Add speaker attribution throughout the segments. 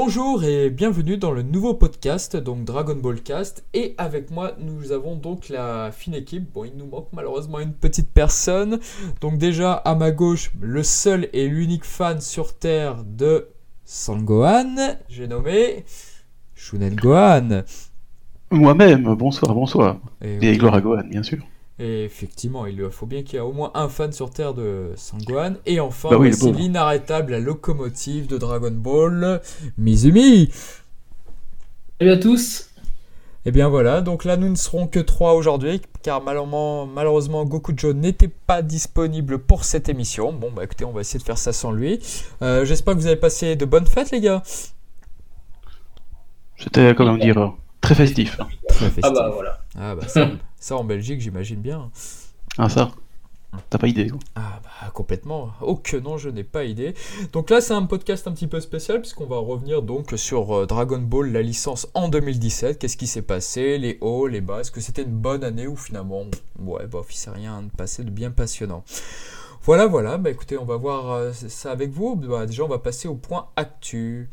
Speaker 1: Bonjour et bienvenue dans le nouveau podcast, donc Dragon Ball Cast. Et avec moi, nous avons donc la fine équipe. Bon, il nous manque malheureusement une petite personne. Donc déjà, à ma gauche, le seul et l'unique fan sur Terre de Sangohan. J'ai nommé Shunen Gohan.
Speaker 2: Moi-même, bonsoir, bonsoir.
Speaker 1: Et,
Speaker 2: Et gloire à Gohan, bien sûr.
Speaker 1: Et effectivement, il faut bien qu'il y ait au moins un fan sur Terre de Sangohan. Et enfin,
Speaker 2: Bah oui,
Speaker 1: l'inarrêtable, la locomotive de Dragon Ball, Mizumi.
Speaker 3: Salut à tous.
Speaker 1: Et bien voilà, donc là nous ne serons que trois aujourd'hui, car malheureusement, malheureusement Goku Joe n'était pas disponible pour cette émission. Bon bah écoutez, on va essayer de faire ça sans lui. Euh, J'espère que vous avez passé de bonnes fêtes les gars.
Speaker 2: C'était, comment dire, très festif.
Speaker 1: Très
Speaker 3: Ah
Speaker 1: festif.
Speaker 3: bah voilà.
Speaker 1: Ah bah ça, ça en Belgique j'imagine bien.
Speaker 2: Ah, ça T'as pas idée, quoi.
Speaker 1: Ah bah complètement. Oh que non, je n'ai pas idée. Donc là c'est un podcast un petit peu spécial puisqu'on va revenir donc sur euh, Dragon Ball, la licence en 2017. Qu'est-ce qui s'est passé, les hauts, les bas? Est-ce que c'était une bonne année ou finalement, ouais, bof, il s'est rien passé de bien passionnant? Voilà, voilà. Bah écoutez, on va voir euh, ça avec vous. Bah, déjà, on va passer au point actu.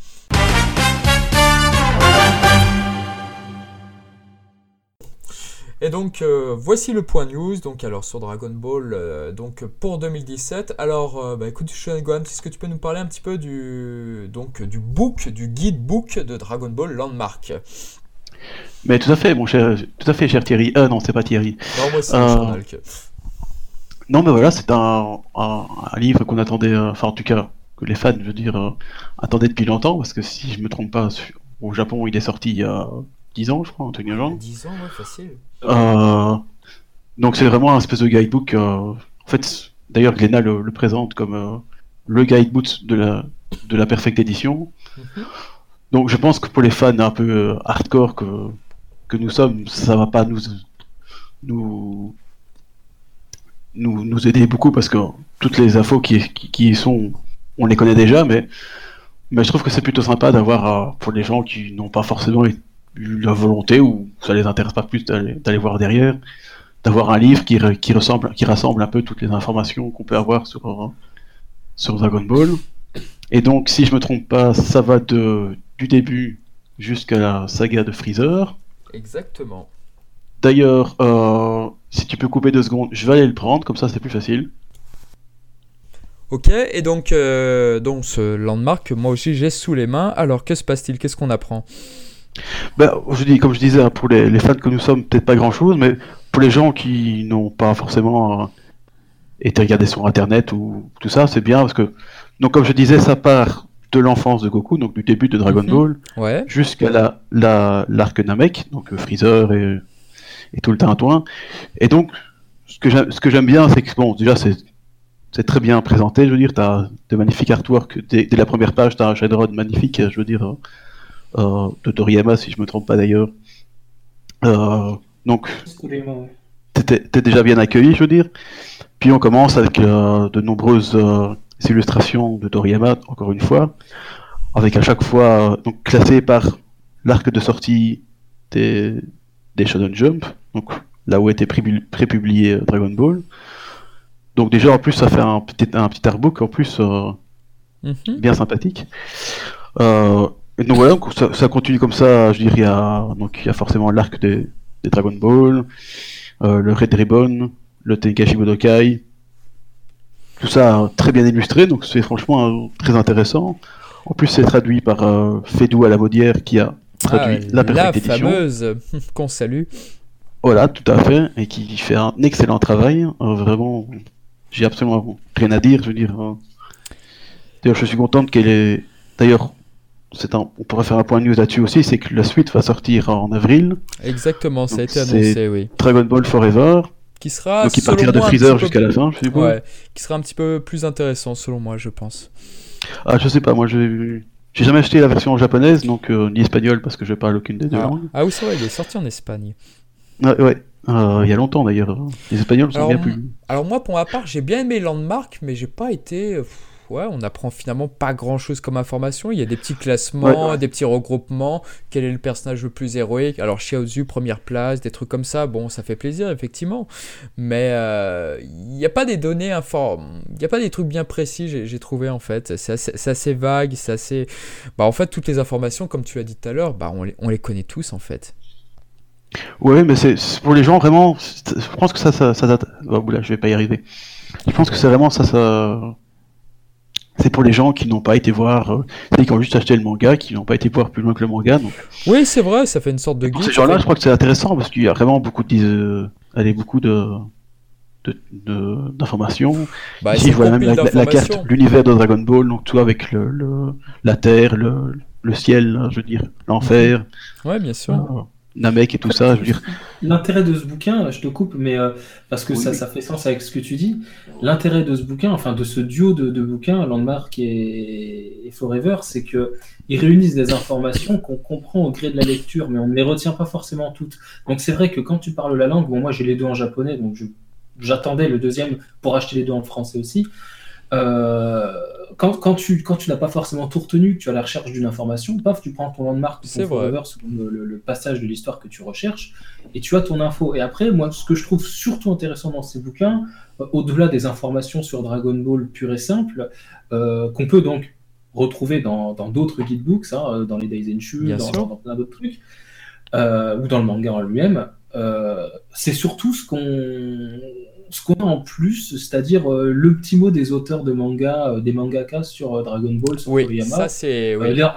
Speaker 1: Et donc euh, voici le point news. Donc alors sur Dragon Ball, euh, donc pour 2017. Alors euh, bah, écoute est-ce que tu peux nous parler un petit peu du donc du book, du guide book de Dragon Ball Landmark?
Speaker 2: Mais tout à fait, mon cher, tout à fait, cher Thierry. Ah non, c'est pas Thierry.
Speaker 1: Non moi c'est
Speaker 2: Non, mais voilà, c'est un, un, un livre qu'on attendait, enfin, en tout cas, que les fans, je veux dire, attendaient depuis longtemps, parce que si je me trompe pas, au Japon, il est sorti il y a 10 ans, je crois, un truc du genre.
Speaker 1: 10 ans, ouais, facile.
Speaker 2: Euh, donc c'est vraiment un espèce de guidebook. euh, en fait, d'ailleurs, Glenna le, le présente comme euh, le guidebook de la, de la Perfect Edition.
Speaker 1: Mhm.
Speaker 2: Donc je pense que pour les fans un peu hardcore que, que nous sommes, ça va pas nous, nous, nous, nous aider beaucoup parce que toutes les infos qui, qui, qui y sont, on les connaît déjà, mais, mais je trouve que c'est plutôt sympa d'avoir, pour les gens qui n'ont pas forcément la volonté ou ça les intéresse pas plus d'aller voir derrière, d'avoir un livre qui, qui, ressemble, qui rassemble un peu toutes les informations qu'on peut avoir sur, euh, sur Dragon Ball. Et donc, si je me trompe pas, ça va de, du début jusqu'à la saga de Freezer.
Speaker 1: Exactement.
Speaker 2: D'ailleurs, euh, si tu peux couper deux secondes, je vais aller le prendre, comme ça c'est plus facile.
Speaker 1: Ok, et donc, euh, donc ce Landmark, moi aussi j'ai sous les mains. Alors que se passe-t-il? Qu'est-ce qu'on apprend?
Speaker 2: Ben, je dis, comme je disais, hein, pour les, les fans que nous sommes, peut-être pas grand-chose, mais pour les gens qui n'ont pas forcément euh, été regardés sur Internet ou tout ça, c'est bien parce que, donc comme je disais, ça part de l'enfance de Goku, donc du début de Dragon
Speaker 1: Mhm.
Speaker 2: Ball,
Speaker 1: Ouais.
Speaker 2: jusqu'à la, la, l'arc Namek, donc euh, Freezer et, et tout le tintouin. Et donc, ce que j'aime, bien, c'est que, bon, déjà, c'est, c'est très bien présenté, je veux dire, t'as de magnifiques artworks, dès, dès la première page, t'as un Shenron magnifique, je veux dire, euh, de Toriyama, si je me trompe pas d'ailleurs. Euh, donc, t'es déjà bien accueilli, je veux dire. Puis on commence avec euh, de nombreuses euh, illustrations de Toriyama, encore une fois, avec à chaque fois euh, donc classé par l'arc de sortie des, des Shonen Jump, donc là où était prépublié euh, Dragon Ball. Donc déjà en plus ça fait un petit, un petit artbook en plus euh,
Speaker 1: Mhm.
Speaker 2: bien sympathique. Euh, donc voilà, donc ça, ça continue comme ça, je dirais, il y a, donc il y a forcément l'arc des, des Dragon Ball, euh, le Red Ribbon, le Tenkaichi Budokai, tout ça très bien illustré, donc c'est franchement euh, très intéressant. En plus c'est traduit par euh, Fedou à la Maudière qui a traduit
Speaker 1: Ah,
Speaker 2: la Perfect Edition.
Speaker 1: fameuse qu'on salue.
Speaker 2: Voilà, tout à fait, et qui fait un excellent travail. euh, vraiment, j'ai absolument rien à dire. Je veux dire, euh. d'ailleurs, je suis contente qu'elle ait. D'ailleurs, un... on pourrait faire un point de news là-dessus aussi, c'est que la suite va sortir en avril.
Speaker 1: Exactement, ça a été annoncé, oui.
Speaker 2: Dragon Ball Forever,
Speaker 1: Qui sera
Speaker 2: donc
Speaker 1: selon
Speaker 2: partira de Freezer jusqu'à la fin, je suppose.
Speaker 1: Ouais, qui sera un petit peu plus intéressant selon moi, je pense.
Speaker 2: Ah, je sais pas, moi j'ai j'ai jamais acheté la version japonaise, donc euh, ni espagnole parce que je parle aucune des deux
Speaker 1: Ah,
Speaker 2: langues.
Speaker 1: ah oui, c'est vrai, il est sorti en Espagne.
Speaker 2: Ouais, ouais. Euh, il y a longtemps d'ailleurs. Les espagnols sont
Speaker 1: Alors,
Speaker 2: bien plus.
Speaker 1: Alors moi, pour ma part, j'ai bien aimé Landmark, mais j'ai pas été... pff, ouais, on apprend finalement pas grand chose comme information. Il y a des petits classements, des petits regroupements. Quel est le personnage le plus héroïque? Alors, Xiaozu, première place, des trucs comme ça. Bon, ça fait plaisir, effectivement. Mais euh, il n'y a pas des données informes. Il n'y a pas des trucs bien précis, j'ai trouvé en fait. C'est assez, assez, vague, c'est assez. Bah, en fait, toutes les informations, comme tu l'as dit tout à l'heure, bah, on, les, on les connaît tous en fait.
Speaker 2: Oui, mais c'est pour les gens vraiment. Je pense que ça, ça, ça date. Oh, là, je vais pas y arriver. Je pense que c'est vraiment ça, ça c'est pour les gens qui n'ont pas été voir, euh, qui ont juste acheté le manga, qui n'ont pas été voir plus loin que le manga. Donc...
Speaker 1: Oui, c'est vrai, ça fait une sorte de guide.
Speaker 2: Ces gens-là, je crois que c'est intéressant parce qu'il y a vraiment beaucoup de, euh, allez, beaucoup de, d'informations.
Speaker 1: Bah,
Speaker 2: Ici, je vois même la, carte, l'univers de Dragon Ball, donc tout avec le, le, la terre, le, le ciel, je veux dire, l'enfer.
Speaker 1: Ouais, bien sûr. Euh,
Speaker 2: Namek et tout ça, je veux dire.
Speaker 3: L'intérêt de ce bouquin, je te coupe, mais euh, parce que ça, ça fait sens avec ce que tu dis. L'intérêt de ce bouquin, enfin de ce duo de, de bouquins, Landmark et, Forever, c'est que ils réunissent des informations qu'on comprend au gré de la lecture, mais on ne les retient pas forcément toutes. Donc c'est vrai que quand tu parles la langue, bon moi j'ai les deux en japonais, donc j'attendais le deuxième pour acheter les deux en français aussi. Euh, quand, quand, tu, quand tu n'as pas forcément tout retenu, que tu as la recherche d'une information, paf, tu prends ton landmark ton forever le, passage de l'histoire que tu recherches, et tu as ton info. Et après, moi, ce que je trouve surtout intéressant dans ces bouquins, euh, au-delà des informations sur Dragon Ball pur et simple, euh, qu'on peut donc retrouver dans d'autres guidebooks, hein, dans les Daisenshu, dans, dans, plein d'autres trucs, ou dans le manga en lui-même, c'est surtout ce qu'on ce qu'on a en plus, c'est-à-dire euh, le petit mot des auteurs de manga, euh, des mangakas sur euh, Dragon Ball, sur
Speaker 1: oui, Ça,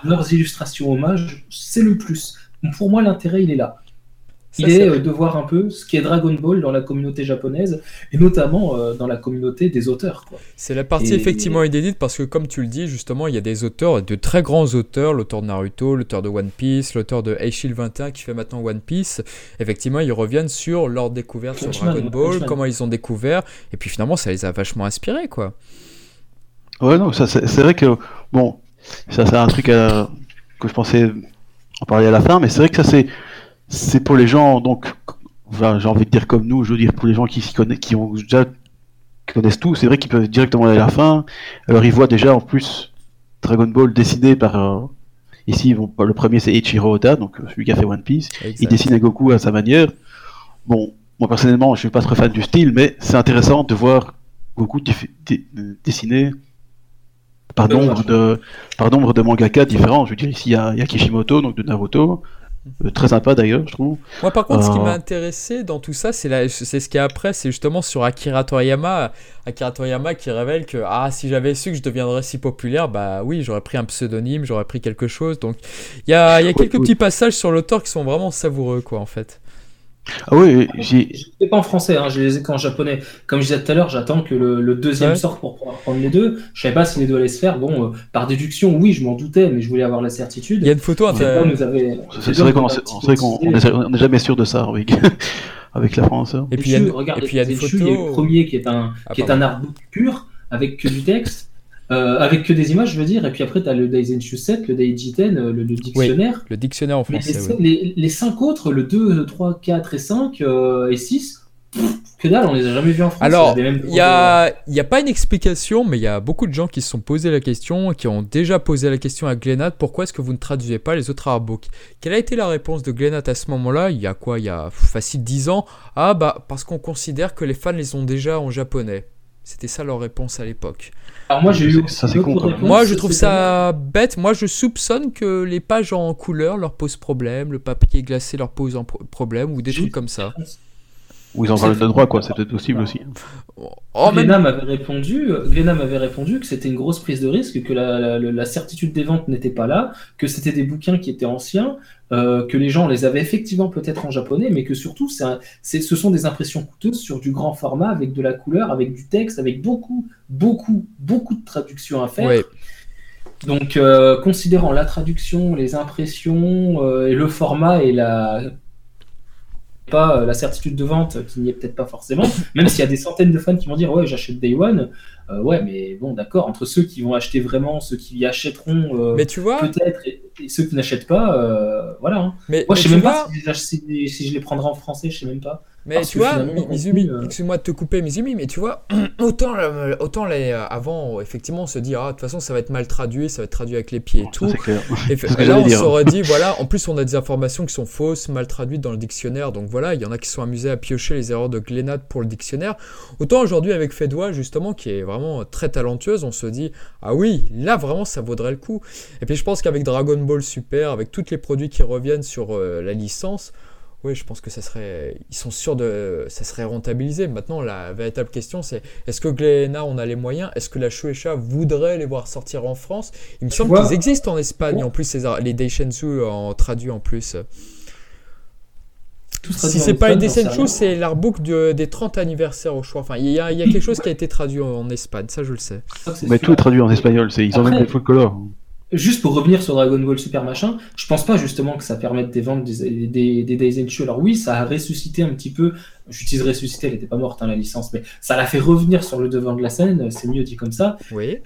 Speaker 3: leurs illustrations hommages, c'est le plus. Pour moi, l'intérêt, il est là il est, euh, de voir un peu ce qui est Dragon Ball dans la communauté japonaise et notamment euh, dans la communauté des auteurs.
Speaker 1: C'est la partie effectivement inédite parce que comme tu le dis justement il y a des auteurs, de très grands auteurs, l'auteur de Naruto, l'auteur de One Piece, l'auteur de Eishil 21 qui fait maintenant One Piece. Effectivement ils reviennent sur leur découverte sur Dragon Ball, comment ils ont découvert et puis finalement ça les a vachement inspirés quoi.
Speaker 2: Ouais non c'est vrai que bon ça c'est un truc que je pensais en parler à la fin mais c'est vrai que ça c'est c'est pour les gens, donc, j'ai envie de dire comme nous, je veux dire pour les gens qui s'y connaissent, qui ont déjà connaissent tout, c'est vrai qu'ils peuvent directement aller à la fin. Alors ils voient déjà en plus Dragon Ball dessiné par euh, ici le premier c'est Ichiro Oda, donc euh, celui qui a fait One Piece. Il dessine à Goku à sa manière. Bon, moi personnellement, je suis pas très fan du style, mais c'est intéressant de voir Goku dessiner par nombre de par nombre de mangaka différents. Je veux dire ici il y y a Kishimoto donc de Naruto. Euh, très sympa d'ailleurs, je trouve.
Speaker 1: Moi, par contre, ce qui euh, m'a intéressé dans tout ça, c'est ce qui est après, c'est justement sur Akira Toriyama. Akira Toriyama qui révèle que ah, si j'avais su que je deviendrais si populaire, bah oui, j'aurais pris un pseudonyme, j'aurais pris quelque chose. Donc, il y a, y a quelques petits passages sur l'auteur qui sont vraiment savoureux, quoi, en fait.
Speaker 2: Ah oui, j'ai.
Speaker 3: pas en français, hein, je les ai qu'en japonais. Comme je disais tout à l'heure, j'attends que le, deuxième sorte pour pouvoir prendre les deux. Je savais pas si les deux allaient se faire. Bon, euh, par déduction, oui, je m'en doutais, mais je voulais avoir la certitude.
Speaker 1: Il y a une photo
Speaker 2: C'est vrai qu'on n'est jamais sûr de ça avec, avec la France. Hein.
Speaker 3: Et puis il y a, et puis, il y a une photo. Il y a le premier qui est un, ah, qui est un artbook pur avec que du texte. Euh, avec que des images, je veux dire, et puis après, tu as le Daisenshu 7, le Daijiten, euh, le, le dictionnaire.
Speaker 1: le dictionnaire en français.
Speaker 3: Les, oui. les, 5 autres, le 2, 3, 4 et 5 euh, et 6, que dalle, on les a jamais vus en France.
Speaker 1: Alors, il n'y a, y a, pas une explication, mais il y a beaucoup de gens qui se sont posé la question, qui ont déjà posé la question à Glenat pourquoi est-ce que vous ne traduisez pas les autres artbooks? Quelle a été la réponse de Glenat à ce moment-là? Il y a quoi? Il y a facile 10 ans? Ah, bah, parce qu'on considère que les fans les ont déjà en japonais. C'était ça leur réponse à l'époque.
Speaker 3: Alors moi j'ai eu
Speaker 2: ça
Speaker 1: Moi je trouve ça bête. Moi je soupçonne que les pages en couleur leur posent problème, le papier glacé leur pose un problème ou des trucs comme ça.
Speaker 2: Ou ils en parlent de droit quoi, c'est peut-être possible aussi.
Speaker 3: Oh, m'avait répondu, m'avait répondu que c'était une grosse prise de risque, que la, certitude des ventes n'était pas là, que c'était des bouquins qui étaient anciens, euh, que les gens les avaient effectivement peut-être en japonais, mais que surtout c'est, ce sont des impressions coûteuses sur du grand format avec de la couleur, avec du texte, avec beaucoup, beaucoup, beaucoup de traductions à faire. Donc, euh, considérant la traduction, les impressions, euh, et le format et la pas euh, la certitude de vente qui n'y est peut-être pas forcément, même s'il y a des centaines de fans qui vont dire ouais j'achète Day One, euh, ouais mais bon d'accord, entre ceux qui vont acheter vraiment, ceux qui y achèteront euh,
Speaker 1: mais tu vois...
Speaker 3: peut-être et, ceux qui n'achètent pas, voilà. Hein.
Speaker 1: Mais,
Speaker 3: Moi je sais même pas, si, je les prendrai en français, je sais même pas.
Speaker 1: Mais tu vois, Mizumi, euh, excuse-moi de te couper, Mizumi, mais tu vois, autant, euh, autant les, euh, avant, effectivement, on se dit, ah, de toute façon, ça va être mal traduit, ça va être traduit avec les pieds et tout.
Speaker 2: Clair.
Speaker 1: Et, là, on s'aurait dit, voilà, en plus, on a des informations qui sont fausses, mal traduites dans le dictionnaire, donc voilà, il y en a qui sont amusés à piocher les erreurs de Glénat pour le dictionnaire. Autant aujourd'hui, avec Fedwa, justement, qui est vraiment très talentueuse, on se dit, ah oui, là, vraiment, ça vaudrait le coup. Et puis, je pense qu'avec Dragon Ball Super, avec tous les produits qui reviennent sur la licence, oui, je pense que ça serait, ils sont sûrs de, ça serait rentabilisé. Maintenant, la véritable question, c'est est-ce que Glénat, on a les moyens? Est-ce que la Shueisha voudrait les voir sortir en France? Il me semble qu'ils existent en Espagne, en plus, ces, les Daishensu en traduit en plus. Si c'est pas les Daishensu, c'est l'artbook des 30 anniversaires au choix. Enfin, il y, a, y a quelque chose qui a été traduit en Espagne, ça je le sais.
Speaker 2: Mais tout est traduit en espagnol, ils ont même des full color
Speaker 3: juste pour revenir sur Dragon Ball Super machin, je pense pas justement que ça permette des ventes des, des, des Days Alors oui, ça a ressuscité un petit peu, j'utilise ressuscité, elle n'était pas morte hein, la licence, mais ça l'a fait revenir sur le devant de la scène, c'est mieux dit comme ça.
Speaker 1: Oui.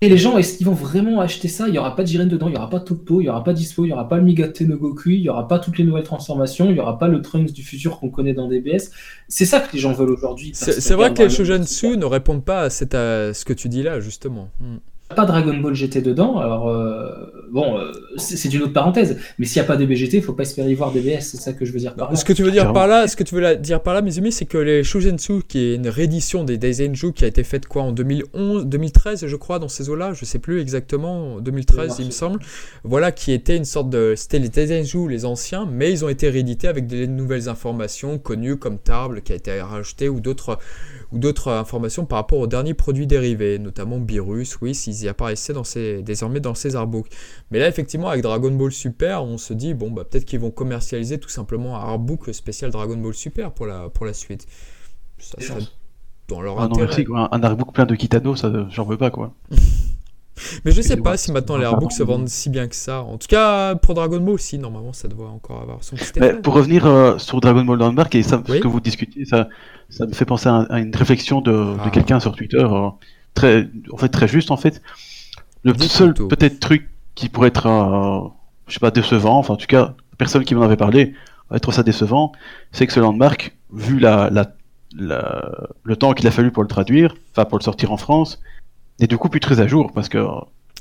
Speaker 3: Et les gens, est-ce qu'ils vont vraiment acheter ça? Il n'y aura pas de Jiren dedans, il n'y aura pas Topo, il n'y aura pas Dispo, il n'y aura pas le Migate no Goku, il n'y aura pas toutes les nouvelles transformations, il n'y aura pas le Trunks du futur qu'on connaît dans DBS. C'est ça que les gens veulent aujourd'hui.
Speaker 1: C'est vrai que les Shoujansu ne répondent pas à, ce que tu dis là, justement. Hmm
Speaker 3: pas Dragon Ball GT dedans, alors euh, bon, euh, c'est une autre parenthèse. Mais s'il n'y a pas de BGT, il faut pas espérer y voir DBS, c'est ça que je veux dire par là.
Speaker 1: Ce que tu veux dire par là, ce que tu veux dire par là, mes amis, c'est que les Shugensu, qui est une réédition des Daisenju qui a été faite quoi en 2011, 2013, je crois, dans ces eaux-là, je sais plus exactement, 2013, il me semble. Voilà, qui était une sorte de, c'était les Daisenju, les anciens, mais ils ont été réédités avec des nouvelles informations connues comme Table qui a été rajouté ou d'autres ou d'autres informations par rapport aux derniers produits dérivés, notamment Beerus, oui, s'ils y apparaissaient dans ces, désormais dans ces artbooks. Mais là, effectivement, avec Dragon Ball Super, on se dit, bon, bah, peut-être qu'ils vont commercialiser tout simplement un artbook spécial Dragon Ball Super pour la, pour la suite. Ça serait
Speaker 2: dans leur ah intérêt. Non, un, artbook plein de Kitano, ça, j'en veux pas, quoi.
Speaker 1: Mais je sais pas si maintenant les artbooks se vendent si bien que ça. En tout cas, pour Dragon Ball aussi, normalement, ça doit encore avoir son
Speaker 2: petit Mais Pour revenir euh, sur Dragon Ball Landmark et ça, ce que vous discutez, ça, ça me fait penser à, une réflexion de, ah. quelqu'un sur Twitter, euh, très, en fait très juste en fait. Le seul peut-être truc qui pourrait être, euh, je sais pas, décevant, enfin en tout cas, personne qui m'en avait parlé, va être ça décevant, c'est que ce landmark, vu la, la, le temps qu'il a fallu pour le traduire, enfin pour le sortir en France, n'est du coup plus très à jour parce que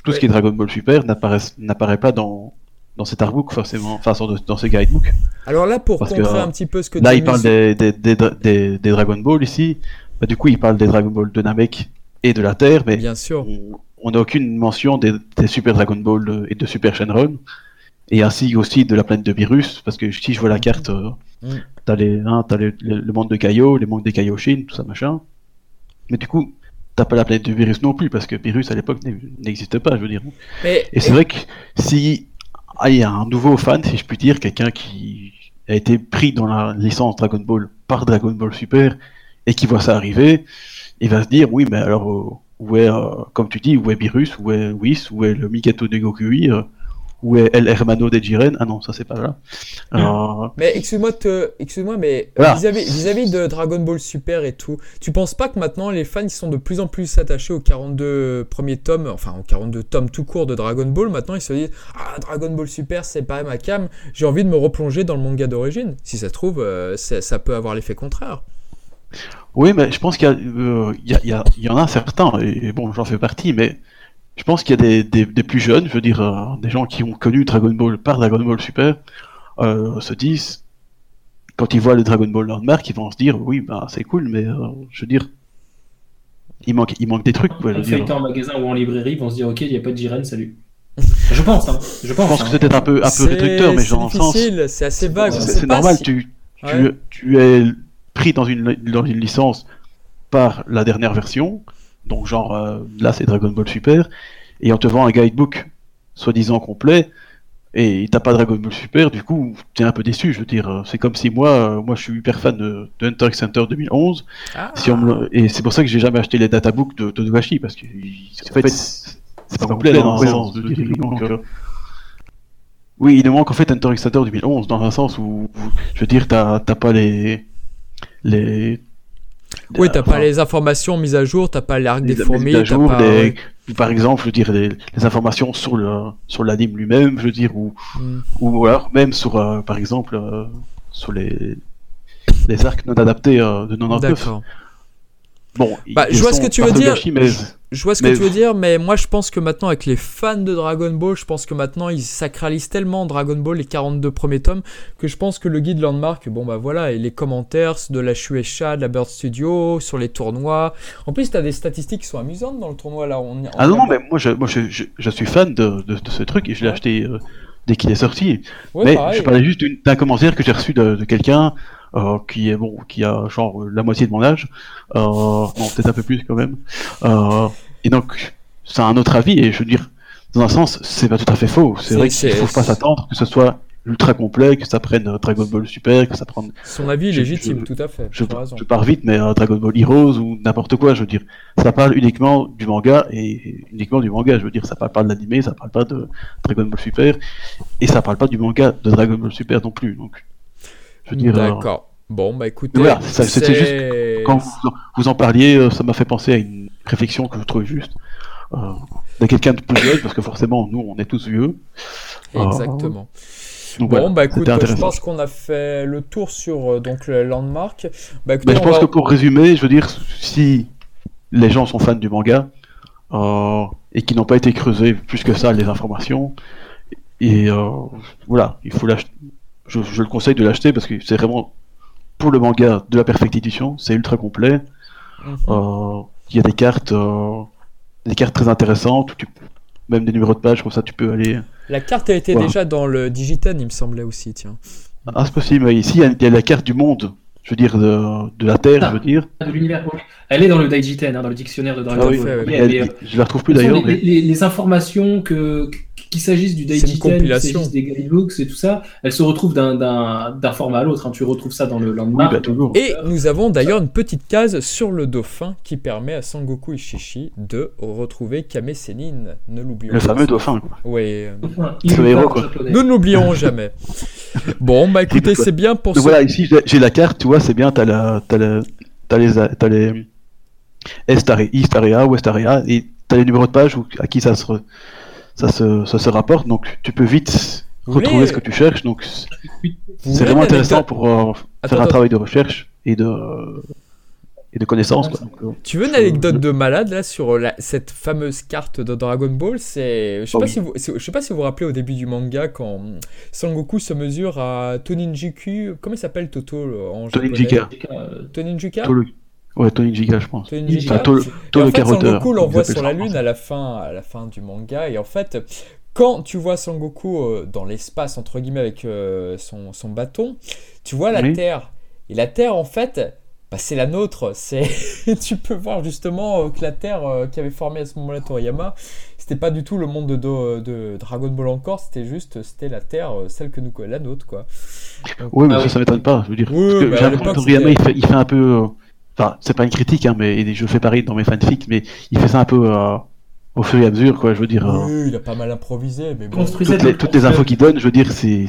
Speaker 2: tout ce qui est Dragon Ball Super n'apparaît pas dans, dans cet artbook forcément, enfin dans ce guidebook.
Speaker 1: Alors là, pour comprendre un petit peu ce que
Speaker 2: là, il parle des, des, des, des, Dragon Ball ici. Bah, du coup, il parle des Dragon Ball de Namek et de la Terre, mais
Speaker 1: bien sûr,
Speaker 2: on n'a aucune mention des, Super Dragon Ball et de Super Shenron, et ainsi aussi de la planète de Virus, parce que si je vois la carte, euh, mm. t'as les, hein, as le monde de Kaio, les mondes des Kaioshin, tout ça machin. Mais du coup, t'as pas la planète de Virus non plus, parce que Virus à l'époque n'existe pas, je veux dire. et c'est vrai que si ah, il y a un nouveau fan, si je puis dire, quelqu'un qui a été pris dans la licence Dragon Ball par Dragon Ball Super et qui voit ça arriver, il va se dire oui, mais alors euh, où est, euh, comme tu dis, où est Virus, où est Whis, où est le Mikato de Gokui, euh, ou El Hermano de Jiren? Ah non, ça c'est pas là.
Speaker 1: Euh, mais excuse-moi, excuse-moi, mais vis-à-vis de Dragon Ball Super et tout, tu penses pas que maintenant les fans ils sont de plus en plus attachés aux 42 premiers tomes, enfin aux 42 tomes tout court de Dragon Ball? Maintenant ils se disent Ah, Dragon Ball Super c'est pas ma cam, j'ai envie de me replonger dans le manga d'origine. Si ça se trouve, euh, ça peut avoir l'effet contraire.
Speaker 2: Oui, mais je pense qu'il y, euh, y, en a certains, et bon, j'en fais partie, mais je pense qu'il y a des, des, plus jeunes, je veux dire, euh, des gens qui ont connu Dragon Ball par Dragon Ball Super, euh, se disent, quand ils voient le Dragon Ball Landmark, ils vont se dire, oui, bah c'est cool, mais euh, je veux dire, il manque, il manque des trucs.
Speaker 3: Quoi, en magasin ou en librairie, ils vont se dire, ok, il n'y a pas de Jiren, salut. Je pense, hein. Je pense,
Speaker 2: que hein. c'est peut-être un peu, un peu réducteur, mais genre en sens.
Speaker 1: C'est assez vague.
Speaker 2: C'est normal, tu, tu, tu, es pris dans une, dans une licence par la dernière version donc genre euh, là c'est Dragon Ball Super, et on te vend un guidebook soi-disant complet, et t'as pas Dragon Ball Super, du coup t'es un peu déçu, je veux dire. C'est comme si moi, euh, moi je suis hyper fan de, Hunter x Hunter 2011, ah. si on et c'est pour ça que j'ai jamais acheté les databooks de Togashi, parce que en fait c'est pas complet dans le sens de euh, oui, il nous manque en fait Hunter x Hunter 2011 dans un sens où, je veux dire, t'as pas les les
Speaker 1: oui, t'as pas les informations mises à jour, t'as pas l'arc des fourmis, t'as pas...
Speaker 2: par exemple, je veux dire, les, informations sur le sur l'anime lui-même, je veux dire, ou, mm. ou alors même sur, euh, par exemple, euh, sur les, les arcs non adaptés euh, de 99.
Speaker 1: D'accord.
Speaker 2: Bon,
Speaker 1: Bah, je vois ce que tu veux dire.
Speaker 2: gâchis, mais
Speaker 1: Je vois ce que
Speaker 2: Mais-
Speaker 1: tu veux dire, mais moi je pense que maintenant avec les fans de Dragon Ball, je pense que maintenant ils sacralisent tellement Dragon Ball les 42 premiers tomes que je pense que le guide Landmark, bon bah voilà, et les commentaires de la Shueisha, de la Bird Studio, sur les tournois. En plus, t'as des statistiques qui sont amusantes dans le tournoi là. On,
Speaker 2: Ah non, non, mais moi, je, moi je, je, je suis fan de, de, de ce truc et je l'ai
Speaker 1: Ouais.
Speaker 2: acheté euh, dès qu'il est sorti.
Speaker 1: Ouais,
Speaker 2: mais
Speaker 1: pareil.
Speaker 2: je parlais juste d'un commentaire que j'ai reçu de, de quelqu'un euh, qui est bon, qui a genre euh, la moitié de mon âge, euh, non peut-être un peu plus quand même. Euh, et donc c'est un autre avis et je veux dire, dans un sens, c'est pas tout à fait faux.
Speaker 1: C'est-
Speaker 2: vrai qu'il faut pas s'attendre que ce soit ultra complet, que ça prenne euh, Dragon Ball Super, que ça prenne.
Speaker 1: Son avis est légitime,
Speaker 2: je-
Speaker 1: tout à fait.
Speaker 2: Je, je pars vite, mais euh, Dragon Ball Heroes ou n'importe quoi, je veux dire, ça parle uniquement du manga et uniquement du manga. Je veux dire, ça parle pas de l'animé, ça parle pas de Dragon Ball Super et ça parle pas du manga de Dragon Ball Super non plus. Donc, euh,
Speaker 1: D'accord. Bon, bah écoutez,
Speaker 2: voilà, c'était
Speaker 1: c'est-
Speaker 2: quand vous, vous en parliez, euh, ça m'a fait penser à une réflexion que je trouvais juste. Euh, de quelqu'un de plus jeune, parce que forcément, nous, on est tous vieux. Euh,
Speaker 1: Exactement.
Speaker 2: Donc,
Speaker 1: Bon,
Speaker 2: voilà,
Speaker 1: bah écoute, je pense qu'on a fait le tour sur euh, donc le landmark. Bah écoutez,
Speaker 2: Mais je pense
Speaker 1: va-
Speaker 2: que pour résumer, je veux dire, si les gens sont fans du manga euh, et qui n'ont pas été creusés plus que ça les informations, et euh, voilà, il faut l'acheter. Je, je le conseille de l'acheter parce que c'est vraiment pour le manga de la perfecte édition, c'est ultra complet.
Speaker 1: Mhm.
Speaker 2: Euh, Il y a des cartes, euh, des cartes très intéressantes, tu- même des numéros de page comme ça, tu peux aller.
Speaker 1: La carte a été
Speaker 2: Voilà.
Speaker 1: déjà dans le Digitan, il me semblait aussi, tiens.
Speaker 2: Ah, c'est possible. mais Ici, il y, a- il y a la carte du monde. Je veux dire de, de la Terre, je veux dire.
Speaker 3: de l'univers. Elle est dans le Daijiten, hein, dans le dictionnaire de Dragon
Speaker 2: Ah oui,
Speaker 3: Ball.
Speaker 1: ouais.
Speaker 3: Oui, euh,
Speaker 2: je la retrouve plus
Speaker 3: toute
Speaker 2: d'ailleurs. mais-
Speaker 3: les- les informations que qu'il s'agisse du Daijiten, qu'il
Speaker 1: compilation.
Speaker 3: s'agisse des guidebooks et tout ça, elles se retrouvent d'un- d'un d'un format à l'autre. hein. Tu retrouves ça dans le
Speaker 2: Oui,
Speaker 3: Landmark.
Speaker 2: bah, toujours.
Speaker 1: Et nous avons d'ailleurs une petite case sur le dauphin qui permet à Sangoku Ishishi de retrouver Kame Sennin. Ne l'oublions
Speaker 2: Le
Speaker 1: pas.
Speaker 2: fameux dauphin. quoi.
Speaker 1: Oui, euh,
Speaker 3: est
Speaker 2: héros, quoi.
Speaker 1: nous ne l'oublierons jamais. Bon, bah écoutez, c'est bien pour
Speaker 2: Donc
Speaker 1: ce...
Speaker 2: voilà, ici j'ai- j'ai la carte, tu vois, c'est bien, t'as la, t'as la, t'as les, t'as les Est area, East area, West area, et t'as les numéros de page où- à qui ça se, re- ça se, ça se rapporte, donc tu peux vite retrouver
Speaker 1: voulez-
Speaker 2: ce que tu cherches, donc c'est vraiment intéressant
Speaker 1: anecdote
Speaker 2: pour euh,
Speaker 1: Attends,
Speaker 2: faire un
Speaker 1: attends.
Speaker 2: travail de recherche et de, et de connaissance. Quoi. Donc, euh,
Speaker 1: Tu veux une anecdote de malade là sur la- cette fameuse carte de Dragon Ball? C'est, je sais
Speaker 2: Oh
Speaker 1: pas
Speaker 2: oui.
Speaker 1: si vous, je sais pas si vous vous rappelez au début du manga quand Sangoku se mesure à Toninjiku, comment il s'appelle Toto en japonais?
Speaker 2: Toninjika.
Speaker 3: Euh,
Speaker 1: Toninjika.
Speaker 2: Ouais, Tony Giga, je pense.
Speaker 1: Toninjika.
Speaker 2: Enfin, Tolo-
Speaker 1: Et
Speaker 2: Tolo
Speaker 1: en fait,
Speaker 2: comme
Speaker 1: l'envoie
Speaker 2: ils appellent
Speaker 1: sur la lune à la fin, à la fin du manga, et en fait, quand tu vois Sangoku euh, dans l'espace entre guillemets avec euh, son, son bâton, tu vois la
Speaker 2: Oui.
Speaker 1: Terre, et la Terre en fait, bah, c'est la nôtre. C'est, tu peux voir justement euh, que la Terre euh, qui avait formé à ce moment-là Toriyama, c'était pas du tout le monde de, Do- de Dragon Ball encore, c'était juste, c'était la Terre, euh, celle que nous, la nôtre quoi. Donc,
Speaker 2: Oui, mais
Speaker 3: Ah
Speaker 2: ça, ça m'étonne pas. Je veux dire,
Speaker 1: Oui,
Speaker 2: parce que
Speaker 1: bah,
Speaker 2: Toriyama, il fait, il fait un peu. Enfin, c'est pas une critique, hein, mais je fais pareil dans mes fanfics, mais il fait ça un peu euh, au fur et à mesure, quoi. Je veux dire, euh,
Speaker 1: oui, il a pas mal improvisé, mais bon.
Speaker 3: Construisait
Speaker 2: toutes les,
Speaker 3: le
Speaker 2: toutes les infos qu'il donne, je veux dire, c'est,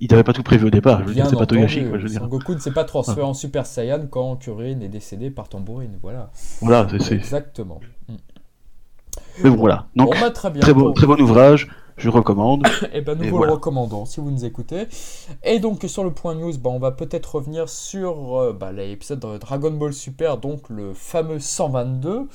Speaker 2: il n'avait pas tout prévu au départ. Je veux dire, c'est pas Togashi, quoi. Je veux dire.
Speaker 1: Sangoku ne s'est pas transformé en Super Saiyan quand Kuririn est décédé par tambourine. Voilà.
Speaker 2: Voilà, c'est,
Speaker 1: Exactement.
Speaker 2: Mais bon, voilà. Donc,
Speaker 1: Bon, bah, très bien.
Speaker 2: très bon,
Speaker 1: Bon.
Speaker 2: très bon ouvrage. Je recommande.
Speaker 1: Eh ben, nous
Speaker 2: Et
Speaker 1: vous
Speaker 2: voilà.
Speaker 1: le recommandons si vous nous écoutez. Et donc, sur le point news, bah, on va peut-être revenir sur euh, bah, l'épisode de Dragon Ball Super, donc le fameux 122.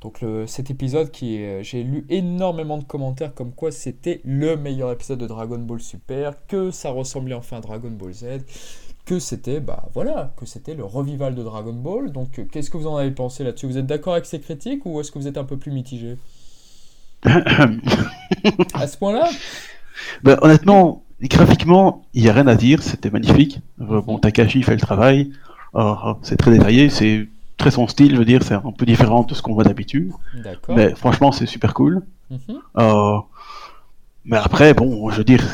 Speaker 1: Donc, le- cet épisode qui est- j'ai lu énormément de commentaires comme quoi c'était le meilleur épisode de Dragon Ball Super, que ça ressemblait enfin à Dragon Ball Z, que c'était, bah voilà, que c'était le revival de Dragon Ball. Donc, euh, qu'est-ce que vous en avez pensé là-dessus? Vous êtes d'accord avec ces critiques ou est-ce que vous êtes un peu plus mitigé? À ce point-là
Speaker 2: Ben, honnêtement, graphiquement, il n'y a rien à dire. C'était magnifique. Euh, bon, Takashi fait le travail. Euh, c'est très détaillé. C'est très son style. Je veux dire, c'est un peu différent de ce qu'on voit d'habitude. Mais franchement, c'est super cool.
Speaker 1: Mhm.
Speaker 2: Euh, mais après, bon, je veux dire,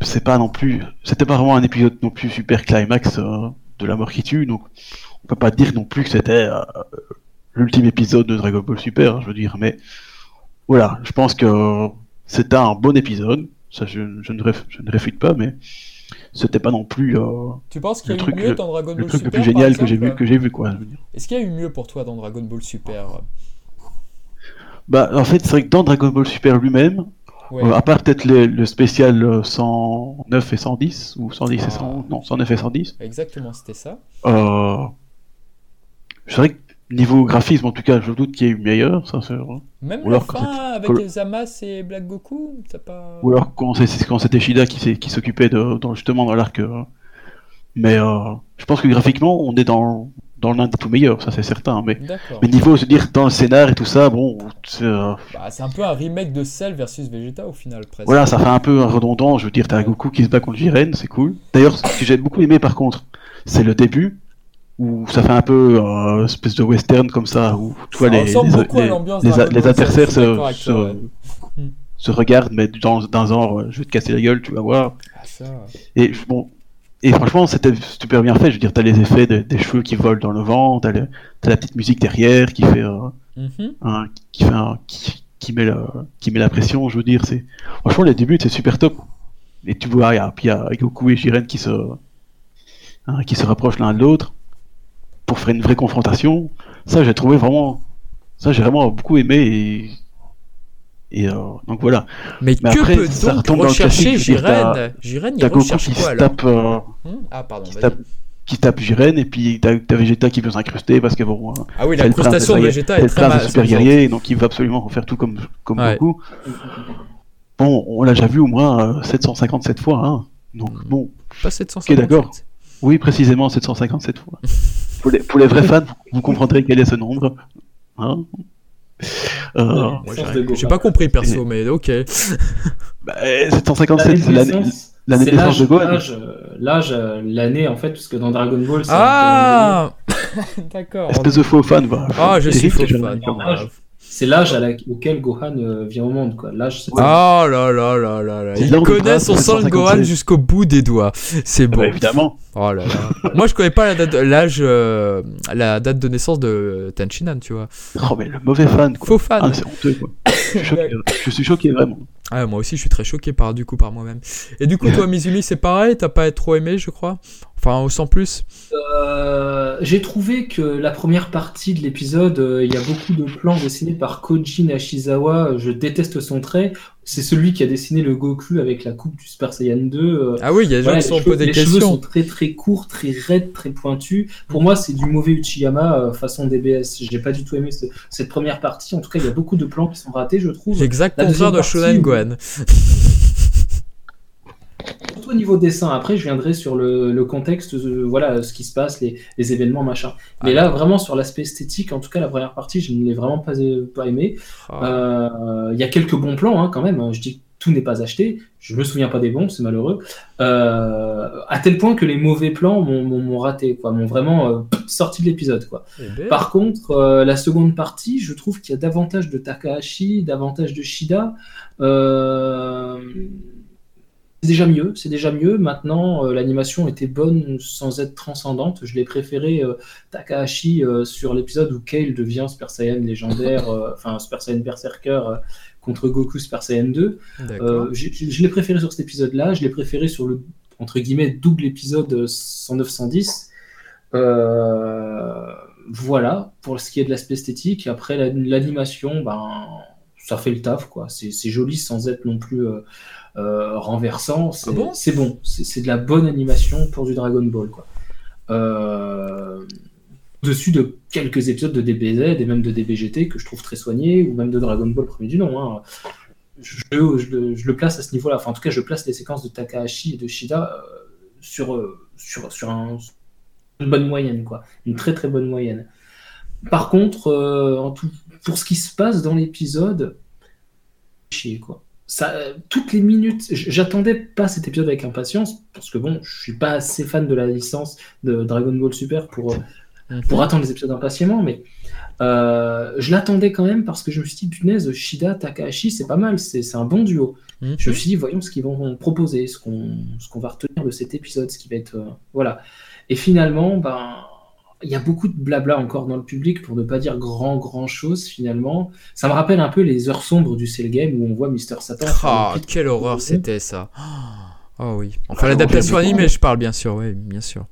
Speaker 2: c'est pas non plus, c'était pas vraiment un épisode non plus super climax euh, de la mort qui tue, donc on peut pas dire non plus que c'était euh, l'ultime épisode de Dragon Ball Super, hein, je veux dire, mais voilà, je pense que c'était un bon épisode, ça je, je ne, réf- je ne réfute pas, mais c'était pas non plus euh,
Speaker 1: Tu penses qu'il y a
Speaker 2: le
Speaker 1: eu
Speaker 2: truc,
Speaker 1: mieux
Speaker 2: le-
Speaker 1: dans Dragon
Speaker 2: le
Speaker 1: Ball
Speaker 2: truc le plus génial que j'ai vu, que j'ai vu quoi.
Speaker 1: Est-ce qu'il y a eu mieux pour toi dans Dragon Ball Super?
Speaker 2: Bah, en fait, c'est vrai que dans Dragon Ball Super lui-même, Euh, à part peut-être le, le, spécial 109 et 110, ou 110 et 111, non, 109 et 110.
Speaker 1: Exactement, c'était ça.
Speaker 2: Euh, je dirais que niveau graphisme, en tout cas, je doute qu'il y ait eu meilleur, c'est.
Speaker 1: Même la fin avec les Amas et Black Goku, t'as pas...
Speaker 2: Ou alors quand c'était Shida qui, qui s'occupait de, dans, justement dans l'arc... Euh, mais euh, je pense que graphiquement, on est dans, dans l'un des tout meilleurs, ça c'est certain. Mais, mais niveau, veux dire, dans le scénar et tout ça, bon.
Speaker 1: C'est euh, bah, un peu un remake de Cell versus Vegeta au final, presque.
Speaker 2: Voilà, ça fait un peu redondant. Je veux dire, t'as Goku qui se bat contre Jiren, c'est cool. D'ailleurs, ce que j'ai beaucoup aimé par contre, c'est le début, où ça fait un peu euh, espèce de western comme ça, où tu vois les, les, les, adversaires se, se, regardent, mais dans, un genre, je vais te casser la gueule, tu vas voir. Ah, et bon, et franchement, c'était super bien fait. Je veux dire, t'as les effets des cheveux qui volent dans le vent, t'as, la petite musique derrière qui fait, euh, mm-hmm. qui fait qui, met la, qui met la pression. Je veux dire, c'est franchement les débuts, c'est super top. Et tu vois, il y a, Goku et Jiren qui se, hein, qui se rapprochent l'un de l'autre pour faire une vraie confrontation. Ça, j'ai trouvé vraiment, ça, j'ai vraiment beaucoup aimé et et euh, donc voilà.
Speaker 1: Mais, que après, peut ça donc rechercher Jiren Jiren, il recherche qui quoi,
Speaker 2: alors tape, euh, hmm Ah, pardon, qui, tape, qui tape Jiren, et puis t'as as Vegeta qui veut s'incruster parce que bon.
Speaker 1: Ah oui, l'incrustation de Vegeta est très
Speaker 2: mal. super guerrier, donc il veut absolument faire tout comme, comme ouais. Goku. Bon, on l'a déjà vu au moins 757 fois, hein. Donc hmm. bon.
Speaker 1: Pas 757 Ok, d'accord.
Speaker 2: Oui, précisément 757 fois. pour, les, pour les vrais fans, vous comprendrez quel est ce nombre. Hein
Speaker 1: euh, j'ai pas compris perso, mais ok.
Speaker 2: bah, 757, c'est l'année de naissance de Gohan.
Speaker 3: L'âge, euh, l'année en fait, parce que dans Dragon Ball, c'est.
Speaker 1: Ah D'accord.
Speaker 2: Espèce de faux fan,
Speaker 1: bah. Ah, je suis faux fan
Speaker 3: c'est l'âge auquel Gohan euh, vient au monde, quoi. L'âge.
Speaker 1: Oh là là là là là. Il connaît son sang Gohan jusqu'au bout des doigts. C'est ah bon. Bah,
Speaker 2: évidemment.
Speaker 1: Oh là là. Moi, je connais pas la date, l'âge, euh, la date de naissance de Tenchinan, tu vois.
Speaker 2: Oh mais le mauvais fan. Quoi.
Speaker 1: Faux fan.
Speaker 2: Ah, c'est honteux, quoi. je, suis choqué, vraiment.
Speaker 1: Ah, moi aussi, je suis très choqué par du coup par moi-même. Et du coup, toi, Mizumi, c'est pareil? T'as pas trop aimé, je crois? Enfin, sans plus
Speaker 3: euh, J'ai trouvé que la première partie de l'épisode, euh, il y a beaucoup de plans dessinés par Koji Nashizawa. Je déteste son trait. C'est celui qui a dessiné le Goku avec la coupe du Super Saiyan 2. Euh.
Speaker 1: ah oui, il y a des gens qui sont un peu des questions. Les cheveux sont
Speaker 3: très très courts, très raides, très pointus. Pour moi, c'est du mauvais Uchiyama façon DBS. J'ai pas du tout aimé cette première partie. En tout cas, il y a beaucoup de plans qui sont ratés, je trouve.
Speaker 1: Exact contraire de Shonen Gohan.
Speaker 3: Surtout au niveau dessin. Après, je viendrai sur le, contexte, voilà, ce qui se passe, les, événements, machin. Mais ah. là, vraiment sur l'aspect esthétique, en tout cas, la première partie, je ne l'ai vraiment pas, pas aimé. Ah. Euh, il y a quelques bons plans, hein, quand même. Hein. Je dis que tout n'est pas acheté. Je me souviens pas des bons, c'est malheureux. Euh, à tel point que les mauvais plans m'ont raté, quoi, m'ont vraiment euh, sorti de l'épisode, quoi. Eh ben. Par contre, la seconde partie, je trouve qu'il y a davantage de Takahashi, davantage de Shida. Euh, déjà mieux, c'est déjà mieux. Maintenant, euh, l'animation était bonne sans être transcendante. Je l'ai préféré euh, Takahashi euh, sur l'épisode où Kale devient Super Saiyan légendaire, enfin Super Saiyan Berserker contre Goku Super Saiyan 2. je l'ai préféré sur cet épisode-là. Je l'ai préféré sur le entre guillemets double épisode 109-110. voilà pour ce qui est de l'aspect esthétique. Après l'animation, ben ça fait le taf quoi. C'est joli sans être non plus euh, renversant. C'est ah bon, c'est bon. C'est de la bonne animation pour du Dragon Ball. Quoi. Euh, dessus de quelques épisodes de DBZ et même de DBGT que je trouve très soignés, ou même de Dragon Ball premier du nom. Hein. Je, je, le place à ce niveau-là. Enfin, en tout cas, je place les séquences de Takahashi et de Shida euh, sur, sur, sur un, une bonne moyenne, quoi. Une très très bonne moyenne. Par contre, en tout, pour ce qui se passe dans l'épisode, chier, quoi ça, toutes les minutes, j'attendais pas cet épisode avec impatience parce que bon, je suis pas assez fan de la licence de Dragon Ball Super pour, mhm. pour attendre les épisodes impatiemment, mais euh, je l'attendais quand même parce que je me suis dit, punaise, Shida, Takahashi, c'est pas mal, c'est un bon duo. Mhm. Je me suis dit, voyons ce qu'ils vont proposer, ce qu'on va retenir de cet épisode, ce qui va être. Euh, voilà. Et finalement, ben il y a beaucoup de blabla encore dans le public pour ne pas dire grand grand chose finalement. Ça me rappelle un peu les heures sombres du Cell Game où on voit Mister Satan.
Speaker 1: Ah, quelle horreur c'était ça. Oh oui. Enfin l'adaptation animée, je parle bien sûr, oui, bien sûr.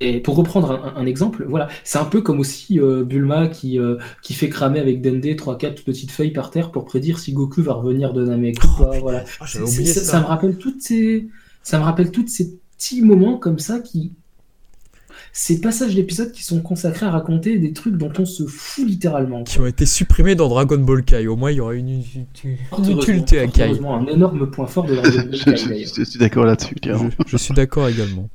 Speaker 3: Et pour reprendre un, exemple, voilà, c'est un peu comme aussi euh, Bulma qui, euh, qui fait cramer avec Dende 3-4 petites feuilles par terre pour prédire si Goku va revenir de Namek. Oh, voilà. Ah, ça. ça. me rappelle toutes ces, ça me rappelle toutes ces petits moments comme ça qui, ces passages d'épisodes qui sont consacrés à raconter des trucs dont on se fout littéralement.
Speaker 1: Qui ont été supprimés dans Dragon Ball Kai. Au moins, il y aura une, utilité à Kai.
Speaker 3: un énorme point fort de Dragon Ball Kai.
Speaker 2: je, suis d'accord là-dessus.
Speaker 1: Je, suis d'accord également.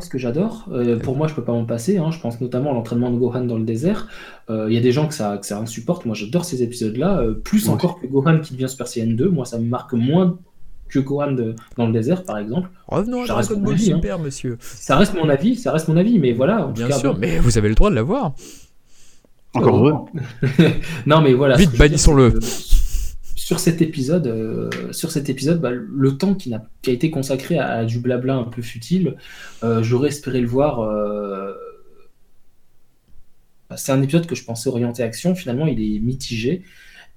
Speaker 3: ce que j'adore. Euh, pour moi, je peux pas m'en passer. Hein. Je pense notamment à l'entraînement de Gohan dans le désert. Euh, il y a des gens que ça, que ça insupporte. Moi, j'adore ces épisodes-là. Euh, plus encore que Gohan qui devient Super Saiyan 2. Moi, ça me marque moins que Gohan dans le désert, par exemple.
Speaker 1: Revenons à Dragon Ball hein. Super, monsieur.
Speaker 3: Ça reste mon avis, ça reste mon avis, mais voilà.
Speaker 1: Bien sûr, mais vous avez le droit de l'avoir.
Speaker 2: Encore heureux.
Speaker 3: non, mais voilà.
Speaker 1: Vite, bannissons-le.
Speaker 3: Sur cet épisode, euh, sur cet épisode, bah, le temps qui, a, qui a été consacré à, du blabla un peu futile, euh, j'aurais espéré le voir. Euh, c'est un épisode que je pensais orienté action. Finalement, il est mitigé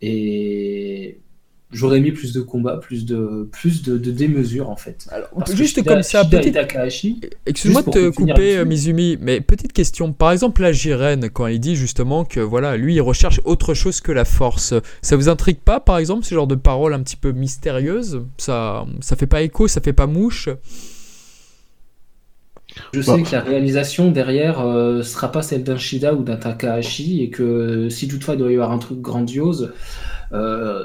Speaker 3: et J'aurais mis plus de combats, plus de plus de, de démesure en fait.
Speaker 1: Alors, juste comme ça, petite... excuse-moi de te couper, Mizumi, mais petite question. Par exemple, la Jiren, quand il dit justement que voilà, lui, il recherche autre chose que la force, ça vous intrigue pas, par exemple, ce genre de paroles un petit peu mystérieuses? Ça, ça fait pas écho, ça fait pas mouche?
Speaker 3: Je sais que la réalisation derrière euh, sera pas celle d'un Shida ou d'un Takahashi et que si toutefois il doit y avoir un truc grandiose,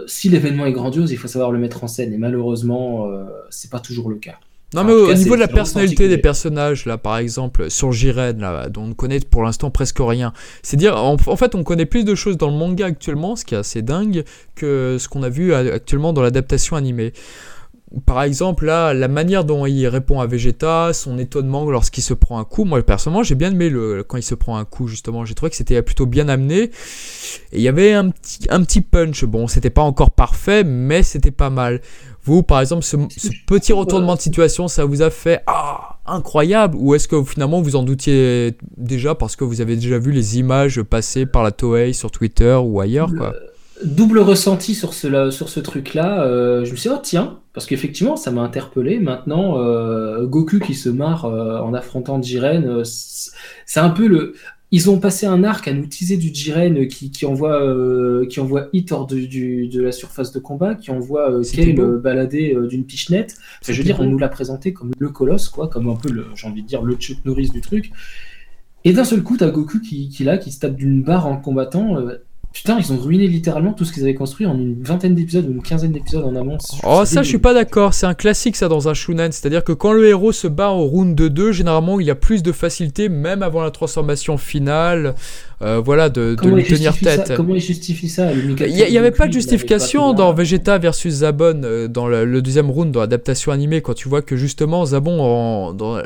Speaker 3: si l'événement est grandiose, il faut savoir le mettre en scène. Et malheureusement, euh, c'est pas toujours le cas.
Speaker 1: Non, mais au niveau de la personnalité des personnages, là, par exemple, sur Jiren, là, dont on ne connaît pour l'instant presque rien. C'est dire, en, fait, on connaît plus de choses dans le manga actuellement, ce qui est assez dingue, que ce qu'on a vu actuellement dans l'adaptation animée par exemple, là, la manière dont il répond à Vegeta, son étonnement lorsqu'il se prend un coup. Moi, personnellement, j'ai bien aimé le, quand il se prend un coup, justement. J'ai trouvé que c'était plutôt bien amené. Et il y avait un petit, un petit punch. Bon, c'était pas encore parfait, mais c'était pas mal. Vous, par exemple, ce, petit retournement de situation, ça vous a fait Ah, incroyable Ou est-ce que finalement vous en doutiez déjà parce que vous avez déjà vu les images passer par la Toei sur Twitter ou ailleurs, quoi?
Speaker 3: Double ressenti sur ce, sur ce truc-là. Euh, je me suis dit, oh tiens, parce qu'effectivement, ça m'a interpellé. Maintenant, euh, Goku qui se marre euh, en affrontant Jiren, c'est un peu le. Ils ont passé un arc à nous teaser du Jiren qui, qui envoie, qui envoie Hit hors de, du, de la surface de combat, qui envoie Kale balader d'une pichenette. je veux dire, on nous l'a présenté comme le colosse, quoi, comme un peu, j'ai envie de dire, le Chuck Norris du truc. Et d'un seul coup, t'as Goku qui, qui, là, qui se tape d'une barre en combattant. Putain, ils ont ruiné littéralement tout ce qu'ils avaient construit en une vingtaine d'épisodes ou une quinzaine d'épisodes en amont.
Speaker 1: Oh, ça, je suis pas d'accord. C'est un classique, ça, dans un Shunan. C'est-à-dire que quand le héros se bat au round de 2, généralement, il y a plus de facilité, même avant la transformation finale. Euh, voilà, de, de lui tenir tête.
Speaker 3: comment il justifie ça
Speaker 1: Il n'y avait pas de justification dans Vegeta versus Zabon, euh, dans le, deuxième round, dans l'adaptation animée, quand tu vois que justement, Zabon, en, dans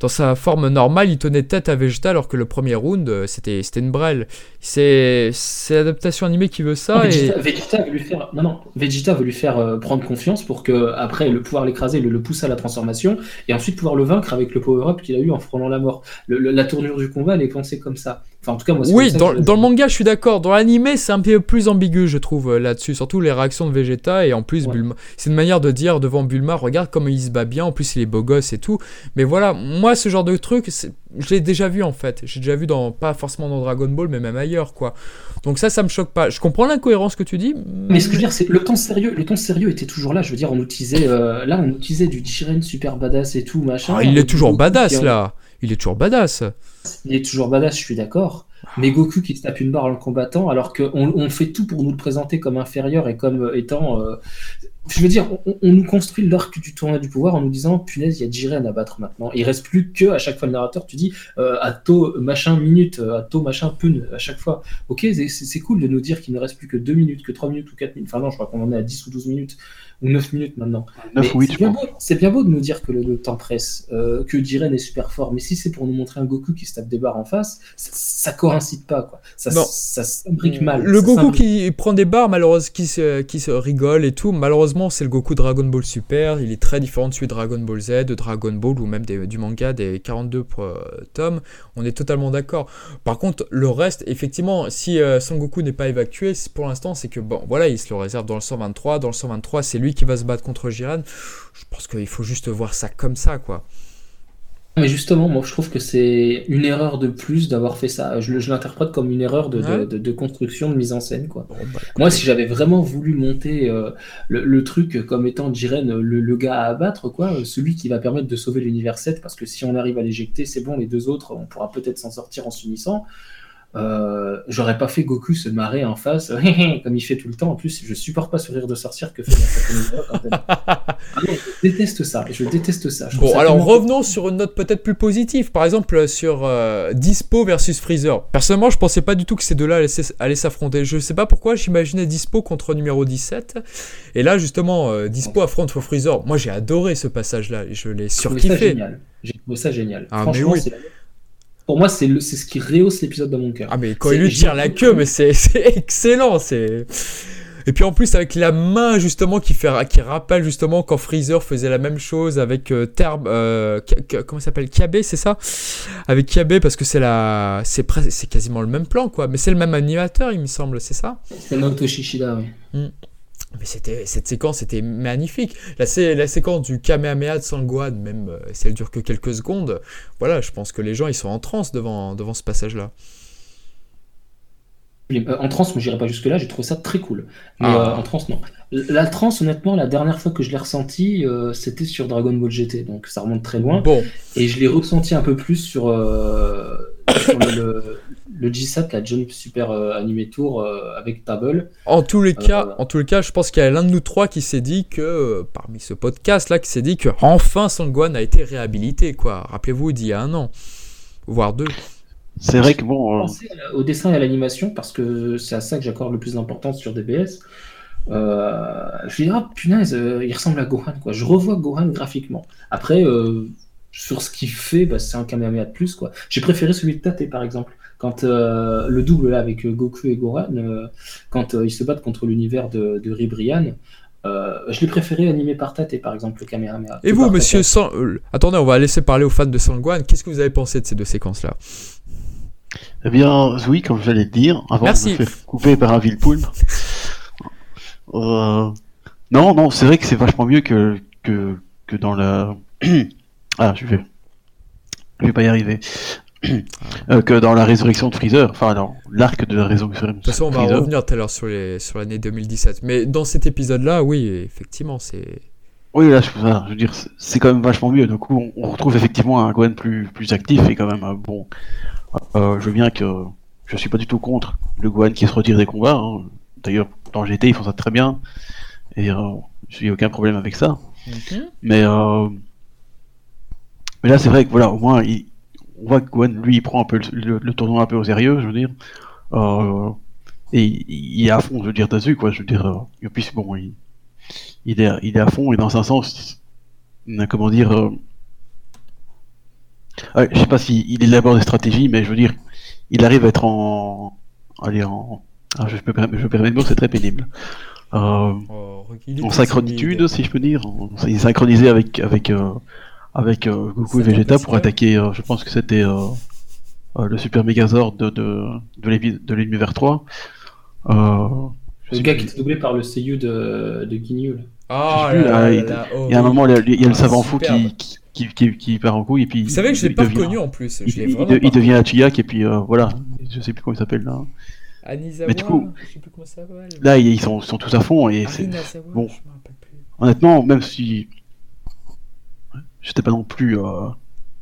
Speaker 1: dans sa forme normale, il tenait tête à Vegeta alors que le premier round, euh, c'était une brelle. C'est l'adaptation animée qui veut ça.
Speaker 3: Vegeta, veut lui faire, non, non, Vegeta veut lui faire euh, prendre confiance pour que après le pouvoir l'écraser, le, le pousser à la transformation et ensuite pouvoir le vaincre avec le power-up qu'il a eu en frôlant la mort. la tournure du combat, elle est pensée comme ça. Enfin, en tout cas, moi,
Speaker 1: oui, dans, dans le manga, je suis d'accord. Dans l'animé, c'est un peu plus ambigu, je trouve, euh, là-dessus. Surtout les réactions de Vegeta et en plus, Bulma. C'est une manière de dire devant Bulma, regarde comment il se bat bien. En plus, il est beau gosse et tout. Mais voilà, moi, ce genre de truc, je l'ai déjà vu en fait. J'ai déjà vu dans, pas forcément dans Dragon Ball, mais même ailleurs, quoi. Donc ça, ça me choque pas. Je comprends l'incohérence que tu dis.
Speaker 3: Mais ce que je veux dire, c'est le temps sérieux. Le temps sérieux était toujours là. Je veux dire, on utilisait, euh, là, on utilisait du Jiren super badass et tout, machin.
Speaker 1: Ah, il est toujours badass là. Il est toujours badass.
Speaker 3: Il est toujours badass, je suis d'accord. Mais Goku qui tape une barre en le combattant, alors qu'on on fait tout pour nous le présenter comme inférieur et comme euh, étant. Euh, je veux dire, on, nous construit l'arc du tournoi du pouvoir en nous disant punaise, il y a Jiren à battre maintenant. Il reste plus que à chaque fois le narrateur, tu dis euh, Atto machin minute, Atto machin pun à chaque fois. Ok, c'est cool de nous dire qu'il ne reste plus que 2 minutes, que 3 minutes ou 4 minutes. Enfin, non, je crois qu'on en est à 10 ou 12 minutes ou 9 minutes maintenant. c'est bien, beau de nous dire que le, temps presse, euh, que Jiren est super fort, mais si c'est pour nous montrer un Goku qui se tape des barres en face, ça, coïncide pas, quoi. Ça, ça, s'imbrique mal.
Speaker 1: Le Goku qui prend des barres, malheureusement, qui se, qui se rigole et tout, malheureusement, c'est le Goku Dragon Ball Super, il est très différent de celui de Dragon Ball Z, de Dragon Ball ou même du manga des 42 euh, tomes, on est totalement d'accord. Par contre, le reste, effectivement, si euh, Son Goku n'est pas évacué, pour l'instant, c'est que, bon, voilà, il se le réserve dans le 123, dans le 123, c'est lui qui va se battre contre Jiren. Je pense qu'il faut juste voir ça comme ça, quoi.
Speaker 3: Mais justement, moi je trouve que c'est une erreur de plus d'avoir fait ça. Je, je l'interprète comme une erreur de,
Speaker 1: Ouais.
Speaker 3: de, de construction, de mise en scène. Quoi.
Speaker 1: Bon, bah,
Speaker 3: Moi, si j'avais vraiment voulu monter euh, le, le truc comme étant Jiren, le, le gars à abattre, quoi, euh, celui qui va permettre de sauver l'univers 7, parce que si on arrive à l'éjecter, c'est bon, les deux autres, on pourra peut-être s'en sortir en s'unissant. Euh, J'aurais pas fait Goku se marrer en face, comme il fait tout le temps. En plus, je supporte pas ce rire de sorcière que fait elle- Ah non, je déteste ça. Je déteste ça. Je
Speaker 1: Bon,
Speaker 3: ça
Speaker 1: alors revenons sur une note peut-être plus positive. Par exemple, sur euh, Dispo versus Freezer. Personnellement, je pensais pas du tout que ces deux-là allaient s'affronter. Je sais pas pourquoi, j'imaginais Dispo contre numéro 17. Et là, justement, euh, Dispo affronte Freezer. Moi, j'ai adoré ce passage-là. Je l'ai
Speaker 3: J'ai trouvé ça
Speaker 1: surkiffé.
Speaker 3: génial. J'ai trouvé ça génial.
Speaker 1: Ah,
Speaker 3: Franchement,
Speaker 1: oui.
Speaker 3: c'est la- pour moi, c'est ce qui rehausse l'épisode dans mon cœur.
Speaker 1: Ah, mais quand il lui tire la queue, mais c'est c'est excellent. C'est. Et puis en plus avec la main justement qui fait qui rappelle justement quand Freezer faisait la même chose avec euh, Terb euh, comment ça s'appelle? Kiabe c'est ça? Avec Kiabe parce que c'est la c'est presque c'est quasiment le même plan quoi mais c'est le même animateur il me semble c'est ça?
Speaker 3: C'est Naoto Shishida, oui.
Speaker 1: Mais c'était cette séquence était magnifique la, sé- la séquence du Kamehameha de Sangohan même euh, si elle dure que quelques secondes voilà je pense que les gens ils sont en transe devant devant ce passage là
Speaker 3: Euh, En trans, moi, j'irai pas jusque-là, j'ai trouvé ça très cool. Mais
Speaker 1: Ah.
Speaker 3: euh, en trans, non. La trans, honnêtement, la dernière fois que je l'ai ressenti, euh, c'était sur Dragon Ball GT, donc ça remonte très loin.
Speaker 1: bon
Speaker 3: Et je l'ai ressenti un peu plus sur, sur le, le, le GSAT, la Jump Super euh, Anime Tour euh, avec Table.
Speaker 1: En tous les cas,
Speaker 3: Euh,
Speaker 1: en tous les cas, je pense qu'il y a l'un de nous trois qui s'est dit que euh, parmi ce podcast là, qui s'est dit que enfin Sangwan a été réhabilité quoi. Rappelez-vous d'il y a un an, voire deux.
Speaker 2: C'est vrai que bon, euh,
Speaker 3: au dessin et à l'animation parce que c'est à ça que j'accorde le plus d'importance sur DBS. Euh, je dis, ah punaise, euh, il ressemble à Gohan, quoi. Je revois Gohan graphiquement. Après, euh, sur ce qu'il fait, bah, c'est un Kamehameha de plus, quoi. J'ai préféré celui de Tate, par exemple. Quand euh, le double là avec euh, Goku et Gohan, euh, quand euh, ils se battent contre l'univers de, de Ribrian, euh, je l'ai préféré animé par Tate, par exemple, le Kamehameha.
Speaker 1: Et vous, monsieur. San... Attendez, on va laisser parler aux fans de Sangwan. Qu'est-ce que vous avez pensé de ces deux séquences là
Speaker 2: eh bien, oui, comme j'allais le dire, avant
Speaker 1: Merci.
Speaker 2: de me faire couper par un. Euh, non, non, c'est vrai que c'est vachement mieux que, que, que dans la. ah, je vais. Je vais pas y arriver. Euh, que dans la résurrection de Freezer, enfin dans l'arc de la résurrection
Speaker 1: De toute façon, on va
Speaker 2: Freezer.
Speaker 1: revenir tout à l'heure sur les sur l'année 2017. Mais dans cet épisode là, oui, effectivement, c'est.
Speaker 2: Oui, là, je, je veux dire, c'est- quand même vachement mieux. Du coup, on, on retrouve effectivement un Gwen plus, plus actif et quand même euh, bon. Euh, je veux bien que je suis pas du tout contre le Gwen qui se retire des combats. hein. D'ailleurs, dans GT, ils font ça très bien et euh, je n'ai aucun problème avec ça. Mais euh, mais là, c'est vrai que voilà, au moins, il, on voit que Gwen, lui, il prend un peu le, le- le tournoi un peu au sérieux, je veux dire. Euh, et il, est à fond, je veux dire, dessus, quoi. Je veux dire, euh, et puis bon, il, il est, il est à fond et dans un sens, a, comment dire, euh, ouais, je sais pas s'il il élabore des stratégies, mais je veux dire, il arrive à être en, allez, en, ah, je permets, je me permets de mot, c'est très pénible. Euh,
Speaker 1: Oh,
Speaker 2: en synchronitude, si je peux dire. Il est synchronisé avec avec euh, avec euh, Goku et Vegeta pour attaquer. euh, je pense que c'était euh, euh, le Super Megazord de de de de l'univers 3. Euh, je
Speaker 3: Le gars qui était doublé par le seiyuu de, de Ginyu.
Speaker 1: Ah
Speaker 2: plus,
Speaker 1: là
Speaker 2: il-
Speaker 1: oh,
Speaker 2: y a un
Speaker 1: oui.
Speaker 2: moment, il y a, il y a le
Speaker 1: Ah,
Speaker 2: savant fou
Speaker 1: superbe.
Speaker 2: qui, qui, qui, qui part en couille et puis.
Speaker 1: Vous savez que je l'ai
Speaker 2: il
Speaker 1: pas
Speaker 2: devient-
Speaker 1: reconnu en plus.
Speaker 2: Il,
Speaker 1: Je
Speaker 2: il-
Speaker 1: vraiment
Speaker 2: il devient Achiyak et puis euh, voilà. Je sais plus comment il s'appelle là.
Speaker 1: Anizawa,
Speaker 2: Mais du coup-
Speaker 1: je sais plus comment ça s'appelle.
Speaker 2: Là, ils ils sont, sont tous à fond et c'est bon. honnêtement, même si j'étais pas non plus euh,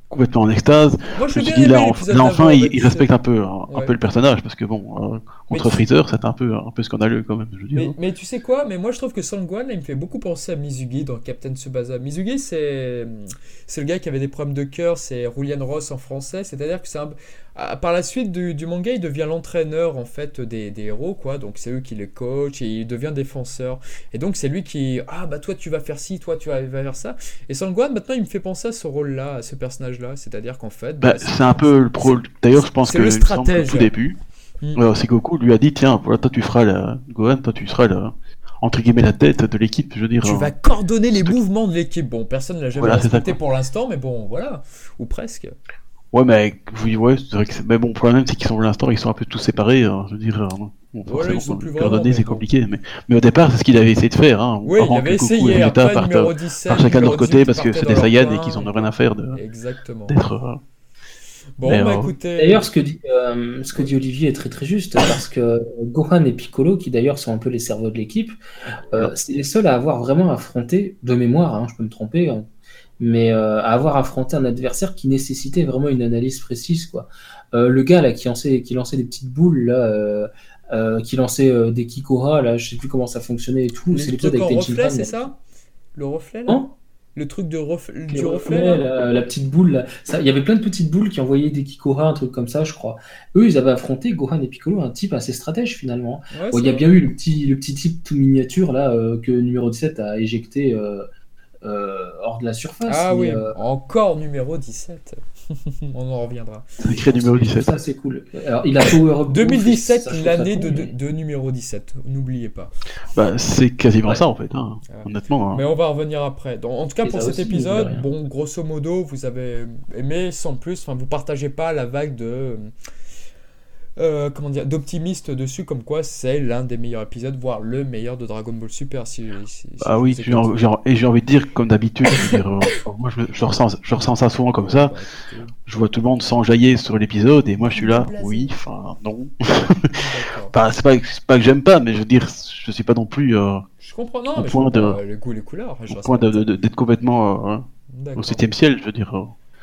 Speaker 2: complètement en extase,
Speaker 1: Moi, je
Speaker 2: me suis dit là, enfin il, respecte un peu un, peu le personnage parce que bon euh, contre Freezer c'est un peu un peu scandaleux quand même je veux dire.
Speaker 1: Mais, mais tu sais quoi? Mais moi je trouve que Sangwan là, il me fait beaucoup penser à Mizugi dans Captain Tsubasa. Mizugi c'est le gars qui avait des problèmes de cœur, c'est Julian Ross en français. C'est-à-dire que c'est un... à- par la suite du, du manga, il devient l'entraîneur en fait des, des héros quoi. Donc c'est eux qui les coachent et il devient défenseur. Et donc c'est lui qui ah bah toi tu vas faire ci, toi tu vas faire ça. Et Sangwan maintenant il me fait penser à ce rôle-là, à ce personnage-là. C'est-à-dire qu'en fait
Speaker 2: Bah,
Speaker 1: bah,
Speaker 2: c'est un peu le pro. D'ailleurs je pense que
Speaker 1: le stratège.
Speaker 2: tout début,
Speaker 1: Mm.
Speaker 2: euh, c'est Goku lui a dit tiens voilà toi tu feras la Gohan toi tu seras la entre guillemets la tête de l'équipe je veux dire.
Speaker 1: Tu
Speaker 2: euh,
Speaker 1: vas coordonner les mouvements de l'équipe. Bon, personne ne l'a jamais
Speaker 2: Voilà,
Speaker 1: respecté pour l'instant, mais bon, voilà. Ou presque.
Speaker 2: Ouais mais oui ouais c'est vrai que c'est- mais bon le problème c'est qu'ils sont pour l'instant ils sont un peu tous séparés euh, je veux dire euh, Bon,
Speaker 1: Voilà, ils
Speaker 2: forcément,
Speaker 1: sont plus
Speaker 2: leur
Speaker 1: vraiment,
Speaker 2: donner,
Speaker 1: mais
Speaker 2: c'est
Speaker 1: bon.
Speaker 2: compliqué. Mais, mais au départ, c'est ce qu'il avait essayé de faire. Hein,
Speaker 1: Oui, il avait essayé. Après, numéro 17,
Speaker 2: partent chacun de leur côté
Speaker 1: 18,
Speaker 2: parce que c'est des Saiyans et qu'ils en ont rien à faire de-
Speaker 1: Exactement.
Speaker 2: d'être. euh,
Speaker 1: Bon, bah
Speaker 2: euh,
Speaker 1: écoutez.
Speaker 3: D'ailleurs, ce que dit, euh, ce que dit Olivier est très très juste parce que Gohan et Piccolo, qui d'ailleurs sont un peu les cerveaux de l'équipe, euh, c'est les seuls à avoir vraiment affronté, de mémoire, hein, je peux me tromper, hein, mais euh, à avoir affronté un adversaire qui nécessitait vraiment une analyse précise. Quoi. Euh, le gars là qui lançait, qui lançait des petites boules là, euh, qui lançait des Kikora là, je sais plus comment ça fonctionnait et tout.
Speaker 1: le
Speaker 3: C'est l'épisode avec
Speaker 1: reflet, c'est ça? Le reflet là?
Speaker 3: Hein?
Speaker 1: Le truc de ref-
Speaker 3: Le
Speaker 1: du reflet,
Speaker 3: la, la petite boule, il y avait plein de petites boules qui envoyaient des Kikora, un truc comme ça, je crois. Eux, ils avaient affronté Gohan et Piccolo, un type assez stratège finalement.
Speaker 1: Ouais,
Speaker 3: Bon, il y a bien eu le petit, le petit type tout miniature là que numéro 17 a éjecté hors de la surface.
Speaker 1: Ah
Speaker 3: mais,
Speaker 1: oui,
Speaker 3: euh,
Speaker 1: encore numéro 17. On en reviendra.
Speaker 2: Sacré numéro 17.
Speaker 3: Ça, c'est cool. Alors, il a power up.
Speaker 1: 2017,
Speaker 3: ça, je trouve ça
Speaker 1: l'année de, de,
Speaker 3: mais-
Speaker 1: de numéro 17, n'oubliez pas.
Speaker 2: Bah, c'est quasiment
Speaker 3: Ouais.
Speaker 2: ça en fait, hein,
Speaker 1: Ouais.
Speaker 2: honnêtement. hein.
Speaker 1: Mais on va revenir après. Donc, en tout cas,
Speaker 3: Et
Speaker 1: pour cet
Speaker 3: aussi,
Speaker 1: épisode, bon, grosso modo, vous avez aimé sans plus. Enfin, vous partagez pas la vague de. Euh, comment dire D'optimiste dessus, comme quoi c'est l'un des meilleurs épisodes, voire le meilleur de Dragon Ball Super. Si, si- si
Speaker 2: Ah oui, j'ai en-
Speaker 1: compris.
Speaker 2: j'ai en- et j'ai envie de dire, comme d'habitude, je veux dire, euh, moi je, ressens, je ressens ça souvent comme ça. Je vois tout le monde s'enjailler sur l'épisode et moi je suis là, oui, enfin non. Bah, c'est pas, c'est pas que j'aime pas, mais je veux dire, je suis pas non plus euh,
Speaker 1: Je comprends, non,
Speaker 2: au
Speaker 1: mais je
Speaker 2: point
Speaker 1: comprends,
Speaker 2: de-
Speaker 1: euh, les couleurs. je
Speaker 2: au point d'être complètement euh,
Speaker 1: D'accord.
Speaker 2: au septième ciel, je veux dire.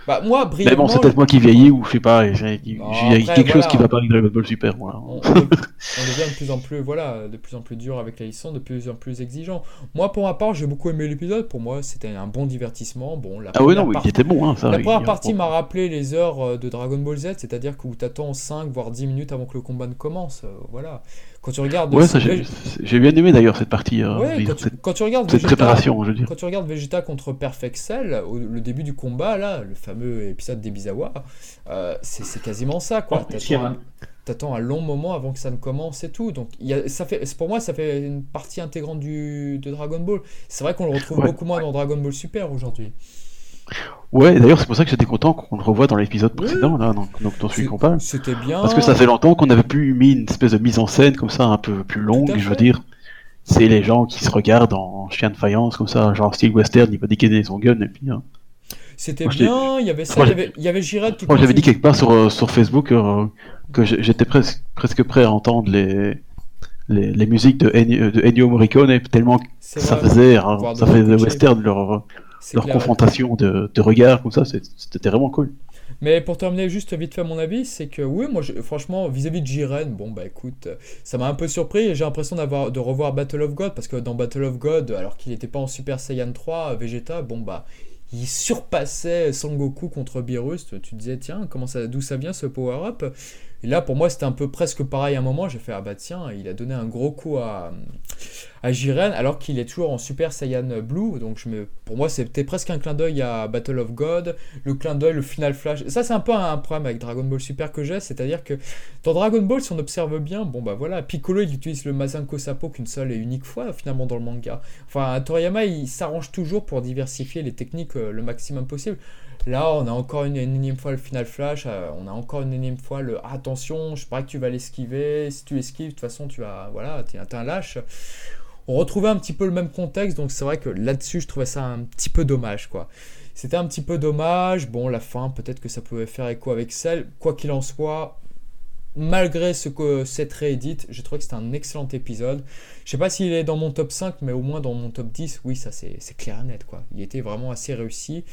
Speaker 1: Bah, moi,
Speaker 2: Mais bon, c'est peut-être moi qui vieillis ou je sais pas, j'ai quelque chose qui va pas avec Dragon Ball Super, voilà.
Speaker 1: on, on dev- on devient de plus en plus voilà de plus en plus dur avec la licence de plus en plus exigeant moi pour ma part j'ai beaucoup aimé l'épisode pour moi c'était un bon divertissement bon la
Speaker 2: Ah
Speaker 1: première
Speaker 2: non,
Speaker 1: partie-
Speaker 2: il était bon, hein, ça.
Speaker 1: la première
Speaker 2: il-
Speaker 1: partie m'a rappelé les heures euh, de Dragon Ball Z, c'est-à-dire que tu attends 5 voire 10 minutes avant que le combat ne commence. euh, voilà. Quand tu regardes
Speaker 2: Ouais, ça, j'ai bien aimé d'ailleurs cette partie, euh,
Speaker 1: Ouais, quand, tu,
Speaker 2: cette,
Speaker 1: quand tu regardes
Speaker 2: cette
Speaker 1: Vegeta,
Speaker 2: préparation, je veux dire.
Speaker 1: quand tu regardes Vegeta contre Perfect Cell, au- le début du combat là, le fameux épisode des Bizawa, euh, c'est c'est quasiment ça quoi.
Speaker 3: Oh,
Speaker 1: T'attends- un long moment avant que ça ne commence et tout. Donc, il y a, ça fait, pour moi, ça fait une partie intégrante du, de Dragon Ball. C'est vrai qu'on le retrouve
Speaker 2: Ouais.
Speaker 1: beaucoup moins dans Dragon Ball Super aujourd'hui.
Speaker 2: Ouais, d'ailleurs, c'est pour ça que j'étais content qu'on le revoie dans l'épisode précédent, là, donc, donc dans celui qu'on parle.
Speaker 1: C'était bien.
Speaker 2: Parce que ça fait longtemps qu'on n'avait plus mis une espèce de mise en scène comme ça, un peu plus longue, je veux dire. C'est les gens qui se regardent en chien de faïence, comme ça, genre style western, il va dégainer son gun, et puis. hein.
Speaker 1: C'était bien. Il y avait ça. Il y avait, il y avait Jiret qui.
Speaker 2: Moi, j'avais dit quelque part sur, euh, sur Facebook euh, que j'étais presque, presque prêt à entendre les, les, les musiques de, Ennio, Morricone, tellement ça
Speaker 1: vrai.
Speaker 2: faisait, hein, ça faisait western, leur, leur
Speaker 1: clair.
Speaker 2: confrontation de, de regards, comme ça, c'était vraiment cool.
Speaker 1: Mais pour terminer juste vite fait mon avis, c'est que oui, moi je- franchement vis-à-vis de Jiren, bon bah écoute, euh, ça m'a un peu surpris et j'ai l'impression d'avoir de revoir Battle of God parce que dans Battle of God, alors qu'il n'était pas en Super Saiyan 3, Vegeta, bon bah il surpassait Son Goku contre Beerus. Tu te disais tiens comment ça, d'où ça vient ce power up Et là pour moi c'était un peu presque pareil à un moment. J'ai fait ah bah tiens il a donné un gros coup à à Jiren alors qu'il est toujours en Super Saiyan Blue. Donc pour moi c'était presque un clin d'œil à Battle of God le clin d'œil, le final flash. Ça, c'est un peu un problème avec Dragon Ball Super que j'ai, c'est-à-dire que dans Dragon Ball, si on observe bien, bon bah voilà, Piccolo il utilise le Mazenko Sapo qu'une seule et unique fois finalement dans le manga. Enfin, Toriyama il s'arrange toujours pour diversifier les techniques euh, le maximum possible. Là, on a encore une, énième fois le final flash, euh, on a encore une énième fois le attention, je parie que tu vas l'esquiver, si tu esquives, de toute façon, tu vas, voilà, t'es un lâche. On retrouvait un petit peu le même contexte, donc c'est vrai que là-dessus, je trouvais ça un petit peu dommage, quoi. C'était un petit peu dommage. Bon, la fin, peut-être que ça pouvait faire écho avec celle. Quoi qu'il en soit, malgré ce que cette réédite, j'ai trouvé que c'était un excellent épisode. Je sais pas s'il est dans mon top 5, mais au moins dans mon top 10, oui, ça c'est c'est clair et net, quoi. Il était vraiment assez réussi.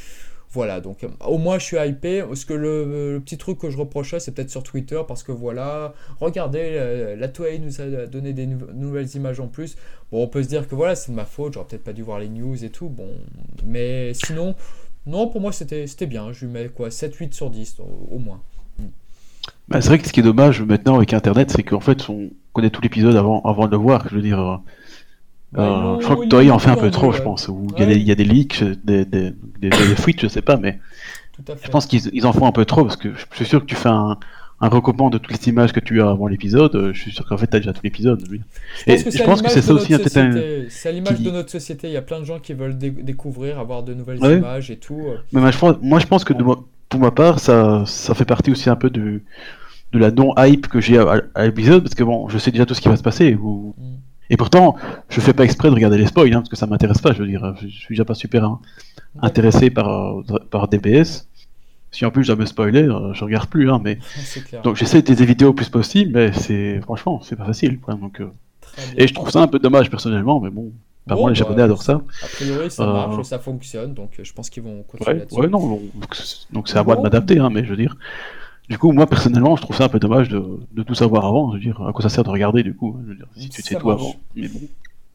Speaker 1: Voilà, donc euh, au moins je suis hypé. Parce que le, petit truc que je reprochais, c'est peut-être sur Twitter, parce que voilà, regardez, euh, la Toei nous a donné des nou- nouvelles images en plus. Bon, on peut se dire que voilà, c'est de ma faute, j'aurais peut-être pas dû voir les news et tout. Bon, mais sinon, non, pour moi c'était bien. Je lui mets quoi 7-8 sur 10 au, au moins.
Speaker 2: Bah, c'est vrai que ce qui est dommage maintenant avec Internet, c'est qu'en fait, on connaît tout l'épisode avant, avant de le voir. Je veux dire, euh,
Speaker 1: Bah,
Speaker 2: euh, je crois que
Speaker 1: ils
Speaker 2: Toei en fait un peu trop, je pense. Il y, a
Speaker 1: Ouais.
Speaker 2: des- il y a des leaks, des, des, des, des fuites, je sais pas, mais je pense qu'ils ils en font un peu trop parce que je suis sûr que tu fais un, un recoupement de toutes les images que tu as avant l'épisode. euh, Je suis sûr qu'en fait, tu as déjà tout l'épisode. oui.
Speaker 1: Je
Speaker 2: Et
Speaker 1: pense
Speaker 2: je pense que c'est ça aussi un-.
Speaker 1: C'est à l'image
Speaker 2: qui-
Speaker 1: de notre société. Il y a plein de gens qui veulent dé- découvrir, avoir de nouvelles
Speaker 2: Ouais.
Speaker 1: images et tout.
Speaker 2: Mais moi, je pense, moi, je pense que de moi- pour ma part, ça, ça fait partie aussi un peu du, de la non-hype que j'ai à, l'épisode, parce que bon, je sais déjà tout ce qui va se passer. Ou... Mm. Et pourtant, je fais pas exprès de regarder les spoils, hein, parce que ça m'intéresse pas, je veux dire. Je, suis déjà pas super hein, intéressé par, par DBS. Si en plus je me spoiler, euh, je regarde plus, hein, mais. Donc j'essaie de les éviter au plus possible, mais c'est franchement, c'est pas facile. Donc, euh, Et je trouve ça un peu dommage personnellement, mais bon. Par moi, les bah, Japonais adorent ça.
Speaker 1: A priori, ça marche, euh, ça fonctionne, donc je pense qu'ils vont continuer là-dessus.
Speaker 2: Ouais, non, donc c'est à moi de m'adapter, mais je veux dire. Du coup, moi personnellement, je trouve ça un peu dommage de, de, tout savoir avant. Je veux dire, à quoi ça sert de regarder du coup je veux dire, Si tu sais tout avant. Mais bon.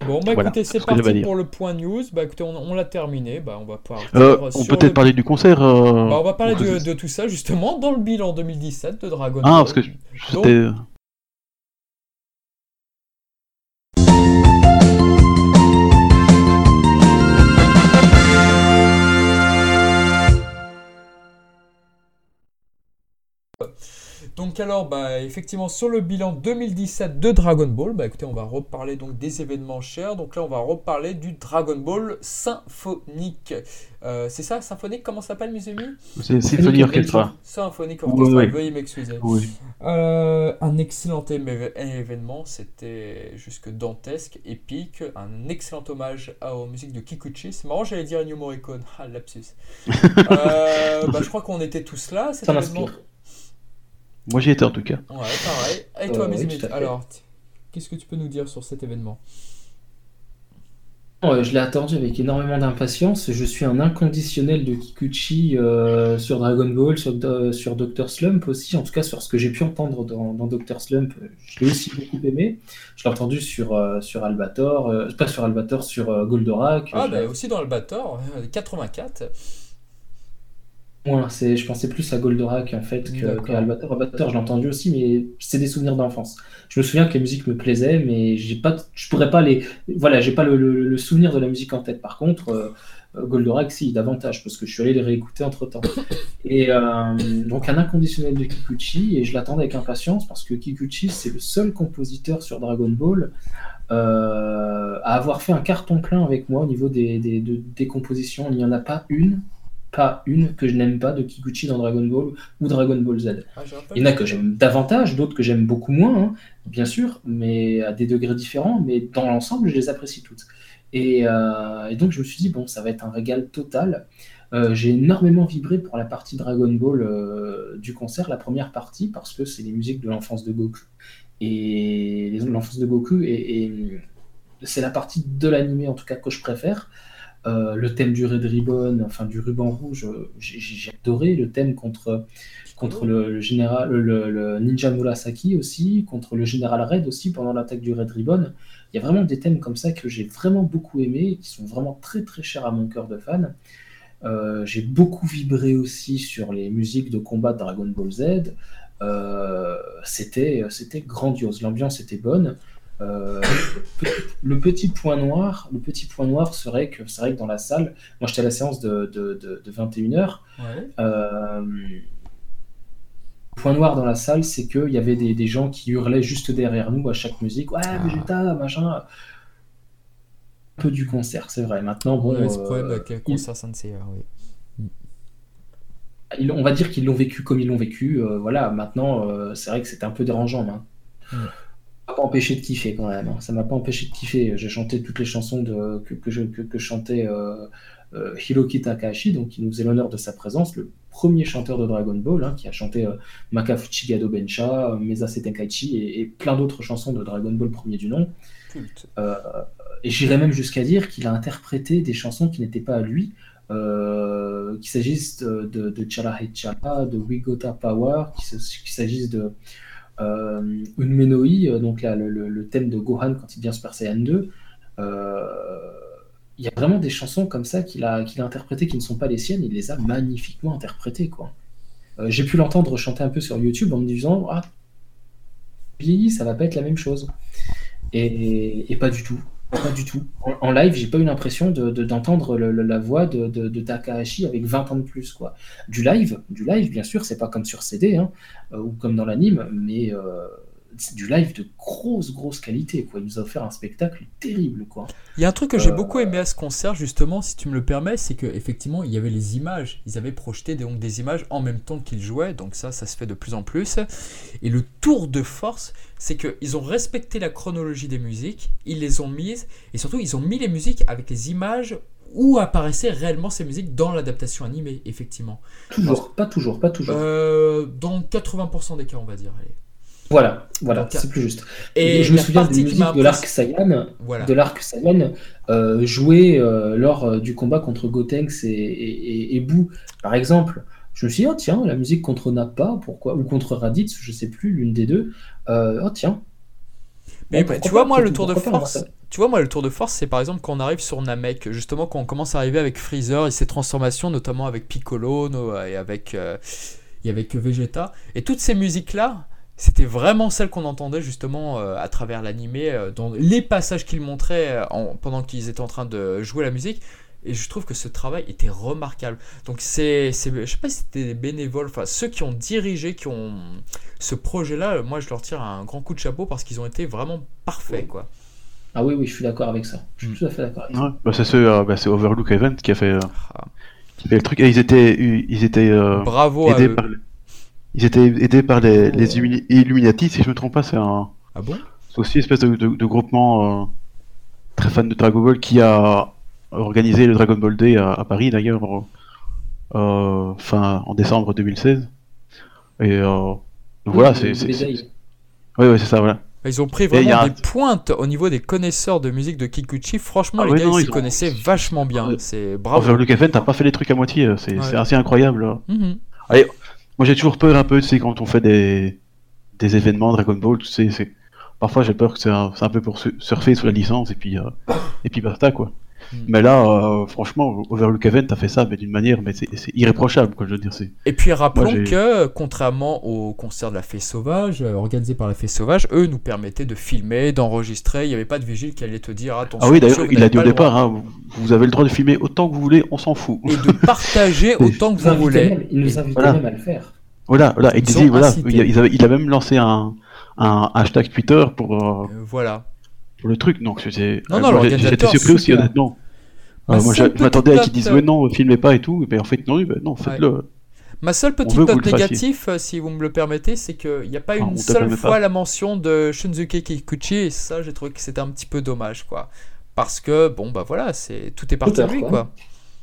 Speaker 1: Bon, bah écoutez, c'est parti pour le point news. Bah écoutez, on, l'a terminé. Bah, on va pouvoir.
Speaker 2: Euh, on peut peut-être parler du concert. Euh,
Speaker 1: bah, on va parler de, de, tout ça justement dans le bilan 2017 de Dragon
Speaker 2: Ball. Ah, parce que c'était.
Speaker 1: Donc alors, bah, effectivement, sur le bilan 2017 de Dragon Ball, bah, écoutez, on va reparler donc des événements chers. Donc là, on va reparler du Dragon Ball symphonique. Euh, c'est ça, symphonique Comment ça s'appelle, mes amis?
Speaker 2: C'est Symphonique Orchestra.
Speaker 1: Symphonique Orchestra, veuillez m'excuser. Euh, un excellent événement, c'était jusque dantesque, épique, un excellent hommage aux musiques de Kikuchi. C'est marrant, j'allais dire New Morricone, ah lapsus. euh, bah, je crois qu'on était tous là, cet événement.
Speaker 2: Moi j'y étais en tout cas.
Speaker 1: Ouais, pareil. Et toi, mes alors, qu'est-ce que tu peux nous dire sur cet événement?
Speaker 3: Je l'ai attendu avec énormément d'impatience. Je suis un inconditionnel de Kikuchi euh, sur Dragon Ball, sur, sur Doctor Slump aussi, en tout cas sur ce que j'ai pu entendre dans, dans Doctor Slump. Je l'ai aussi beaucoup aimé. Je l'ai entendu sur, euh, sur Albator, euh, pas sur Albator, sur Goldorak.
Speaker 1: Ah, bah aussi dans Albator, 84
Speaker 3: c'est, je pensais plus à Goldorak en fait qu'à Albator. Albator, je l'ai entendu aussi, mais c'est des souvenirs d'enfance. Je me souviens que les musiques me plaisaient, mais j'ai pas, je pourrais pas les, voilà, j'ai pas le, souvenir de la musique en tête. Par contre, euh, Goldorak, si, davantage, parce que je suis allé les réécouter entre temps. Et euh, donc un inconditionnel de Kikuchi, et je l'attendais avec impatience parce que Kikuchi, c'est le seul compositeur sur Dragon Ball euh, à avoir fait un carton plein avec moi au niveau des, des, des compositions. Il n'y en a pas une pas une que je n'aime pas de Kikuchi dans Dragon Ball ou Dragon Ball Z. Ah, Il y en a que j'aime davantage, d'autres que j'aime beaucoup moins, hein, bien sûr, mais à des degrés différents, mais dans l'ensemble, je les apprécie toutes. Et, euh, donc je me suis dit, bon, ça va être un régal total. Euh, j'ai énormément vibré pour la partie Dragon Ball euh, du concert, la première partie, parce que c'est les musiques de l'enfance de Goku. Et l'enfance de Goku, et c'est la partie de l'animé en tout cas que je préfère. Euh, le thème du Red Ribbon, enfin du ruban rouge, j'ai adoré le thème contre, contre le, général, le, ninja Murasaki aussi, contre le général Red aussi pendant l'attaque du Red Ribbon. Il y a vraiment des thèmes comme ça que j'ai vraiment beaucoup aimé, qui sont vraiment très très chers à mon cœur de fan. Euh, j'ai beaucoup vibré aussi sur les musiques de combat de Dragon Ball Z. Euh, c'était grandiose, l'ambiance était bonne. Euh, le petit point noir, le petit point noir serait que c'est vrai que dans la salle, moi j'étais à la séance de, de, de, 21h. Euh, point noir dans la salle, c'est qu'il y avait des, des, gens qui hurlaient juste derrière nous à chaque musique. Ouais, ah. Vegeta, machin. Un peu du concert, c'est vrai. Maintenant, bon.
Speaker 1: Ouais, ce problème avec le concert oui.
Speaker 3: on va dire qu'ils l'ont vécu comme ils l'ont vécu. Euh, voilà, maintenant, c'est vrai que c'était un peu dérangeant. Hein m'a pas empêché de kiffer quand même. Hein. Ça m'a pas empêché de kiffer. J'ai chanté toutes les chansons de, que, que, je, que, chantait euh, euh, Hiroki Takahashi, donc qui nous faisait l'honneur de sa présence, le premier chanteur de Dragon Ball, hein, qui a chanté euh, Makafuchi Gado Bencha, Mesa Setenkaichi et, et plein d'autres chansons de Dragon Ball premier du nom. Euh, et j'irais même jusqu'à dire qu'il a interprété des chansons qui n'étaient pas à lui, qu'il s'agisse de, de, de Chala de Wigota Power, qu'il s'agisse de euh, Unmenoi, euh, donc le, thème de Gohan quand il devient Super Saiyan 2, euh, il y a vraiment des chansons comme ça qu'il a, a interprétées qui ne sont pas les siennes, il les a magnifiquement interprétées. Quoi. j'ai pu l'entendre chanter un peu sur YouTube en me disant Ah, vieilli, ça va pas être la même chose. et pas du tout. Pas du tout. En, live, j'ai pas eu l'impression d'entendre de, la voix de, Takahashi avec 20 ans de plus. Quoi. Du live, du live, bien sûr, c'est pas comme sur CD hein, euh, ou comme dans l'anime, mais euh, du live de grosse, grosse qualité. Quoi. Il nous a offert un spectacle terrible. Quoi.
Speaker 1: Il y a un truc que j'ai
Speaker 3: Euh,
Speaker 1: beaucoup aimé à ce concert, justement, si tu me le permets, c'est qu'effectivement, il y avait les images. Ils avaient projeté donc, des images en même temps qu'ils jouaient, donc ça, ça se fait de plus en plus. Et le tour de force, c'est qu'ils ont respecté la chronologie des musiques, ils les ont mises, et surtout, ils ont mis les musiques avec les images où apparaissaient réellement ces musiques dans l'adaptation animée, effectivement.
Speaker 3: Toujours, pas toujours, pas toujours.
Speaker 1: Euh, dans 80% des cas, on va dire. allez.
Speaker 3: Voilà, voilà, c'est plus juste.
Speaker 1: Et
Speaker 3: Et je me souviens des musiques de l'arc Saiyan,
Speaker 1: Voilà.
Speaker 3: de l'arc Saiyan euh, jouées euh, lors euh, du combat contre Gotenks et, et, et- et Boo, par exemple. Je me suis dit, oh tiens, la musique contre Nappa, pourquoi Ou contre Raditz, je sais plus, l'une des deux. Euh, oh tiens.
Speaker 1: Mais
Speaker 3: Bon,
Speaker 1: bah, tu vois,
Speaker 3: pas,
Speaker 1: moi, le tour de
Speaker 3: pas,
Speaker 1: force, tu vois, moi, le tour de force, c'est par exemple quand on arrive sur Namek, justement, quand on commence à arriver avec Freezer et ses transformations, notamment avec Piccolo no- et avec, et avec Vegeta. Et toutes ces musiques-là, c'était vraiment celles qu'on entendait justement euh, à travers l'animé, euh, dans les passages qu'ils montraient euh, en- pendant qu'ils étaient en train de jouer la musique. Et je trouve que ce travail était remarquable. Donc c'est, c'est je sais pas si c'était des bénévoles, enfin ceux qui ont dirigé, qui ont ce projet-là, moi je leur tire un grand coup de chapeau parce qu'ils ont été vraiment parfaits, quoi.
Speaker 3: Ah oui, oui, je suis d'accord avec ça. Je suis
Speaker 1: Mm.
Speaker 3: tout à fait d'accord avec ça.
Speaker 2: Ouais, bah, c'est ce, euh, bah, c'est Overlook Event qui a fait, euh,
Speaker 1: Ah.
Speaker 2: qui fait le truc. Et ils étaient, ils étaient euh,
Speaker 1: Bravo à eux.
Speaker 2: par, les- ils étaient aidés par les,
Speaker 3: Oh.
Speaker 2: les Illuminati, si je me trompe pas, c'est un,
Speaker 1: Ah bon?
Speaker 2: c'est aussi une espèce de, de- de groupement euh, très fan de Dragon Ball qui a organisé le Dragon Ball Day à, à Paris d'ailleurs, euh, euh, fin en décembre 2016. Et euh, donc voilà,
Speaker 3: Oui,
Speaker 2: c'est,
Speaker 3: le
Speaker 2: c'est, ça, voilà.
Speaker 1: Ils ont pris vraiment
Speaker 2: a
Speaker 1: des
Speaker 2: un-
Speaker 1: pointes au niveau des connaisseurs de musique de Kikuchi. Franchement,
Speaker 2: Ah
Speaker 1: les gars,
Speaker 2: non,
Speaker 1: ils
Speaker 2: ils
Speaker 1: s'y
Speaker 2: ont-
Speaker 1: connaissaient vachement bien. C'est bravo.
Speaker 2: Overlook Event n'a pas fait les trucs à moitié, c'est,
Speaker 1: Ouais.
Speaker 2: assez incroyable.
Speaker 1: Mhm.
Speaker 2: Moi j'ai toujours peur un peu, tu sais, quand on fait des, des événements Dragon Ball, tu sais, c'est... Parfois j'ai peur que c'est un, peu pour su- surfer sur la licence et puis, euh, et puis basta quoi.
Speaker 1: Mm.
Speaker 2: Mais là, euh, franchement, Overlook Event a fait ça mais d'une manière, mais c'est, irréprochable quoi, je veux dire.
Speaker 1: Et puis rappelons
Speaker 2: Moi,
Speaker 1: que, contrairement au concert de la Fée Sauvage, euh, organisé par la Fée Sauvage, eux nous permettaient de filmer, d'enregistrer. Il n'y avait pas de vigile qui allait te dire attention.
Speaker 2: Ah oui, d'ailleurs, il a dit au départ, hein, vous, avez le droit de filmer autant que vous voulez, on s'en fout.
Speaker 1: Et de partager autant que vous voulez.
Speaker 3: même- Il nous
Speaker 2: voilà.
Speaker 3: même à le faire.
Speaker 2: Voilà, voilà, et
Speaker 1: Ils
Speaker 2: voilà, il, a, ils avaient- il a même lancé un, un hashtag Twitter pour, euh,
Speaker 1: Euh, voilà.
Speaker 2: Pour le truc, donc c'était...
Speaker 1: Non,
Speaker 2: euh,
Speaker 1: non, l'organisateur,
Speaker 2: J'étais surpris aussi, honnêtement. Euh, moi, je m'attendais à qu'ils disent
Speaker 1: note-
Speaker 2: ouais non, filmez pas et tout, mais en fait non, ben non, faites-le.
Speaker 1: Ma seule petite note négative, euh, si vous me le permettez, c'est qu'il n'y a pas
Speaker 2: Ah,
Speaker 1: une seule fois
Speaker 2: pas.
Speaker 1: la mention de Shunzuke Kikuchi, et ça, j'ai trouvé que c'était un petit peu dommage, quoi. Parce que, bon, bah voilà, c'est tout est parti de lui,
Speaker 3: quoi.
Speaker 1: quoi.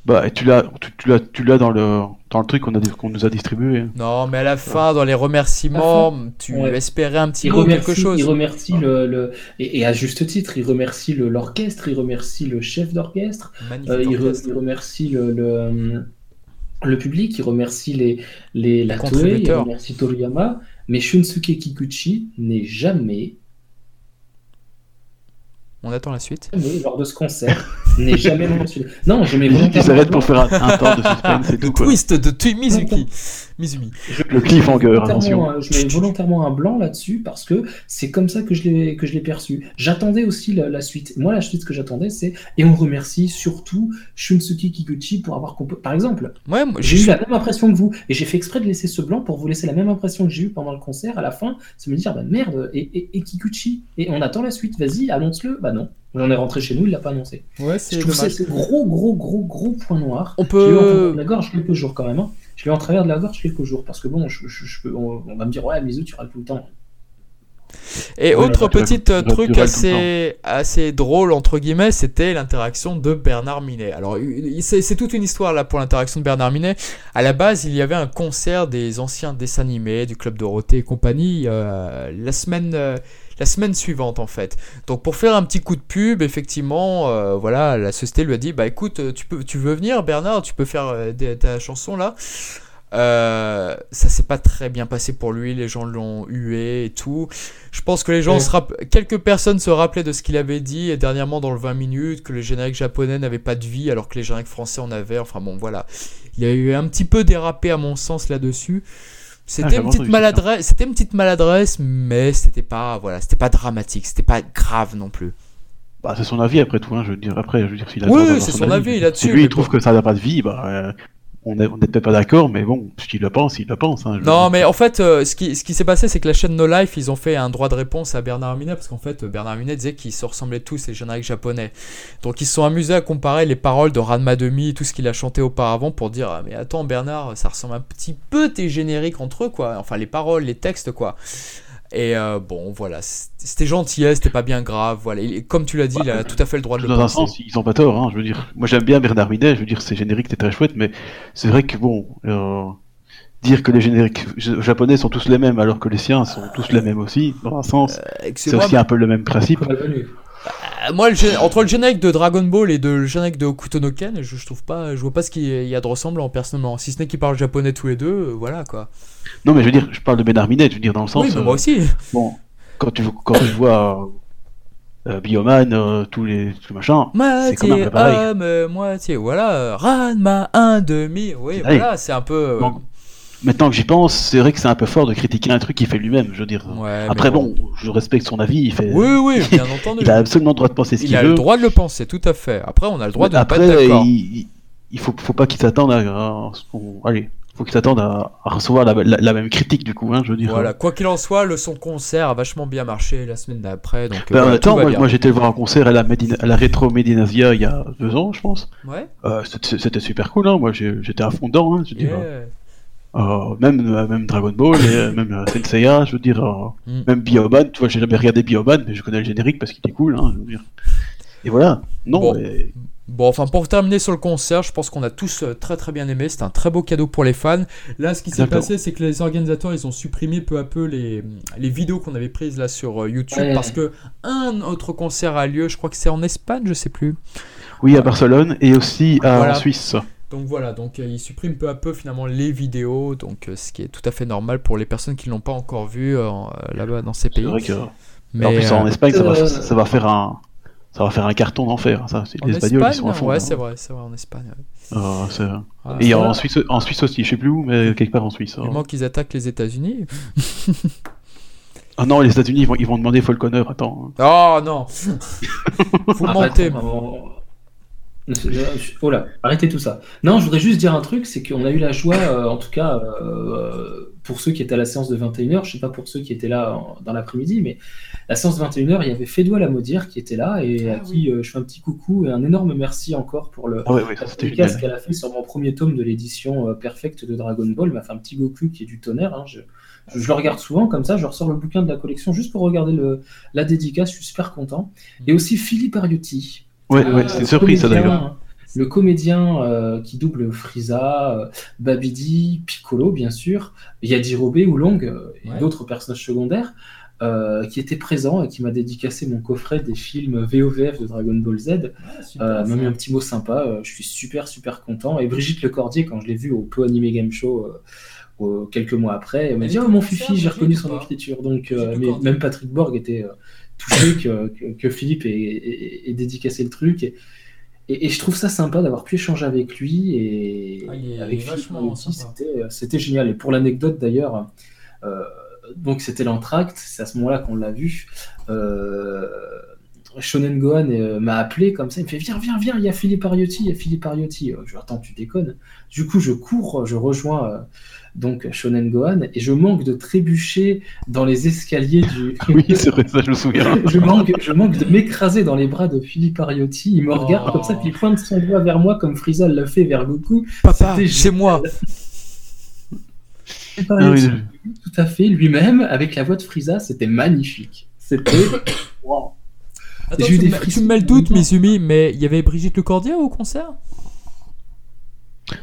Speaker 2: Bah, et tu l'as, tu, tu l'as, tu l'as dans le, dans le truc qu'on a, qu'on nous a distribué.
Speaker 1: Non, mais à la fin, dans les remerciements, tu
Speaker 3: Ouais.
Speaker 1: espérais un petit
Speaker 3: Il
Speaker 1: mot, quelque
Speaker 3: remercie,
Speaker 1: chose.
Speaker 3: il remercie le, le- et, et à juste titre, il remercie le- l'orchestre, il remercie le chef d'orchestre,
Speaker 1: Magnifique
Speaker 3: euh, il, re-
Speaker 1: orchestre.
Speaker 3: il remercie le, le, le public, il remercie les, les, la Toei, il remercie Toriyama, mais Shunsuke Kikuchi n'est jamais,
Speaker 1: On attend la suite.
Speaker 3: jamais, lors de ce concert, n'est jamais mentionné. Non, je mets volontairement
Speaker 2: s'arrête
Speaker 3: un
Speaker 2: pour
Speaker 3: blanc.
Speaker 2: faire un, un temps de suspense
Speaker 1: Le
Speaker 2: tout, quoi.
Speaker 1: twist de Tui Mizuki. Mizumi.
Speaker 3: Je-
Speaker 2: Le cliffhanger, attention.
Speaker 3: un- je mets volontairement un blanc là-dessus parce que c'est comme ça que je l'ai que je l'ai perçu. J'attendais aussi la, la suite. Moi, la suite que j'attendais, c'est et on remercie surtout Shunsuke Kikuchi pour avoir composé. Par exemple,
Speaker 1: Ouais, moi,
Speaker 3: j'ai
Speaker 1: j'ai
Speaker 3: eu la même impression que vous et j'ai fait exprès de laisser ce blanc pour vous laisser la même impression que j'ai eu pendant le concert. À la fin, c'est me dire bah merde et, et- et Kikuchi et on attend la suite. Vas-y, annonce-le. Bah non. On est rentré chez nous, il l'a pas annoncé.
Speaker 1: Ouais,
Speaker 3: Je
Speaker 1: c'est
Speaker 3: trouve que
Speaker 1: dommage.
Speaker 3: c'est gros, gros, gros, gros point noir.
Speaker 1: On
Speaker 3: Je l'ai eu en travers
Speaker 1: peut.
Speaker 3: de la gorge quelques jours quand même. hein. Je l'ai eu en travers de la gorge quelques jours parce que bon, je, je- je peux- on, on va me dire ouais, Mizu, tu râles tout le temps.
Speaker 1: Et
Speaker 2: Ouais,
Speaker 1: autre petit euh, truc assez, assez drôle, entre guillemets, c'était l'interaction de Bernard Minet. Alors, c'est c'est toute une histoire là pour l'interaction de Bernard Minet. À la base, il y avait un concert des anciens dessins animés du Club Dorothée et compagnie euh, la, semaine, euh, la semaine suivante en fait. Donc, pour faire un petit coup de pub, effectivement, euh, voilà, la société lui a dit Bah écoute, tu, peux, tu veux venir, Bernard, tu peux faire euh, des- ta chanson là? Euh, ça s'est pas très bien passé pour lui, les gens l'ont hué et tout. Je pense que les gens
Speaker 3: Ouais.
Speaker 1: se rapp- quelques personnes se rappelaient de ce qu'il avait dit et dernièrement dans le 20 minutes que les génériques japonais n'avaient pas de vie alors que les génériques français en avaient. Enfin bon voilà, il y a eu un petit peu dérapé à mon sens là-dessus. C'était
Speaker 2: j'ai
Speaker 1: une petite maladresse, c'était une petite maladresse, mais c'était pas voilà, c'était pas dramatique, c'était pas grave non plus.
Speaker 2: Bah, c'est son avis après tout, hein, je veux dire. Après, je veux dire, s'il a
Speaker 1: Oui, c'est son avis là-dessus,
Speaker 2: Si lui, il trouve que ça n'a pas de vie, bah, euh, on n'était pas d'accord, mais bon, ce qu'il le pense, il le pense. Hein,
Speaker 1: non, mais en fait, euh, ce qui, ce qui s'est passé, c'est que la chaîne No Life, ils ont fait un droit de réponse à Bernard Minet, parce qu'en fait, Bernard Minet disait qu'ils se ressemblaient tous, les génériques japonais. Donc, ils se sont amusés à comparer les paroles de Ranma Demi, tout ce qu'il a chanté auparavant, pour dire ah, Mais attends, Bernard, ça ressemble un petit peu tes génériques entre eux, quoi. Enfin, les paroles, les textes, quoi. Et euh, bon, voilà, c'était gentil, hein, c'était pas bien grave. Voilà, comme tu l'as dit, il a tout à fait le droit de le
Speaker 2: Dans un sens, ils ont pas tort. Hein, je veux dire, moi j'aime bien Bernard Minet. Je veux dire, c'est générique, c'est très chouette, mais c'est vrai que bon, euh, dire que les génériques japonais sont tous les mêmes alors que les siens sont tous les mêmes aussi, dans un sens, euh, c'est aussi un peu le même principe.
Speaker 1: Bah, moi, entre le générique de Dragon Ball et le générique de Okuto no Ken, je, je, trouve pas, je vois pas ce qu'il y a de ressemblant personnellement. Si ce n'est qu'ils parlent japonais tous les deux, euh, voilà quoi.
Speaker 2: Non, mais je veux dire, je parle de Ben je veux dire dans le sens.
Speaker 1: Oui, moi aussi. Euh,
Speaker 2: bon, quand tu, quand tu vois euh, Bioman, tous les tout machin, c'est quand même pareil.
Speaker 1: Homme, moitié, voilà, Ranma un demi, oui, voilà, c'est un peu.
Speaker 2: Maintenant que j'y pense, c'est vrai que c'est un peu fort de critiquer un truc qu'il fait lui-même, je veux dire. Après, bon. je respecte son avis. Il fait...
Speaker 1: Oui, oui, bien entendu.
Speaker 2: il a absolument le droit de penser ce qu'il veut.
Speaker 1: Il a le droit de le penser, tout à fait. Après, on a le droit de
Speaker 2: Après,
Speaker 1: pas être d'accord.
Speaker 2: Il, il faut, faut pas qu'il s'attende à, Allez, faut qu'il s'attende à, recevoir la, même critique du coup, hein, je veux dire.
Speaker 1: Voilà, quoi qu'il en soit, le son concert a vachement bien marché la semaine d'après. Donc,
Speaker 2: ben, attends, moi, j'étais voir un concert à la, à la Retro Medinasia il y a deux ans, je pense.
Speaker 1: Ouais.
Speaker 2: Euh, c'était super cool, hein. moi j'étais à fond dedans. Hein, je yeah. Euh, même, euh, même Dragon Ball, et, euh, même Senseiya, je veux dire, mm. même Bioman, tu vois, j'ai jamais regardé Bioman, mais je connais le générique parce qu'il est cool, hein, je veux dire. Et voilà, non,
Speaker 1: bon. Bon, enfin, pour terminer sur le concert, je pense qu'on a tous très très bien aimé. C'est un très beau cadeau pour les fans. Là, ce qui s'est passé, c'est que les organisateurs, ils ont supprimé peu à peu les, les vidéos qu'on avait prises là sur YouTube parce que un autre concert a lieu. Je crois que c'est en Espagne, je sais plus.
Speaker 2: Oui, à Barcelone et aussi en Suisse.
Speaker 1: Donc voilà, donc euh, il supprime peu à peu finalement les vidéos, donc euh, ce qui est tout à fait normal pour les personnes qui ne l'ont pas encore vu euh, là-bas dans ces pays.
Speaker 2: Vrai que... Mais en plus en Espagne, ça va, ça va, faire un ça va faire un carton d'enfer. Ça,
Speaker 1: les Espagnols ils sont à fond. Ouais, c'est vrai, c'est vrai en Espagne.
Speaker 2: Ah, et en Suisse, en Suisse aussi, je sais plus où, mais quelque part en Suisse.
Speaker 1: Il manque qu'ils attaquent les États-Unis.
Speaker 2: Ah non, les États-Unis, ils vont, ils vont demander Falconer, attends.
Speaker 1: Oh non Vous mentez.
Speaker 3: Oh là, arrêtez tout ça. Non, je voudrais juste dire un truc, c'est qu'on a eu la joie, euh, en tout cas, euh, pour ceux qui étaient à la séance de 21h, je sais pas pour ceux qui étaient là dans l'après-midi, mais la séance de 21h, il y avait Fédois Lamodière qui était là et à ah qui euh, je fais un petit coucou et un énorme merci encore pour le
Speaker 2: ah
Speaker 3: qu'elle a fait sur mon premier tome de l'édition perfecte de Dragon Ball. Il m'a fait un petit Goku qui est du tonnerre. Hein. Je, je, le regarde souvent comme ça, je ressors le bouquin de la collection juste pour regarder le, la dédicace, je suis super content. Et aussi Philippe Ariotti.
Speaker 2: Ouais, ouais c'est une surprise ça d'ailleurs.
Speaker 3: Le comédien euh, qui double Frieza, euh, Babidi, Piccolo, bien sûr, Yajirobe, Oolong euh, et d'autres personnages secondaires qui étaient présents et qui m'a dédicacé mon coffret des films VOVF de Dragon Ball Z. m'a mis un petit mot sympa. je suis super, super content. Et Brigitte Lecordier, quand je l'ai vu au Po Anime Game Show quelques mois après, elle m'a dit Oh mon fifi, j'ai reconnu son écriture. Donc, mais même Patrick Borg était touché que, que, Philippe ait, dédicacé le truc. Et, et, je trouve ça sympa d'avoir pu échanger avec lui et
Speaker 1: ah, avec Philippe aussi.
Speaker 3: C'était génial. Et pour l'anecdote d'ailleurs, euh, donc c'était l'entracte, c'est à ce moment-là qu'on l'a vu. Euh, Shonen Gohan euh, m'a appelé comme ça, il me fait viens, viens, viens, il y a Philippe Ariotti, il y a Philippe Ariotti. Je dis attends, tu déconnes. Du coup, je cours, je rejoins donc Shonen Gohan, et je manque de trébucher dans les escaliers du.
Speaker 2: oui, c'est vrai, ça, je me souviens.
Speaker 3: je, manque, je manque de m'écraser dans les bras de Philippe Ariotti. Il me regarde comme ça, puis il pointe son doigt vers moi, comme Frieza l'a fait vers Goku.
Speaker 1: Papa, c'est moi.
Speaker 3: Ah tout à fait, lui-même, avec la voix de Frieza, c'était magnifique. C'était.
Speaker 1: wow. Attends, tu, tu me mets le doute, Mizumi, mais il y avait Brigitte Lecordier au concert?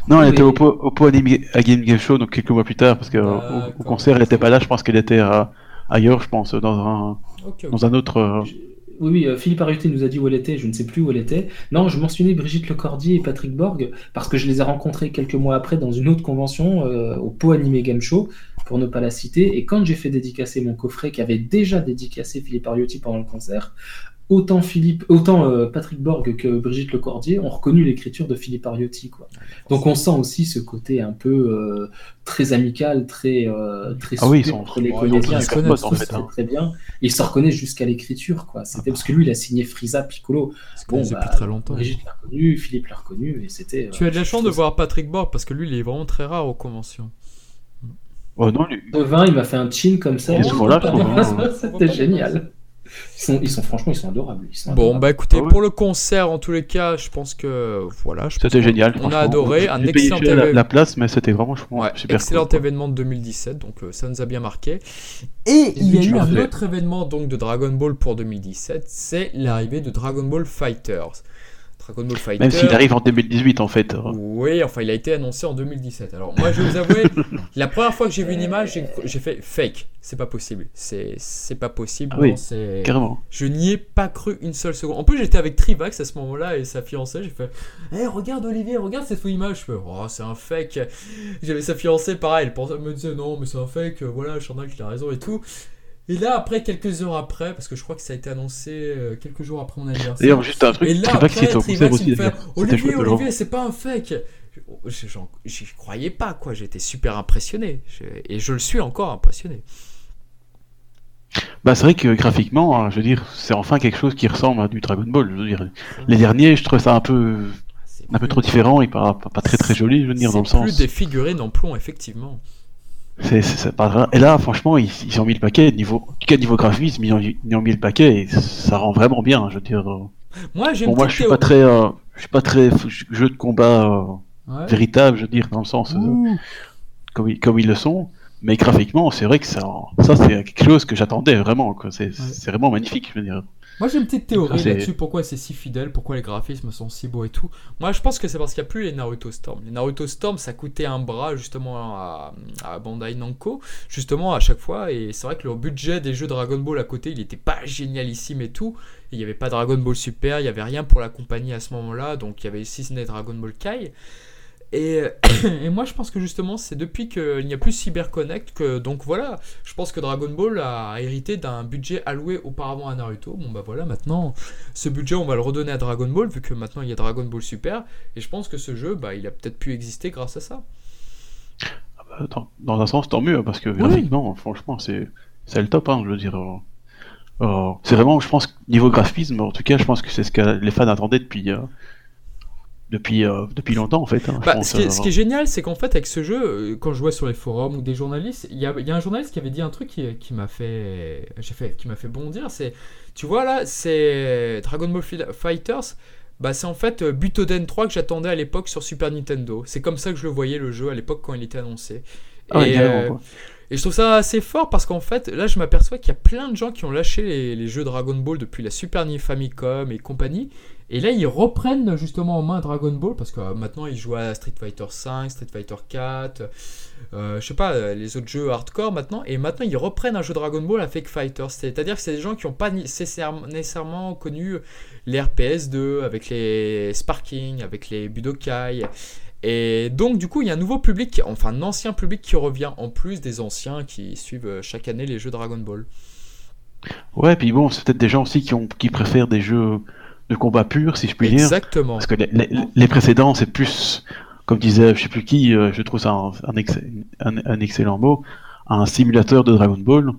Speaker 2: Non, elle était au, au, à Game Game Show, donc quelques mois plus tard, parce qu'au au concert, elle n'était pas là, je pense qu'elle était ailleurs, je pense, dans un, Dans un autre. Euh,
Speaker 3: oui, oui, euh, Philippe Arruté nous a dit où elle était, je ne sais plus où elle était. Non, je mentionnais Brigitte Lecordier et Patrick Borg, parce que je les ai rencontrés quelques mois après dans une autre convention, euh, au Po Anime Game Show, pour ne pas la citer. Et quand j'ai fait dédicacer mon coffret, qui avait déjà dédicacé Philippe Ariotti pendant le concert, autant Philippe, autant euh, Patrick Borg que Brigitte Lecordier ont reconnu l'écriture de Philippe Ariotti. Quoi. Donc on sent aussi ce côté un peu euh, très amical, très euh, très
Speaker 2: ah oui,
Speaker 3: entre les comédiens. Ils se reconnaissent en fait, hein. très bien. ils se reconnaissent jusqu'à l'écriture. quoi. C'était parce que lui, il a signé Frisa Piccolo.
Speaker 1: Bon, depuis bah, très longtemps.
Speaker 3: Brigitte l'a reconnu, Philippe l'a reconnu, et c'était.
Speaker 1: Tu as de la chance de voir Patrick Borg parce que lui, il est vraiment très rare aux conventions.
Speaker 3: Oh non, lui... De vin, il m'a fait un chin comme ça. C'était génial. Ils sont, franchement, ils sont adorables.
Speaker 1: bon, bah écoutez, ah pour le concert, en tous les cas, je pense que voilà.
Speaker 2: C'était génial.
Speaker 1: On a adoré, un excellent
Speaker 2: événement. La, place, mais c'était vraiment
Speaker 1: ouais, super excellent événement de 2017, donc euh, ça nous a bien marqué. Et il y a eu un autre événement donc de Dragon Ball pour 2017, c'est l'arrivée de Dragon Ball Fighters.
Speaker 2: Même s'il arrive en 2018 en fait.
Speaker 1: Oui, enfin il a été annoncé en 2017. Alors moi je vais vous avouer, la première fois que j'ai vu une image, j'ai fait fake. C'est pas possible. C'est pas possible.
Speaker 2: Ah oui, carrément.
Speaker 1: Je n'y ai pas cru une seule seconde. En plus j'étais avec Trivax à ce moment-là et sa fiancée. J'ai fait, hé regarde Olivier, regarde cette image. Je fais, oh c'est un fake. J'avais sa fiancée pareil. Elle me disait non mais c'est un fake. Voilà, Chantal qui a raison et tout. Et là, après, quelques heures après, parce que je crois que ça a été annoncé euh, quelques jours après mon anniversaire.
Speaker 2: D'ailleurs, juste un truc,
Speaker 1: et là, après, il me fait Olivier, Olivier, c'est pas un fake. J'y croyais pas, quoi. J'étais super impressionné. Et je le suis encore impressionné.
Speaker 2: Bah, c'est vrai que graphiquement, hein, je veux dire, c'est enfin quelque chose qui ressemble à du Dragon Ball. Je veux dire, les derniers, je trouve ça un peu, un peu trop différent et pas, pas, très très joli, je veux dire, dans le sens.
Speaker 1: plus des figurines en plomb, effectivement.
Speaker 2: C'est pas Et là, franchement, ils, ils, ont mis le paquet. Niveau, en tout cas, niveau graphisme, ils ont, ils ont mis le paquet et ça rend vraiment bien. Je veux dire. Euh.
Speaker 1: Moi,
Speaker 2: bon, moi, je suis pas très, euh, je suis pas très jeu de combat euh, véritable, je veux dire, dans le sens comme, comme ils le sont. Mais graphiquement, c'est vrai que ça, ça c'est quelque chose que j'attendais vraiment. C'est vraiment magnifique, je veux dire.
Speaker 1: Moi j'ai une petite théorie là-dessus, pourquoi c'est si fidèle, pourquoi les graphismes sont si beaux et tout. Moi je pense que c'est parce qu'il n'y a plus les Naruto Storm. Les Naruto Storm ça coûtait un bras justement à, Bandai Namco, justement à chaque fois, et c'est vrai que le budget des jeux Dragon Ball à côté il n'était pas génialissime et tout. Il n'y avait pas Dragon Ball Super, il n'y avait rien pour la compagnie à ce moment-là, donc il y avait si ce n'est Dragon Ball Kai. Et, et, moi, je pense que justement, c'est depuis qu'il n'y a plus CyberConnect que, donc voilà, je pense que Dragon Ball a hérité d'un budget alloué auparavant à Naruto. Bon, bah voilà, maintenant, ce budget, on va le redonner à Dragon Ball, vu que maintenant il y a Dragon Ball Super. Et je pense que ce jeu, bah, il a peut-être pu exister grâce à ça.
Speaker 2: Ah bah, dans, un sens, tant mieux, parce que graphiquement, franchement, c'est le top, hein, je veux dire. Euh, euh, c'est vraiment, je pense, niveau graphisme, en tout cas, je pense que c'est ce que les fans attendaient depuis. Euh, depuis, euh, depuis longtemps en fait. Hein,
Speaker 1: bah, ce, qui est, ce, qui est, génial, c'est qu'en fait avec ce jeu, euh, quand je vois sur les forums ou des journalistes, il y a, y a, un journaliste qui avait dit un truc qui, qui m'a fait, fait, qui m'a fait bondir. C'est, tu vois là, c'est Dragon Ball Fighters. Bah, c'est en fait euh, Butoden 3 que j'attendais à l'époque sur Super Nintendo. C'est comme ça que je le voyais le jeu à l'époque quand il était annoncé.
Speaker 2: Ah et,
Speaker 1: et je trouve ça assez fort parce qu'en fait, là, je m'aperçois qu'il y a plein de gens qui ont lâché les, les, jeux Dragon Ball depuis la Super Famicom et compagnie et là, ils reprennent justement en main Dragon Ball parce que euh, maintenant ils jouent à Street Fighter 5, Street Fighter 4, euh, je sais pas, euh, les autres jeux hardcore maintenant. Et maintenant, ils reprennent un jeu Dragon Ball avec Fighter. C'est-à-dire que c'est des gens qui n'ont pas nécessairement connu les RPS 2 avec les Sparking, avec les Budokai. Et donc, du coup, il y a un nouveau public, enfin un ancien public qui revient en plus des anciens qui suivent chaque année les jeux Dragon Ball.
Speaker 2: Ouais, puis bon, c'est peut-être des gens aussi qui, ont, qui préfèrent des jeux de combat pur, si je puis dire.
Speaker 1: Exactement.
Speaker 2: Parce que les, précédents, c'est plus, comme disait je sais plus qui, euh, je trouve ça un, un, excellent mot, un simulateur de Dragon Ball.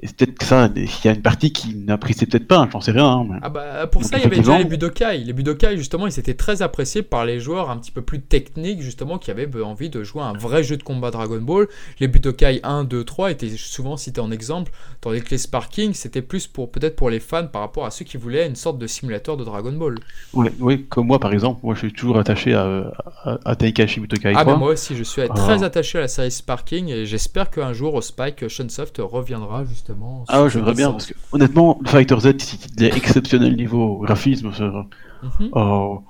Speaker 2: Et c'est peut-être que ça, il y a une partie qui n'appréciait peut-être pas, j'en sais rien. Hein,
Speaker 1: ah bah, pour ça, il y avait déjà les Budokai. Les Budokai, justement, ils étaient très appréciés par les joueurs un petit peu plus techniques, justement, qui avaient envie de jouer un vrai jeu de combat Dragon Ball. Les Budokai 1, 2, 3 étaient souvent cités en exemple, tandis que les Sparking, c'était plus pour peut-être pour les fans par rapport à ceux qui voulaient une sorte de simulateur de Dragon Ball.
Speaker 2: Oui, comme moi, par exemple, moi je suis toujours attaché à, à, Taikashi Budokai 3.
Speaker 1: Ah bah moi aussi, je suis très attaché à la série Sparking et j'espère qu'un jour, Spike, Shunsoft reviendra justement
Speaker 2: ah ouais, j'aimerais bien, parce que honnêtement, Fighter Z, il est exceptionnel niveau graphisme. Mhm. Oh,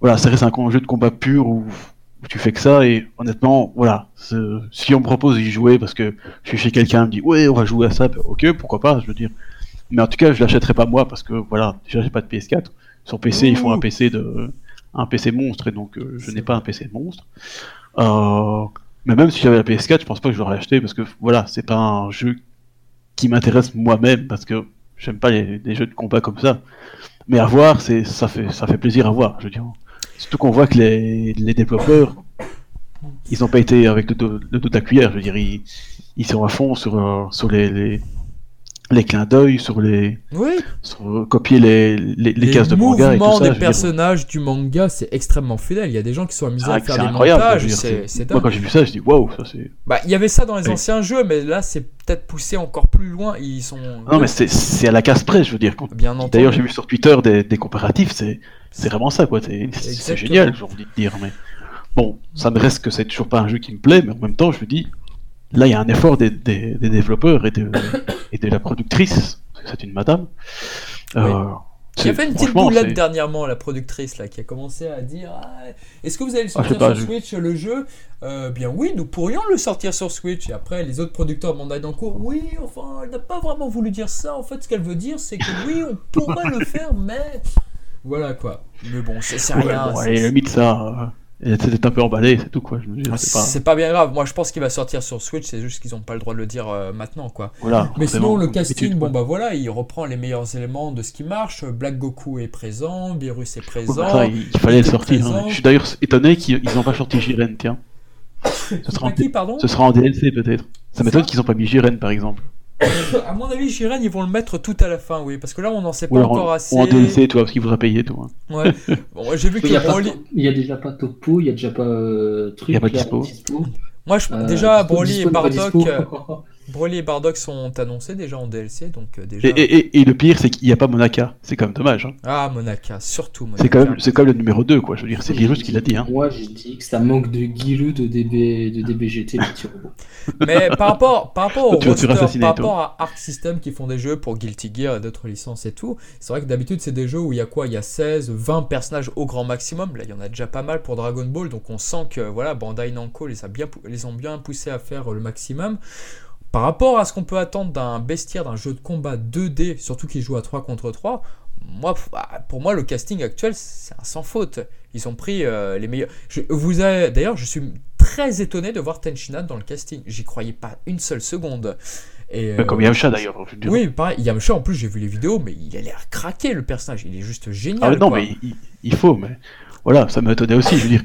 Speaker 2: voilà, ça reste un jeu de combat pur où, tu fais que ça, et honnêtement, voilà, si on me propose d'y jouer parce que je suis chez quelqu'un, me dit ouais, on va jouer à ça, ben, ok, pourquoi pas, je veux dire. Mais en tout cas, je l'achèterai pas moi parce que voilà, déjà j'ai pas de PS4. Sur PC, ils font un PC de un PC monstre et donc euh, je n'ai pas un PC monstre. Euh, mais même si j'avais la PS4, je pense pas que je l'aurais acheté parce que voilà, c'est pas un jeu m'intéresse moi-même parce que j'aime pas les, jeux de combat comme ça. Mais à voir, c'est ça fait ça fait plaisir à voir. Je veux dire, surtout qu'on voit que les, développeurs, ils ont pas été avec le dos, la cuillère. Je veux dire, ils, sont à fond sur sur les les clins d'œil sur les
Speaker 1: oui.
Speaker 2: sur, copier les, les, les,
Speaker 1: Les
Speaker 2: cases de manga et tout ça.
Speaker 1: des
Speaker 2: dire.
Speaker 1: personnages du manga, c'est extrêmement fidèle. Il y a des gens qui sont amusés
Speaker 2: Ah,
Speaker 1: à faire
Speaker 2: c'est
Speaker 1: des
Speaker 2: incroyable,
Speaker 1: montages. C'est
Speaker 2: c'est Moi,
Speaker 1: dingue.
Speaker 2: quand j'ai vu ça, je dis waouh, ça c'est.
Speaker 1: Bah, il y avait ça dans les
Speaker 2: Oui.
Speaker 1: anciens jeux, mais là, c'est peut-être poussé encore plus loin. Ils sont.
Speaker 2: Non, mais c'est c'est à la casse près, je veux dire.
Speaker 1: Bien entendu.
Speaker 2: D'ailleurs, j'ai vu sur Twitter des, des comparatifs, c'est c'est vraiment ça, quoi. C'est génial, j'ai envie de dire. Mais bon, ça me reste que c'est toujours pas un jeu qui me plaît, mais en même temps, je me dis, là, il y a un effort des, des, des développeurs et de, et de la productrice, parce que c'est une madame. Euh,
Speaker 1: Il y
Speaker 2: c'est-
Speaker 1: a fait une petite boulette dernièrement, la productrice là, qui a commencé à dire Ah, Est-ce que vous allez le
Speaker 2: Ah,
Speaker 1: sortir
Speaker 2: pas,
Speaker 1: sur
Speaker 2: je-
Speaker 1: Switch le jeu? Euh, Bien oui, nous pourrions le sortir sur Switch. Et après, les autres producteurs mandaient en cours Oui, enfin, elle n'a pas vraiment voulu dire ça. En fait, ce qu'elle veut dire, c'est que oui, on pourrait le faire, mais. Voilà quoi. Mais bon, c'est
Speaker 2: Ouais,
Speaker 1: rien.
Speaker 2: bon, allez, limite ça, euh, elle était un peu emballée, c'est tout, quoi.
Speaker 1: Ah,
Speaker 2: c'est pas.
Speaker 1: Bien grave. Moi, je pense qu'il va sortir sur Switch. C'est juste qu'ils n'ont pas le droit de le dire euh, maintenant, quoi.
Speaker 2: Voilà.
Speaker 1: Mais sinon, le casting, bon bah voilà, il reprend les meilleurs éléments de ce qui marche. Black Goku est présent, Beerus est présent.
Speaker 2: ça, il, il fallait le sortir. hein. Je suis d'ailleurs étonné qu'ils n'ont pas sorti Jiren, tiens. Ce sera, en,
Speaker 1: pardon?
Speaker 2: ce sera en DLC peut-être. Ça m'étonne qu'ils n'ont pas mis Jiren par exemple.
Speaker 1: À mon avis, Jiren, ils vont le mettre tout à la fin, oui, parce que là, on n'en sait pas
Speaker 2: alors
Speaker 1: encore
Speaker 2: en,
Speaker 1: assez.
Speaker 2: ou en DLC, toi, parce qu'il voudra payer, toi.
Speaker 1: Ouais. Bon, j'ai vu
Speaker 3: Il
Speaker 1: qu'il
Speaker 3: y, a
Speaker 1: Broly.
Speaker 3: il y a déjà pas Topo, il y a déjà pas euh, truc.
Speaker 2: Il y a pas
Speaker 3: là,
Speaker 2: dispo.
Speaker 3: dispo.
Speaker 1: Moi, je...
Speaker 3: Euh,
Speaker 1: déjà,
Speaker 3: dispo,
Speaker 1: Broly
Speaker 3: dispo,
Speaker 1: et Bardock,
Speaker 3: dispo.
Speaker 1: euh, Broly et Bardock sont annoncés déjà en DLC, donc euh, déjà.
Speaker 2: Et, et, et, et le pire, c'est qu'il n'y a pas Monaka. C'est quand même dommage. Hein.
Speaker 1: Ah, Monaka, surtout Monaka.
Speaker 2: C'est quand, même- c'est quand même le numéro 2, quoi. Je veux dire, c'est Virus qui l'a dit. Hein.
Speaker 3: Moi, j'ai dit que ça manque de Guilou de, DB, de DBGT.
Speaker 1: Mais par rapport, par rapport au roster, par rapport à Arc System qui font des jeux pour Guilty Gear et d'autres licences et tout, c'est vrai que d'habitude c'est des jeux où il y a quoi? Il y a 16, 20 personnages au grand maximum. Là, il y en a déjà pas mal pour Dragon Ball, donc on sent que voilà, Bandai Namco les a bien, les ont bien poussés à faire le maximum. Par rapport à ce qu'on peut attendre d'un bestiaire, d'un jeu de combat 2D, surtout qui joue à 3 contre 3, moi, bah, pour moi, le casting actuel, c'est un sans faute. Ils ont pris euh, les meilleurs. Je, vous avez- D'ailleurs, je suis très étonné de voir Tenchinan dans le casting. J'y croyais pas une seule seconde. Et,
Speaker 2: Euh, Comme
Speaker 1: euh,
Speaker 2: Yamcha d'ailleurs.
Speaker 1: Oui, pareil. Yamcha, en plus, j'ai vu les vidéos, mais il a l'air craqué, le personnage. Il est juste génial.
Speaker 2: Ah, mais non,
Speaker 1: quoi.
Speaker 2: mais il, il faut. Mais voilà, ça m'étonnait aussi. Je veux dire,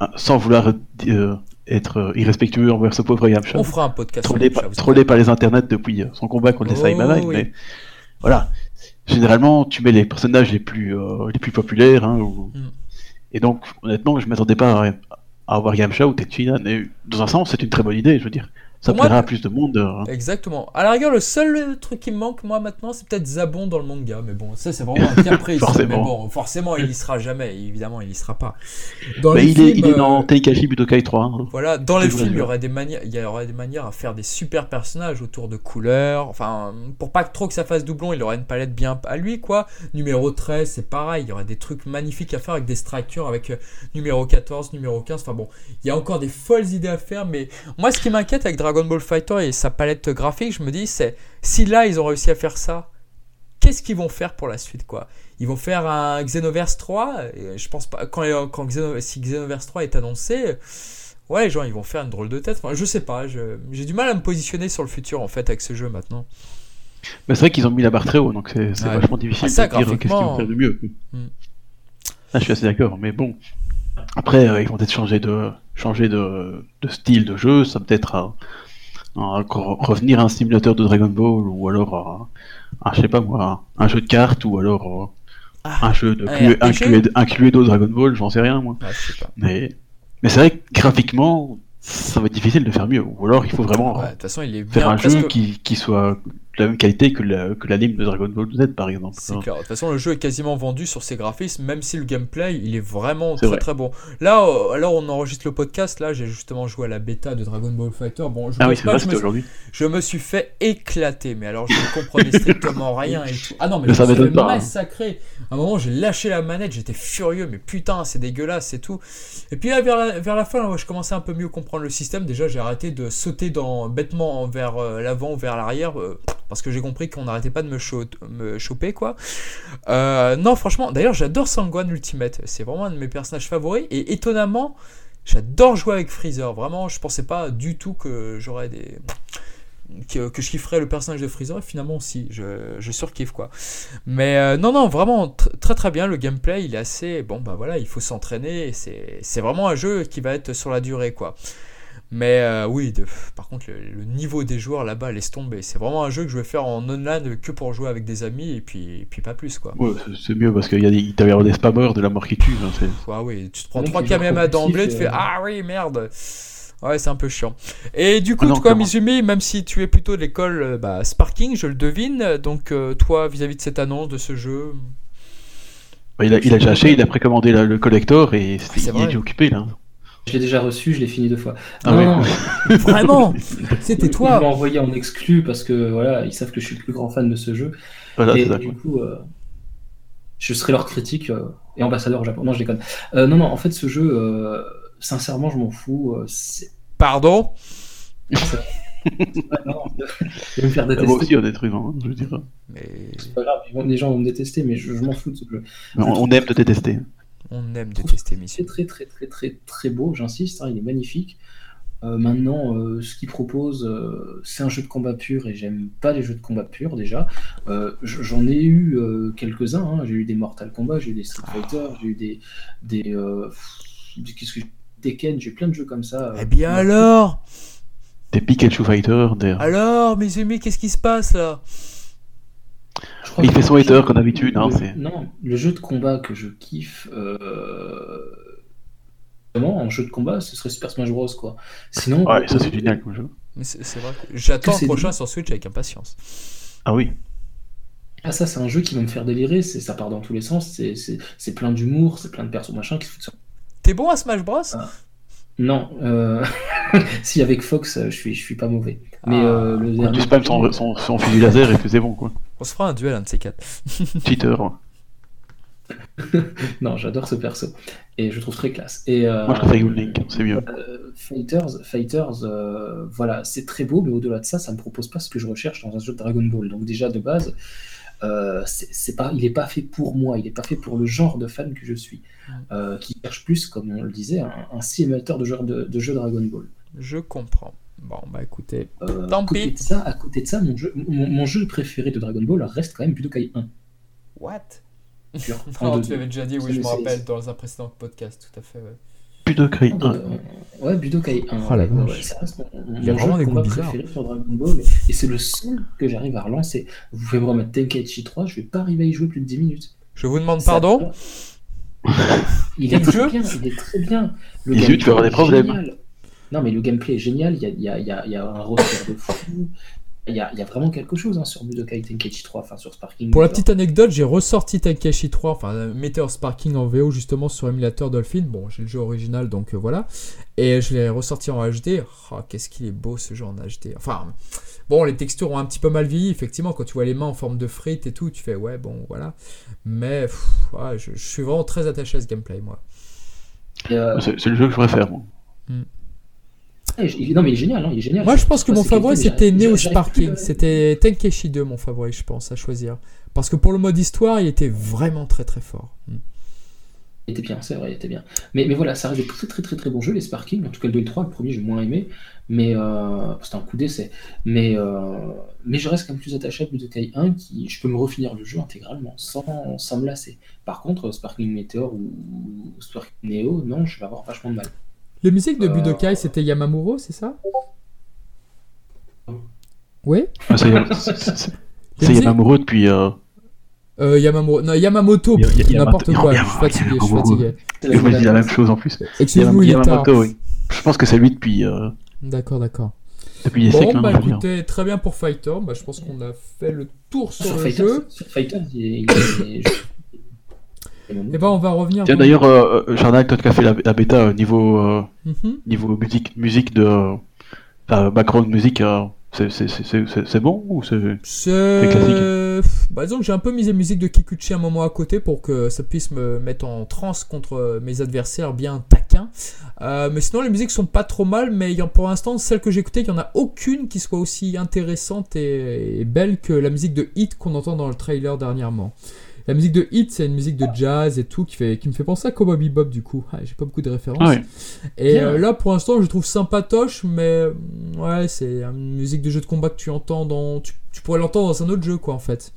Speaker 2: hein, sans vouloir euh, être euh, irrespectueux envers ce pauvre Yamcha.
Speaker 1: On fera un podcast
Speaker 2: trollé par, trollé par les internets depuis euh, son combat contre les
Speaker 1: Oh,
Speaker 2: Saiyaman,
Speaker 1: oui.
Speaker 2: mais voilà. Généralement, tu mets les personnages les plus euh, les plus populaires, hein, ou-
Speaker 1: Mm.
Speaker 2: et donc honnêtement, je m'attendais pas à, à avoir Yamcha ou. Et dans un sens, c'est une très bonne idée. Je veux dire, ça
Speaker 1: Pour moi,
Speaker 2: plaira à plus de monde. euh,
Speaker 1: Exactement. À la rigueur, le seul truc qui me manque, moi, maintenant, c'est peut-être Zabon dans le manga. Mais bon, ça, c'est vraiment un cas précis.
Speaker 2: Forcément.
Speaker 1: Mais bon, forcément, il y sera jamais. Évidemment, il y sera pas. Dans
Speaker 2: bah, il, est, il est dans
Speaker 1: euh,
Speaker 2: Teikashi Budokai 3. hein.
Speaker 1: Voilà, dans les films, il y aurait des manières, il y aurait des manières à faire des super personnages autour de couleurs. Enfin, pour pas trop que ça fasse doublon, il aurait une palette bien à lui, quoi. Numéro 13, c'est pareil, il y aurait des trucs magnifiques à faire avec des structures, avec euh, numéro 14, numéro 15. Enfin bon, il y a encore des folles idées à faire, mais moi, ce qui m'inquiète avec Dragon Ball Fighter et sa palette graphique, je me dis, c'est si là ils ont réussi à faire ça, qu'est-ce qu'ils vont faire pour la suite, quoi? Ils vont faire un Xenoverse 3. et Je pense pas quand, quand Xeno- si Xenoverse 3 est annoncé. Ouais, les gens, ils vont faire une drôle de tête. Enfin, je sais pas, j'ai du mal à me positionner sur le futur en fait avec ce jeu maintenant.
Speaker 2: Mais c'est vrai qu'ils ont mis la barre très haut, donc c'est
Speaker 1: Ouais.
Speaker 2: vachement difficile
Speaker 1: Ah, ça,
Speaker 2: de dire qu'est-ce qu'ils vont faire de mieux.
Speaker 1: Hmm.
Speaker 2: Là, je suis assez d'accord, mais bon. Après, euh, ils vont peut-être changer de changer de, de style de jeu, ça peut-être à, à encore revenir à un simulateur de Dragon Ball ou alors à, à, je sais pas moi, un jeu de cartes ou alors euh,
Speaker 1: Ah,
Speaker 2: un jeu de
Speaker 1: un?
Speaker 2: Cluedo, Dragon Ball, j'en sais rien moi.
Speaker 1: ouais, je sais pas.
Speaker 2: Mais mais c'est vrai que graphiquement, ça va être difficile de faire mieux. Ou alors il faut vraiment
Speaker 1: Ouais, De toute façon, il est
Speaker 2: faire un jeu qui, qui soit de la même qualité que la- que l'anime de Dragon Ball Z par exemple.
Speaker 1: C'est clair. De toute façon, le jeu est quasiment vendu sur ses graphismes, même si le gameplay, il est vraiment très
Speaker 2: vrai.
Speaker 1: très bon. Là, euh, alors on enregistre le podcast. Là, j'ai justement joué à la bêta de Dragon Ball Fighter. Bon, je,
Speaker 2: Ah oui,
Speaker 1: pas,
Speaker 2: vrai,
Speaker 1: je, me suis,
Speaker 2: aujourd'hui.
Speaker 1: je me suis fait éclater. Mais alors, je ne comprenais strictement rien et tout. Ah non, mais
Speaker 2: Mais
Speaker 1: je
Speaker 2: ça
Speaker 1: me suis
Speaker 2: pas, hein.
Speaker 1: À un moment, j'ai lâché la manette. J'étais furieux. Mais putain, c'est dégueulasse et tout. Et puis là, vers la, vers la fin, là, je commençais un peu mieux comprendre le système. Déjà, j'ai arrêté de sauter dans, bêtement vers euh, l'avant ou vers l'arrière. euh, parce que j'ai compris qu'on n'arrêtait pas de me, cho- me choper, quoi. Euh, non, franchement, d'ailleurs, j'adore Sangwan Ultimate. C'est vraiment un de mes personnages favoris. Et étonnamment, j'adore jouer avec Freezer. Vraiment, je pensais pas du tout que j'aurais des. que, je kifferais le personnage de Freezer, et finalement, si, je, surkiffe quoi. Mais euh, non, non, vraiment tr- très très bien. Le gameplay, il est assez. Bon, bah voilà, il faut s'entraîner. c'est vraiment un jeu qui va être sur la durée quoi. Mais euh, oui, de- par contre, le, le niveau des joueurs là-bas laisse tomber. C'est vraiment un jeu que je vais faire en online que pour jouer avec des amis et puis, et puis pas plus quoi.
Speaker 2: Ouais, c'est- mieux parce qu'il y a des, avoir des spammers de la mort qui tue. hein,
Speaker 1: Ah oui, tu te prends
Speaker 3: Le mec,
Speaker 1: 3
Speaker 3: il joue
Speaker 1: KMA d'emblée, tu fais
Speaker 3: euh.
Speaker 1: Ah oui, merde. Ouais, c'est un peu chiant. Et du coup,
Speaker 2: Ah non,
Speaker 1: toi. Mizumi, même si tu es plutôt de l'école euh, bah, Sparking, je le devine, donc euh, toi, vis-à-vis de cette annonce, de ce jeu,
Speaker 2: Bah, il, a, il a déjà acheté, il a précommandé la- le collector et c'est il est déjà occupé là.
Speaker 3: Je l'ai déjà reçu, je l'ai fini deux fois.
Speaker 2: Ah
Speaker 3: non,
Speaker 2: ouais.
Speaker 3: non,
Speaker 1: vraiment, c'était
Speaker 3: Ils
Speaker 1: toi.
Speaker 3: m'ont envoyé en exclu parce que voilà, ils savent que je suis le plus grand fan de ce jeu.
Speaker 2: Voilà,
Speaker 3: et
Speaker 2: c'est ça.
Speaker 3: du coup, euh, je serai leur critique euh, et ambassadeur au Japon. Non, je déconne. Euh, non, non, en fait, ce jeu, euh, sincèrement, je m'en fous. euh, c'est-
Speaker 1: Pardon?
Speaker 3: Non, je vais me faire
Speaker 2: Ah,
Speaker 3: détester.
Speaker 2: Moi aussi, honnêtement, hein, je veux dire.
Speaker 1: Mais
Speaker 3: C'est pas grave, ils vont- les gens vont me détester, mais je, je m'en fous de ce jeu.
Speaker 2: Mais on, on aime te détester.
Speaker 1: On aime détester
Speaker 3: C'est
Speaker 1: Mizumi.
Speaker 3: très, très, très, très, très beau, j'insiste, hein, il est magnifique. Euh, maintenant, euh, ce qu'il propose, euh, c'est un jeu de combat pur et j'aime pas les jeux de combat pur déjà. Euh, J'en ai eu euh, quelques-uns, hein. j'ai eu des Mortal Kombat, j'ai eu des Street Fighter, j'ai eu des. des euh, qu'est-ce que j'ai- Tekken, j'ai eu plein de jeux comme ça.
Speaker 1: Eh bien alors
Speaker 2: Des Pikachu Fighter, des...
Speaker 1: Alors, Mizumi, qu'est-ce qui se passe là?
Speaker 2: Il fait son hater comme d'habitude, hein,
Speaker 3: Non, le jeu de combat que je kiffe. Euh... Vraiment, en jeu de combat, ce serait Super Smash Bros. Quoi. Sinon,
Speaker 2: Ouais, ça c'est génial comme jeu.
Speaker 1: Mais C'est vrai que j'attends le prochain
Speaker 3: dit.
Speaker 1: sur Switch avec impatience.
Speaker 2: Ah oui.
Speaker 3: Ah ça c'est un jeu qui va me faire délirer, c'est ça part dans tous les sens, c'est- plein d'humour, c'est plein de persos machin qui se foutent
Speaker 1: T'es bon à Smash Bros?
Speaker 3: Ah. Non, euh... si avec Fox euh, je suis je suis pas mauvais. Mais
Speaker 1: Ah.
Speaker 3: euh, le
Speaker 2: Quand
Speaker 3: dernier
Speaker 2: tu spams son, son, son fusil laser et que c'est bon quoi.
Speaker 1: On se fera un duel, un de ces quatre.
Speaker 2: Cheater.
Speaker 3: Non, j'adore ce perso et je trouve très classe. Et euh,
Speaker 2: Moi je préfère Yule Link, c'est mieux.
Speaker 3: euh, Fighters, Fighters, euh, voilà, c'est très beau, mais au-delà de ça, ça me propose pas ce que je recherche dans un jeu de Dragon Ball. Donc déjà de base, euh, c'est pas, il est pas fait pour moi, il est pas fait pour le genre de fan que je suis, euh, qui cherche plus, comme on le disait, un, un simulateur de jeu de, de jeu Dragon Ball.
Speaker 1: Je comprends. Bon, bah écoutez.
Speaker 3: Euh,
Speaker 1: Tant
Speaker 3: à côté
Speaker 1: pis.
Speaker 3: de ça, à côté de ça, mon jeu, mon, mon jeu préféré de Dragon Ball reste quand même Budokai 1.
Speaker 1: What? Non, tu
Speaker 3: 2D.
Speaker 1: avais déjà dit, oui, je me rappelle, dans un précédent podcast, tout à fait. ouais.
Speaker 2: Budokai
Speaker 3: Euh,
Speaker 2: 1.
Speaker 3: ouais, Budokai 1.
Speaker 1: Oh la
Speaker 3: ouais, ouais,
Speaker 1: vache.
Speaker 3: ouais, ça reste mon, mon
Speaker 1: Il y a
Speaker 3: jeu
Speaker 1: vraiment
Speaker 3: de
Speaker 1: des
Speaker 3: sur Dragon Ball. Et c'est le seul que j'arrive à relancer. Vous pouvez me remettre Tenkaichi 3, je vais pas arriver à y jouer plus de 10 minutes.
Speaker 1: Je vous demande
Speaker 3: Ça-
Speaker 1: pardon
Speaker 3: Il est très bien, il est très bien. Le
Speaker 2: Isu,
Speaker 3: gameplay
Speaker 2: tu vas avoir des
Speaker 3: est
Speaker 2: problèmes.
Speaker 3: génial. Non, mais le gameplay est génial, il y a, il y a- il y a- il y a un roster de fou. Il y a, il y a vraiment quelque chose hein, sur Budokai Tenkaichi 3, enfin sur Sparking.
Speaker 1: Pour la petite anecdote, j'ai ressorti Takeshi 3, enfin euh, Meteor Sparking en VO justement sur émulateur Dolphin. Bon, j'ai le jeu original donc euh, voilà. Et je l'ai ressorti en HD. Oh, qu'est-ce qu'il est beau ce jeu en HD. Enfin, bon, les textures ont un petit peu mal vieilli, effectivement. Quand tu vois les mains en forme de frites et tout, tu fais ouais, bon, voilà. Mais pff, ouais, je, je suis vraiment très attaché à ce gameplay, moi.
Speaker 3: Euh,
Speaker 2: C'est c'est le jeu que je préfère. moi.
Speaker 3: Il- non, mais il est génial, hein, il est génial.
Speaker 1: Moi, je pense que mon favori c'était Neo Sparking. C'était Tenkeshi 2, mon favori, je pense, à choisir. Parce que pour le mode histoire, il était vraiment très très fort. Mm.
Speaker 3: Il était bien, c'est vrai, il était bien. Mais, mais voilà, ça reste des très très très très bons jeux, les Sparking. En tout cas, le 2 et le 3, le premier, j'ai moins aimé. Mais euh, c'était un coup d'essai. Mais, euh, mais je reste quand même plus attaché à Budokai 1, qui je peux me refinir le jeu intégralement, sans, sans me lasser. Par contre, Sparking Meteor ou, ou Sparking Neo, non, je vais avoir vachement de mal.
Speaker 1: Les musiques de
Speaker 3: Euh,
Speaker 1: Budokai, c'était Yamamuro, c'est ça? Oui
Speaker 2: Ah, c'est- Yamamuro depuis. euh,
Speaker 1: Euh, Yamamuro, non, Yamamoto, n'importe quoi, je suis
Speaker 2: Yamamoto-
Speaker 1: fatigué, je suis fatigué.
Speaker 2: Je me dis la même chose en plus.
Speaker 1: Excusez-nous, il est tard.
Speaker 2: Yamamoto, oui. Je pense que c'est lui depuis, euh,
Speaker 1: D'accord, d'accord.
Speaker 2: depuis des
Speaker 1: Bon,
Speaker 2: siècles. hein,
Speaker 1: bah
Speaker 2: dire.
Speaker 1: écoutez, très bien pour Fighter, bah, je pense qu'on a fait le tour sur
Speaker 3: Sur
Speaker 1: le
Speaker 3: Fighters,
Speaker 1: jeu.
Speaker 3: sur Fighters, il est-
Speaker 1: Et ben on va revenir.
Speaker 2: Tiens, d'ailleurs, euh, euh, Jardin, toi qui as fait la, la bêta euh, niveau, euh,
Speaker 1: Mhm.
Speaker 2: niveau musique, musique de. euh, enfin, background musique, euh, c'est- c'est- c'est c'est- c'est bon ou c'est.
Speaker 1: C'est
Speaker 2: classique.
Speaker 1: Bah, disons que j'ai un peu mis les musiques de Kikuchi un moment à côté pour que ça puisse me mettre en transe contre mes adversaires bien taquins. Euh, mais sinon, les musiques sont pas trop mal, mais pour l'instant, celles que j'ai écoutées, il n'y en a aucune qui soit aussi intéressante et, et belle que la musique de Hit qu'on entend dans le trailer dernièrement. La musique de Hit, c'est une musique de jazz et tout qui, fait, qui me fait penser à Cowboy Bebop du coup. Ah, J'ai pas beaucoup de références.
Speaker 2: Ah ouais.
Speaker 1: Et euh, là, pour l'instant, je trouve sympatoche, mais mm, ouais, c'est une musique de jeu de combat que tu entends dans. Tu, tu pourrais l'entendre dans un autre jeu, quoi, en fait.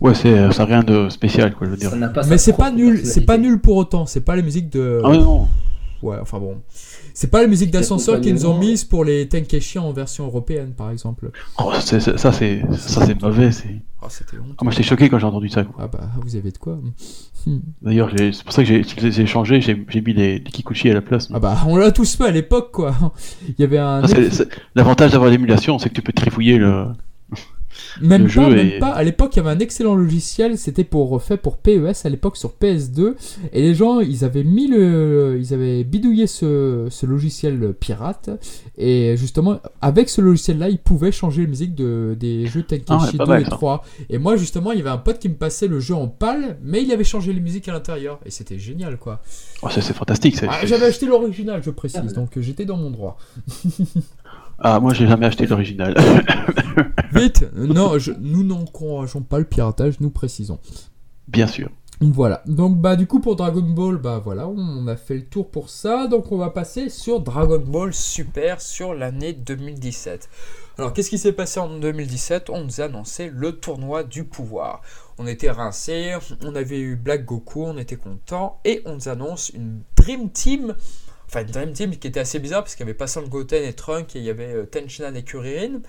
Speaker 2: Ouais, c'est ça a rien de spécial, quoi, je veux dire.
Speaker 3: Ça
Speaker 1: mais c'est pas nul, c'est pas nul pour autant. C'est pas les musiques de.
Speaker 2: Ah ouais, non.
Speaker 1: Ouais, enfin bon. C'est pas les musiques d'ascenseur qu'ils nous ont mises pour les Tenkeshi en version européenne, par exemple.
Speaker 2: Oh, c'est- c'est- ça, c'est ça, c'est mauvais. c'est-
Speaker 1: Oh, c'était.
Speaker 2: Ah, moi, j'étais choqué quand j'ai entendu ça. quoi.
Speaker 1: Ah bah, vous avez de quoi. Hmm.
Speaker 2: D'ailleurs, j'ai- c'est pour ça que j'ai- changé, j'ai mis les, les Kikuchi à la place.
Speaker 1: Ah bah, on l'a tous fait à l'époque, quoi. Il y avait un.
Speaker 2: L'avantage d'avoir l'émulation, c'est que tu peux trifouiller le.
Speaker 1: Même
Speaker 2: le
Speaker 1: pas,
Speaker 2: jeu
Speaker 1: même
Speaker 2: est-
Speaker 1: pas. À l'époque, il y avait un excellent logiciel. C'était pour fait pour PES à l'époque sur PS2. Et les gens, ils avaient mis le, ils avaient bidouillé ce, ce logiciel pirate. Et justement, avec ce logiciel-là, ils pouvaient changer la musique de, des jeux
Speaker 2: Ah ouais, pas
Speaker 1: 2
Speaker 2: mal,
Speaker 1: et
Speaker 2: ça.
Speaker 1: 3. Et moi, justement, il y avait un pote qui me passait le jeu en pâle, mais il avait changé les musiques à l'intérieur. Et c'était génial, quoi.
Speaker 2: Oh, c'est c'est fantastique. c'est-
Speaker 1: Ah, J'avais acheté l'original, je précise.
Speaker 3: Ah.
Speaker 1: Donc euh, j'étais dans mon droit.
Speaker 2: Ah, moi, j'ai jamais acheté l'original.
Speaker 1: Vite, non, je- nous n'encourageons pas le piratage, nous précisons.
Speaker 2: Bien sûr.
Speaker 1: Voilà, donc bah du coup pour Dragon Ball, bah voilà, on a fait le tour pour ça, donc on va passer sur Dragon Ball Super sur l'année 2017. Alors qu'est-ce qui s'est passé en 2017 On nous a annoncé le tournoi du pouvoir. On était rincés, on avait eu Black Goku, on était content, et on nous annonce une Dream Team, enfin une Dream Team qui était assez bizarre parce qu'il y avait pas Son Goten et Trunk, et il y avait euh, Tenshinhan et Kuririn,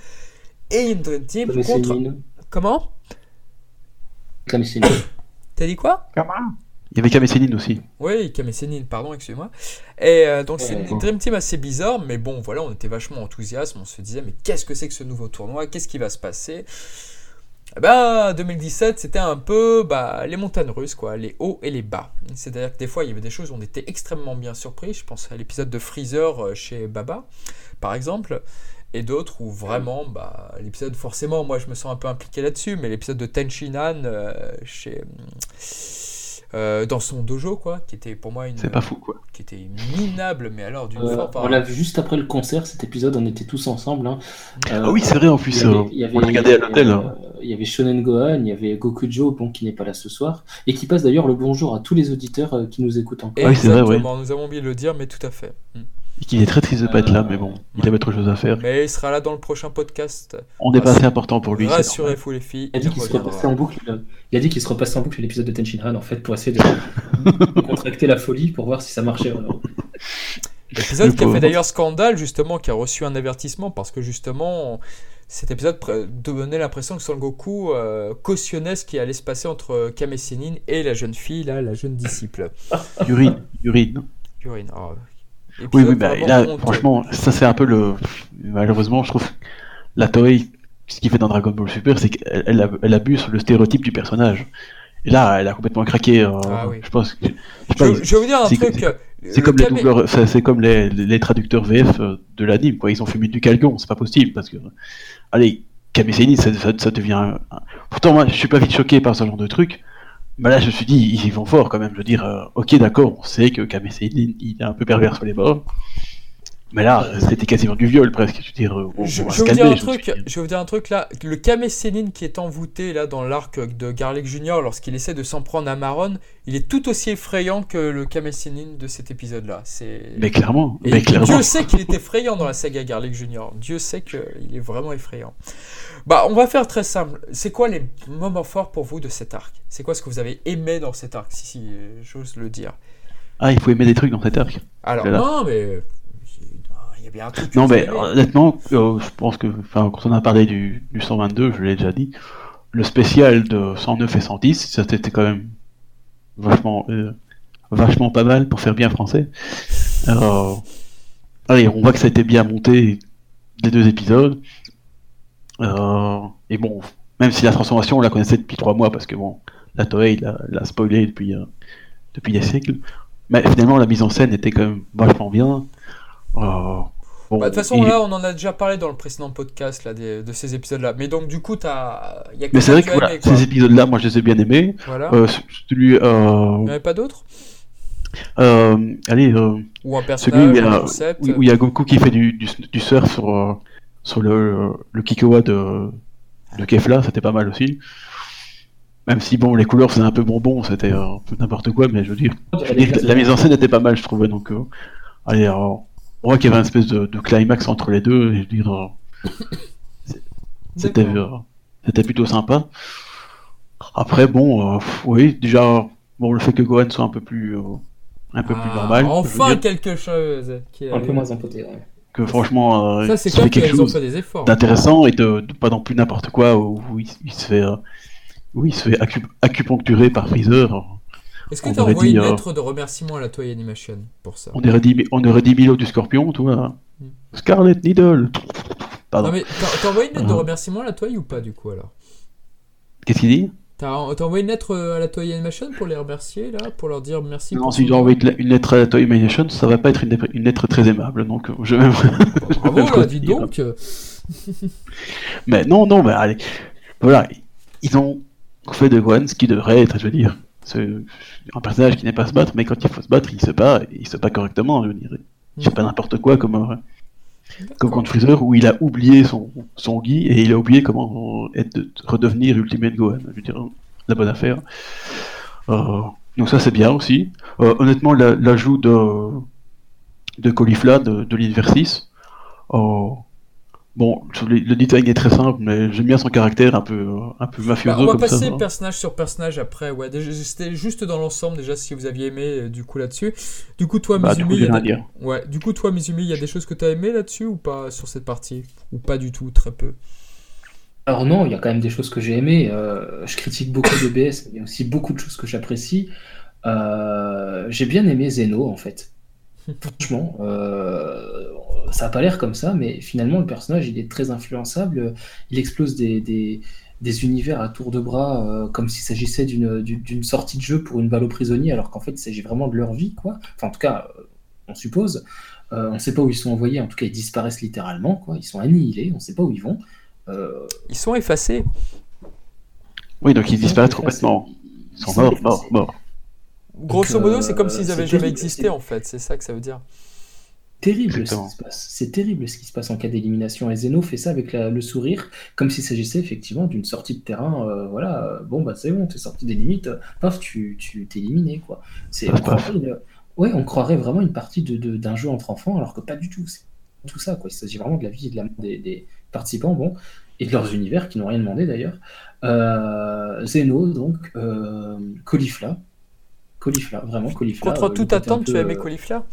Speaker 1: et une Dream Team
Speaker 3: Comme
Speaker 1: contre... Comment?
Speaker 3: Comme.
Speaker 1: T'as dit quoi?
Speaker 2: Il y avait Kame Sennin aussi.
Speaker 1: Oui, Kame Sennin, pardon, excuse-moi. Et euh, donc c'est une. Dream Team assez bizarre, mais bon, voilà, on était vachement enthousiastes, on se disait, mais qu'est-ce que c'est que ce nouveau tournoi? Qu'est-ce qui va se passer? Eh ben, 2017, c'était un peu bah, les montagnes russes, quoi, les hauts et les bas. C'est-à-dire que des fois, il y avait des choses où on était extrêmement bien surpris. Je pense à l'épisode de Freezer euh, chez Baba, par exemple. Et d'autres où vraiment, bah, l'épisode, forcément, moi je me sens un peu impliqué là-dessus, mais l'épisode de Tenshinhan euh, chez, euh, dans son dojo, quoi, qui était pour moi une,
Speaker 2: C'est pas fou, quoi.
Speaker 1: qui était minable, mais alors d'une
Speaker 3: Euh,
Speaker 1: force.
Speaker 3: on l'a vu juste après le concert, cet épisode, on était tous ensemble. hein. Euh,
Speaker 2: Ah oui, c'est vrai, en plus,
Speaker 3: y avait-
Speaker 2: euh,
Speaker 3: il y avait-
Speaker 2: on regardait à
Speaker 3: il y avait,
Speaker 2: l'hôtel.
Speaker 3: euh,
Speaker 2: hein.
Speaker 3: Il y avait Shonen Gohan, il y avait Gokujo, bon, qui n'est pas là ce soir, et qui passe d'ailleurs le bonjour à tous les auditeurs euh, qui nous écoutent encore.
Speaker 2: Ah oui, c'est vrai, ouais.
Speaker 1: Exactement, nous avons oublié de le dire, mais tout à fait. Mm.
Speaker 2: Et qu'il est très triste de pas être là, mais bon, il avait autre chose à faire.
Speaker 1: Mais il sera là dans le prochain podcast.
Speaker 2: On n'est pas assez important pour lui. c'est
Speaker 1: Rassurez-vous les filles,
Speaker 3: Il a dit
Speaker 1: il
Speaker 3: qu'il se repassait en boucle. Il a dit qu'il se repassait en boucle l'épisode de Tenshinhan en fait pour essayer de, contracter la folie pour voir si ça marchait vraiment.
Speaker 1: L'épisode qui a fait d'ailleurs scandale, justement, qui a reçu un avertissement parce que justement, cet épisode donnait l'impression que Son Goku euh, cautionnait ce qui allait se passer entre Kame Sennin et la jeune fille, là, la jeune disciple.
Speaker 2: normal. Urine, urine.
Speaker 1: Urine. Oh,
Speaker 2: Oui, oui, bah, là, franchement, ça c'est un peu le. Malheureusement, je trouve la Toei, ce qu'il fait dans Dragon Ball Super, c'est qu'elle elle, ab- elle abuse le stéréotype du personnage. Et là, elle a complètement craqué. euh,
Speaker 1: Ah oui.
Speaker 2: Je pense. que- Je
Speaker 1: Je, je vais vous dire un
Speaker 2: c'est-
Speaker 1: truc.
Speaker 2: c'est comme les doubleurs, c'est comme les, les traducteurs VF euh, de l'anime, quoi. Ils ont fumé du calgon, c'est pas possible parce que. Allez, Kame Sennin, ça, ça, ça devient. Pourtant, moi, je suis pas vite choqué par ce genre de truc. Mais là, je me suis dit, ils y vont fort quand même. Je veux dire, euh, ok, d'accord, on sait que Sennin, il est un peu pervers sur les bords. Mais là, c'était quasiment du viol presque. Je veux dire, on,
Speaker 1: Je,
Speaker 2: on va
Speaker 1: je
Speaker 2: se
Speaker 1: vais vous dire un
Speaker 2: je
Speaker 1: truc,
Speaker 2: suis dit.
Speaker 1: je vais vous dire un truc là. Le Kame Sennin qui est envoûté là dans l'arc de Garlic Junior lorsqu'il essaie de s'en prendre à Maron, il est tout aussi effrayant que le Kame Sennin de cet épisode là. C'est.
Speaker 2: Mais clairement,
Speaker 1: Et
Speaker 2: mais clairement.
Speaker 1: Dieu sait qu'il est effrayant dans la saga Garlic Junior. Dieu sait qu'il est vraiment effrayant. Bah, on va faire très simple. C'est quoi les moments forts pour vous de cet arc? C'est quoi ce que vous avez aimé dans cet arc Si, si, euh, j'ose le dire?
Speaker 2: Ah, il faut aimer des trucs dans cet arc.
Speaker 1: Alors, non, mais. Euh, Il y a bien un truc. que
Speaker 2: Non, mais
Speaker 1: aimé.
Speaker 2: honnêtement, euh, je pense que, quand on a parlé du, du 122, je l'ai déjà dit, le spécial de 109 et 110, ça c'était quand même vachement, euh, vachement pas mal pour faire bien français. Allez, on voit que ça a été bien monté les deux épisodes. Euh, et bon, même si la transformation, on la connaissait depuis trois mois, parce que bon, la Toei l'a spoilé depuis, euh, depuis des siècles. Mais finalement, la mise en scène était quand même vachement bien. Euh, bon,
Speaker 1: Bah, De toute façon, là, on en a déjà parlé dans le précédent podcast là, des- de ces épisodes-là. Mais donc, du coup, t'as. Y a que
Speaker 2: Mais c'est vrai que voilà,
Speaker 1: aimé,
Speaker 2: ces épisodes-là, moi je les ai bien aimés.
Speaker 1: Voilà.
Speaker 2: Euh, celui, euh,
Speaker 1: Il n'y en avait pas d'autres?
Speaker 2: euh, allez, euh,
Speaker 1: Ou un
Speaker 2: celui où
Speaker 1: personnage,
Speaker 2: il y a,
Speaker 1: concept?
Speaker 2: où- où il y a Goku qui fait du, du, du surf sur, sur le, le Kikoa de, de Kefla, c'était pas mal aussi. Même si bon, les couleurs c'est un peu bonbon, c'était un peu n'importe quoi, mais je veux dire, la mise en scène était pas mal, je trouvais. Donc, allez, on voit qu'il y avait une espèce de, climax entre les deux, et je veux dire, c'était c'était plutôt sympa. Après, bon, oui, déjà, bon, le fait que Gohan soit un peu plus, un peu plus ah, normal.
Speaker 1: Enfin quelque chose.
Speaker 3: Qui un peu moins empoté, ouais
Speaker 2: que franchement,
Speaker 1: euh, ça c'est fait quelque chose
Speaker 2: d'intéressant et de, pas non plus n'importe quoi où, il, se fait, euh, il se fait acupuncturer par Freezer.
Speaker 1: Est-ce que tu as envoyé une euh, lettre de remerciement à la Toy Animation pour ça
Speaker 2: On aurait dit, on aurait dit Milo du Scorpion, toi. Hmm. Scarlet Needle.
Speaker 1: Pardon. Non mais t'as envoyé une lettre de remerciement à la Toy ou pas du coup alors?
Speaker 2: Qu'est-ce qu'il dit?
Speaker 1: T'as envoyé une lettre euh, à la Toy Animation pour les remercier, là Pour leur dire merci
Speaker 2: Non, si je dois envoyer une lettre à la Toy Animation, ça va pas être une, lettre très aimable, donc euh, je vais...
Speaker 1: Bravo, là, dis donc
Speaker 2: Mais non, non, mais allez, voilà, ils ont fait de Gohan ce qui devrait être, je veux dire, un personnage qui n'est pas se battre, mais quand il faut se battre, il se bat, il se bat correctement, je veux dire. Il fait pas n'importe quoi comme... Euh, comme contre Freezer où il a oublié son, son Guy et il a oublié comment être, redevenir Ultimate Gohan. Je veux dire, la bonne affaire. Euh, donc ça c'est bien aussi. Euh, honnêtement, l'ajout de, de Caulifla de, de l'Inversis, euh, Bon, le, design est très simple, mais j'aime bien son caractère un peu, un peu mafieux. Bah,
Speaker 1: on va passer personnage sur personnage après. Ouais, c'était juste dans l'ensemble déjà si vous aviez aimé euh, du coup là-dessus. Du coup, toi, bah, Mizumi, il y a ouais, du coup, toi, Mizumi, il y a des choses que tu as aimé là-dessus ou pas sur cette partie? Ou pas du tout, très peu?
Speaker 3: Alors non, il y a quand même des choses que j'ai aimées. Euh, je critique beaucoup de BS, mais il y a aussi beaucoup de choses que j'apprécie. Euh, j'ai bien aimé Zeno en fait. Franchement, euh, ça n'a pas l'air comme ça, mais finalement, le personnage, il est très influençable. Il explose des, des, univers à tour de bras, euh, comme s'il s'agissait d'une sortie de jeu pour une balle aux prisonniers, alors qu'en fait, il s'agit vraiment de leur vie, quoi. Enfin, en tout cas, euh, on suppose. on ne sait pas où ils sont envoyés, en tout cas, ils disparaissent littéralement, quoi. Ils sont annihilés, on ne sait pas où ils vont.
Speaker 1: Ils sont effacés.
Speaker 2: Oui, donc ils, disparaissent complètement. Ils sont morts, morts, morts.
Speaker 1: Grosso modo, c'est comme euh, s'ils avaient jamais existé, en fait. C'est ça que ça veut dire.
Speaker 3: Terrible ce qui se passe. C'est terrible ce qui se passe en cas d'élimination. Et Zeno fait ça avec le sourire, comme s'il s'agissait effectivement d'une sortie de terrain. Euh, voilà, bon, bah c'est bon, t'es sorti des limites, paf, tu t'es éliminé, quoi. C'est, on, ouais, on croirait vraiment une partie d'un de, jeu entre enfants, alors que pas du tout. C'est tout ça, quoi. Il s'agit vraiment de la vie et de la des, des participants, bon, et de leurs univers qui n'ont rien demandé d'ailleurs. Euh, Zeno, donc, euh, Caulifla, Caulifla, vraiment Caulifla.
Speaker 1: Contre euh, toute attente, tu as aimé Caulifla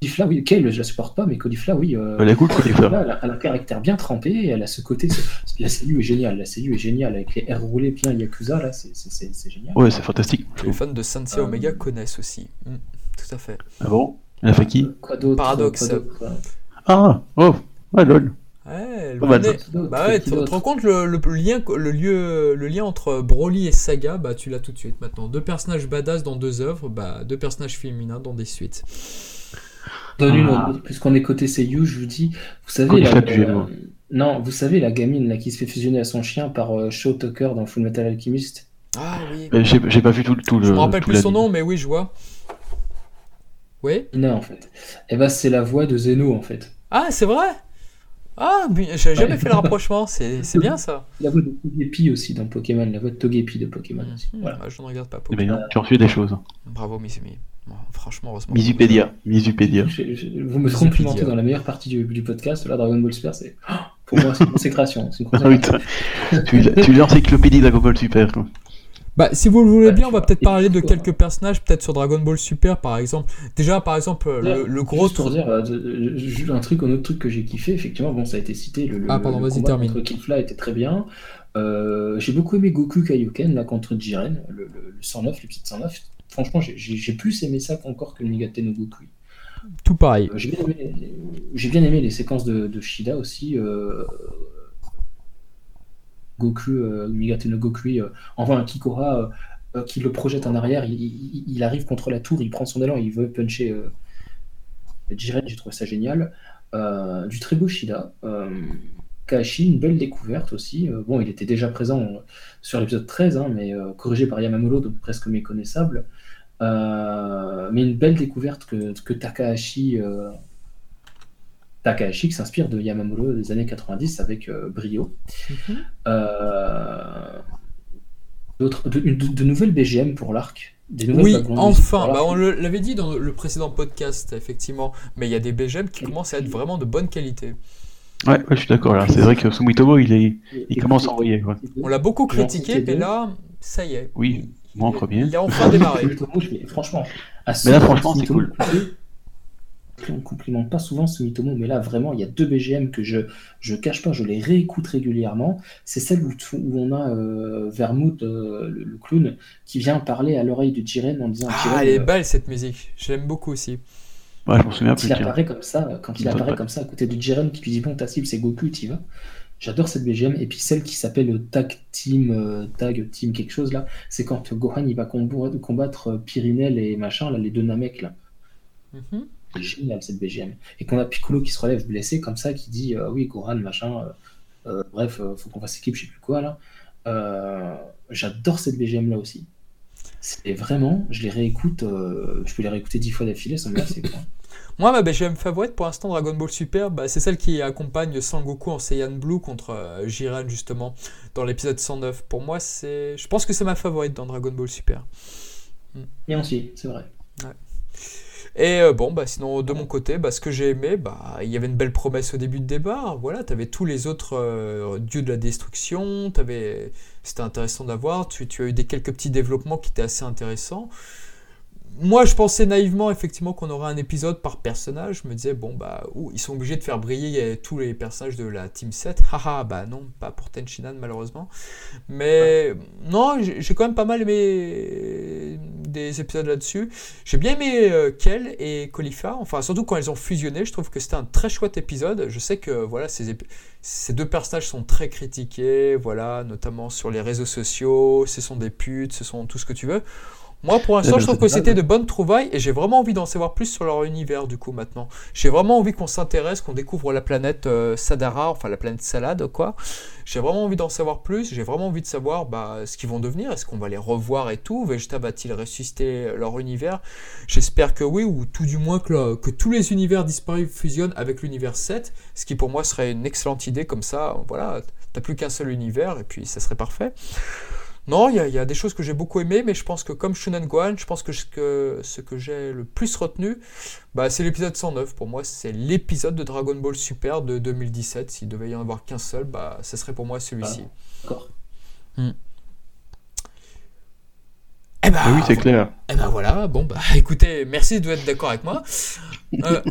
Speaker 3: Caulifla, oui, Kale, je la supporte pas, mais Caulifla, oui.
Speaker 2: Euh, elle est cool, Caulifla.
Speaker 3: Elle a, un caractère bien trempé, elle a ce côté. La CU est géniale, la CU est géniale, avec les airs roulés bien Yakuza, là, c'est génial.
Speaker 2: Ouais, c'est fantastique.
Speaker 1: Les fans de Sensei euh, Omega connaissent aussi. Mm, tout à fait.
Speaker 2: Ah bon? Elle a fait qui?
Speaker 3: Quoi d'autre?
Speaker 1: Paradoxe.
Speaker 2: Ah, oh, ouais, lol.
Speaker 1: Ouais, bah, bah ouais, tu te rends compte le, le, lien, le, lieu, le lien entre Broly et Saga, bah tu l'as tout de suite maintenant. Deux personnages badass dans deux œuvres, bah deux personnages féminins dans des suites.
Speaker 3: Donne une ah. puisqu'on est côté Seiyu, je vous dis, vous savez la, euh, non, vous savez la gamine là qui se fait fusionner à son chien par euh, Shaw Tucker dans Full Metal Alchemist.
Speaker 1: Ah oui.
Speaker 2: J'ai pas vu tout, tout le.
Speaker 1: Je me rappelle plus son nom, mais oui, je vois. Oui.
Speaker 3: Non, en fait. Et eh bah c'est la voix de Zeno en fait.
Speaker 1: Ah, c'est vrai? Ah, j'avais jamais fait le rapprochement, c'est bien ça.
Speaker 3: La voix de Togepi aussi dans Pokémon, la voix de Togepi de Pokémon aussi.
Speaker 1: Hmm, voilà. je ne regarde pas
Speaker 2: eh ben, Pokémon. tu as reçu des choses.
Speaker 1: Bravo, Mizumi. franchement, heureusement.
Speaker 2: Misupédia. Misupédia.
Speaker 3: vous me complimentez dans la meilleure partie du, du podcast. Là, Dragon Ball Super, c'est. Pour moi, c'est une consécration. Une consécration.
Speaker 2: tu, tu l'encyclopédie Dragon Ball Super. Quoi.
Speaker 1: Bah, si vous le voulez bien, on va peut-être parler de quelques personnages, peut-être sur Dragon Ball Super par exemple. Déjà, par exemple, le, gros.
Speaker 3: Juste pour dire, euh, un truc, un autre truc que j'ai kiffé, effectivement, bon, ça a été cité. Le,
Speaker 1: ah, pardon, vas-y, termine.
Speaker 3: Contre Killfly était très bien. Euh, j'ai beaucoup aimé Goku Kaioken là contre Jiren, le, 109, l'épisode 109. Franchement, j'ai plus aimé ça encore que le Nigate no Goku.
Speaker 1: Tout pareil.
Speaker 3: Euh, j'ai bien, aimé les séquences de, de Shida aussi. Goku, euh, Migate no Goku, euh, envoie un Kikora euh, qui le projette en arrière, il, arrive contre la tour, il prend son élan, il veut puncher Jiren, j'ai trouvé ça génial. du très beau Shida. Kashi, une belle découverte aussi. bon, il était déjà présent sur l'épisode 13, hein, mais corrigé par Yamamuro, donc presque méconnaissable. mais une belle découverte que, que Takahashi Takahashi qui s'inspire de Yamamoto des années 90 avec euh, brio. D'autres, de, nouvelles BGM pour l'arc.
Speaker 1: Oui, enfin, bah, on l'avait dit dans le précédent podcast, effectivement, mais il y a des BGM qui commencent à être vraiment de bonne qualité.
Speaker 2: Ouais, je suis d'accord là. C'est vrai que Sumitomo, il, est, il commence à envoyer.
Speaker 1: On l'a beaucoup critiqué, mais là, ça y est.
Speaker 2: Oui, moi en premier.
Speaker 1: Il a enfin démarré.
Speaker 3: franchement,
Speaker 2: mais là, franchement, c'est cool.
Speaker 3: On complimente pas souvent Sumitomo, mais là, vraiment, il y a deux BGM que je je cache pas, je les réécoute régulièrement. C'est celle où, où, on a euh, Vermouth, euh, le, clown, qui vient parler à l'oreille de Jiren en disant.
Speaker 1: Ah, elle est euh, belle cette musique. Je l'aime beaucoup aussi.
Speaker 2: Ouais, je m'en souviens
Speaker 3: quand il apparaît comme ça, quand il apparaît comme ça à côté de Jiren qui lui dit bon ta cible c'est Goku, tu vas. J'adore cette BGM. Et puis celle qui s'appelle Tag Team, euh, Tag Team quelque chose là, c'est quand Gohan il va combattre Pyrinel et machin, là, les deux Namek là. Mm-hmm. C'est génial cette BGM. Et qu'on a Piccolo qui se relève blessé comme ça, qui dit euh, oui, Gohan, machin, bref, faut qu'on fasse équipe, je sais plus quoi là. J'adore cette BGM là aussi. C'est vraiment, je les réécoute, je peux les réécouter dix fois d'affilée sans me lasser.
Speaker 1: Moi, ma BGM favorite pour l'instant Dragon Ball Super, bah, c'est celle qui accompagne Sangoku en Saiyan Blue contre euh, Jiren justement dans l'épisode 109. Pour moi, c'est, je pense que c'est ma favorite dans Dragon Ball Super.
Speaker 3: Hmm. Et aussi, c'est vrai.
Speaker 1: Et euh, bon, bah, sinon, de mon côté, bah, ce que j'ai aimé, bah, il y avait une belle promesse au début de débat. Voilà, tu avais tous les autres euh, dieux de la destruction. Avais... C'était intéressant d'avoir. Tu, tu, as eu des quelques petits développements qui étaient assez intéressants moi, je pensais naïvement, effectivement, qu'on aurait un épisode par personnage. Je me disais, bon, bah, ils sont obligés de faire briller tous les personnages de la Team 7. Haha, bah non, pas pour Tenchinan, malheureusement. Mais non, j'ai quand même pas mal aimé des épisodes là-dessus. J'ai bien aimé euh, Kel et Khalifa. Enfin, surtout quand elles ont fusionné, je trouve que c'était un très chouette épisode. Je sais que, voilà, ces, ces deux personnages sont très critiqués, voilà, notamment sur les réseaux sociaux. Ce sont des putes, ce sont tout ce que tu veux. Moi, pour l'instant, je trouve que c'était de bonnes trouvailles et j'ai vraiment envie d'en savoir plus sur leur univers, du coup, maintenant. J'ai vraiment envie qu'on s'intéresse, qu'on découvre la planète euh, Sadara, enfin la planète Salade, quoi. J'ai vraiment envie d'en savoir plus, j'ai vraiment envie de savoir bah, ce qu'ils vont devenir, est-ce qu'on va les revoir et tout, Vegeta va-t-il ressusciter leur univers? J'espère que oui, ou tout du moins que, que tous les univers disparus fusionnent avec l'univers 7, ce qui pour moi serait une excellente idée, comme ça, voilà, t'as plus qu'un seul univers et puis ça serait parfait. Non, il y, a des choses que j'ai beaucoup aimées, mais je pense que comme Shunan Gohan, je pense que ce que, j'ai le plus retenu, bah, c'est l'épisode 109. Pour moi, c'est l'épisode de Dragon Ball Super de 2017. S'il devait y en avoir qu'un seul, bah, ce serait pour moi celui-ci. Ah,
Speaker 3: d'accord.
Speaker 1: Hmm. Eh ben,
Speaker 2: oui, c'est clair.
Speaker 1: Eh ben voilà, bon bah écoutez, merci de être d'accord avec moi. Euh,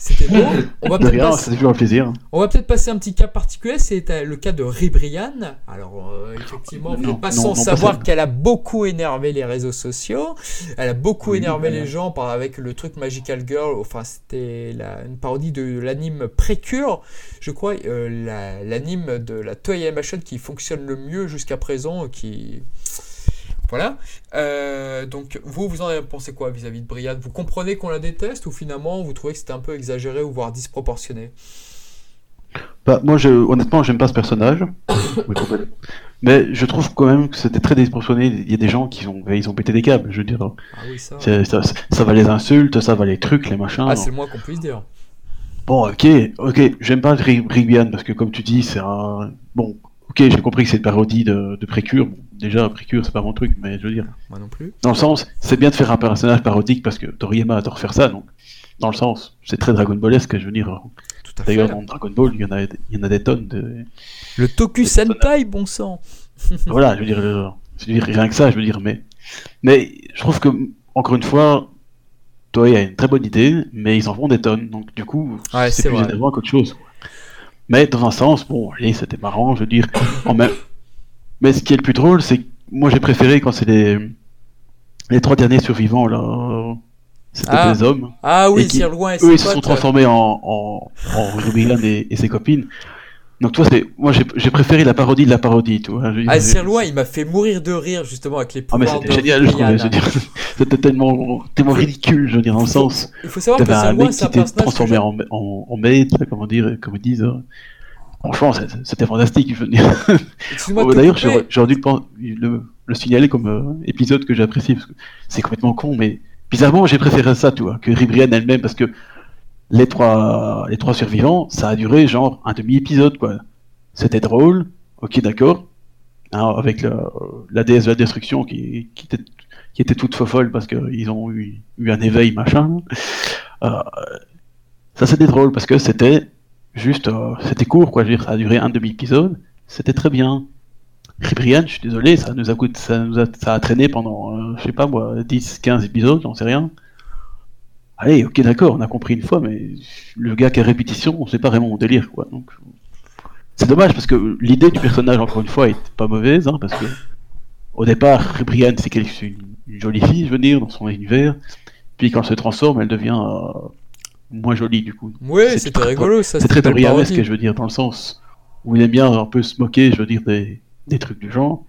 Speaker 1: c'était bon.
Speaker 2: On va peut-être passer... toujours un plaisir.
Speaker 1: On va peut-être passer un petit cas particulier, c'est le cas de Ribrian. Alors euh, effectivement, on pas sans savoir qu'elle a beaucoup énervé les réseaux sociaux. Elle a beaucoup énervé les gens par, avec le truc Magical Girl. Enfin, c'était une parodie de l'anime Précure, je crois, euh, l'anime de la Toei Animation qui fonctionne le mieux jusqu'à présent, qui voilà. Euh, donc, vous, vous en avez pensé quoi vis-à-vis de Brian Vous comprenez qu'on la déteste ou finalement vous trouvez que c'était un peu exagéré ou voire disproportionné?
Speaker 2: Bah, Moi, je, honnêtement, j'aime pas ce personnage. Mais je trouve quand même que c'était très disproportionné. Il y a des gens qui ont, ils ont pété des câbles, je veux dire.
Speaker 1: Ah oui, ça,
Speaker 2: ça, va les insultes, ça va les trucs, les machins.
Speaker 1: Ah, c'est le moins qu'on puisse dire.
Speaker 2: Bon, ok, ok, j'aime pas Ribian parce que comme tu dis, c'est un. Bon, ok, j'ai compris que c'est une parodie de, de Précure. déjà, Précure, c'est pas mon truc, mais je veux dire.
Speaker 1: Moi non plus.
Speaker 2: Dans le sens, c'est bien de faire un personnage parodique parce que Toriyama adore faire ça, donc. Dans le sens, c'est très Dragon Ballesque, je veux dire. D'ailleurs, dans Dragon Ball, il y, en a, il y en a des tonnes de.
Speaker 1: Le Toku Sentai, bon sang
Speaker 2: Voilà, je veux, dire, je veux dire, rien que ça, je veux dire, mais. Mais je trouve que, encore une fois, Toei a une très bonne idée, mais ils en font des tonnes, donc du coup, c'est plus énervant qu'autre chose. Mais dans un sens, bon, allez, c'était marrant, je veux dire. En même... Mais ce qui est le plus drôle, c'est que moi j'ai préféré quand c'est les... les trois derniers survivants, là. C'était
Speaker 1: ah.
Speaker 2: des hommes.
Speaker 1: Ah oui, c'est loin.
Speaker 2: Eux, ils se sont transformés en, en, en et, et ses copines. Donc toi, c'est moi j'ai préféré la parodie de la parodie, tu vois.
Speaker 1: Ah, Loin, il m'a fait mourir de rire justement avec les pouvoirs.
Speaker 2: Ah mais c'était génial, je trouvais. C'était tellement, tellement ridicule, je veux dire, dans le sens.
Speaker 1: Il faut savoir que Sir Loin, c'est un personnage
Speaker 2: transformé en, en, en maître, comment dire, comme ils disent. Hein. Franchement, c'était fantastique, je veux dire. D'ailleurs, j'aurais dû le, le, signaler comme euh, épisode que j'apprécie parce que c'est complètement con, mais bizarrement, j'ai préféré ça, tu vois, que Ribrian elle-même parce que les trois, survivants, ça a duré genre un demi-épisode, quoi. C'était drôle, ok, d'accord. hein, avec la déesse de la destruction qui, était, toute folle parce qu'ils ont eu, eu, un éveil machin. Euh, ça c'était drôle parce que c'était juste, euh, c'était court quoi, je veux dire, ça a duré un demi-épisode, c'était très bien. Ribrian, je suis désolé, ça nous a coûté, ça nous a, ça a traîné pendant, euh, je sais pas moi, 10, 15 épisodes, j'en sais rien. Allez, ok, d'accord, on a compris une fois, mais le gars qui a répétition, c'est pas vraiment mon délire, quoi. Donc, c'est dommage parce que l'idée du personnage, encore une fois, est pas mauvaise, hein, parce que au départ, Ribrian, c'est une, une, jolie fille, je veux dire, dans son univers. Puis quand elle se transforme, elle devient euh, moins jolie, du coup.
Speaker 1: Oui, c'était rigolo, ça.
Speaker 2: C'est très Toriyamesque, je veux dire, dans le sens où il aime bien un peu se moquer, je veux dire, des, des trucs du genre.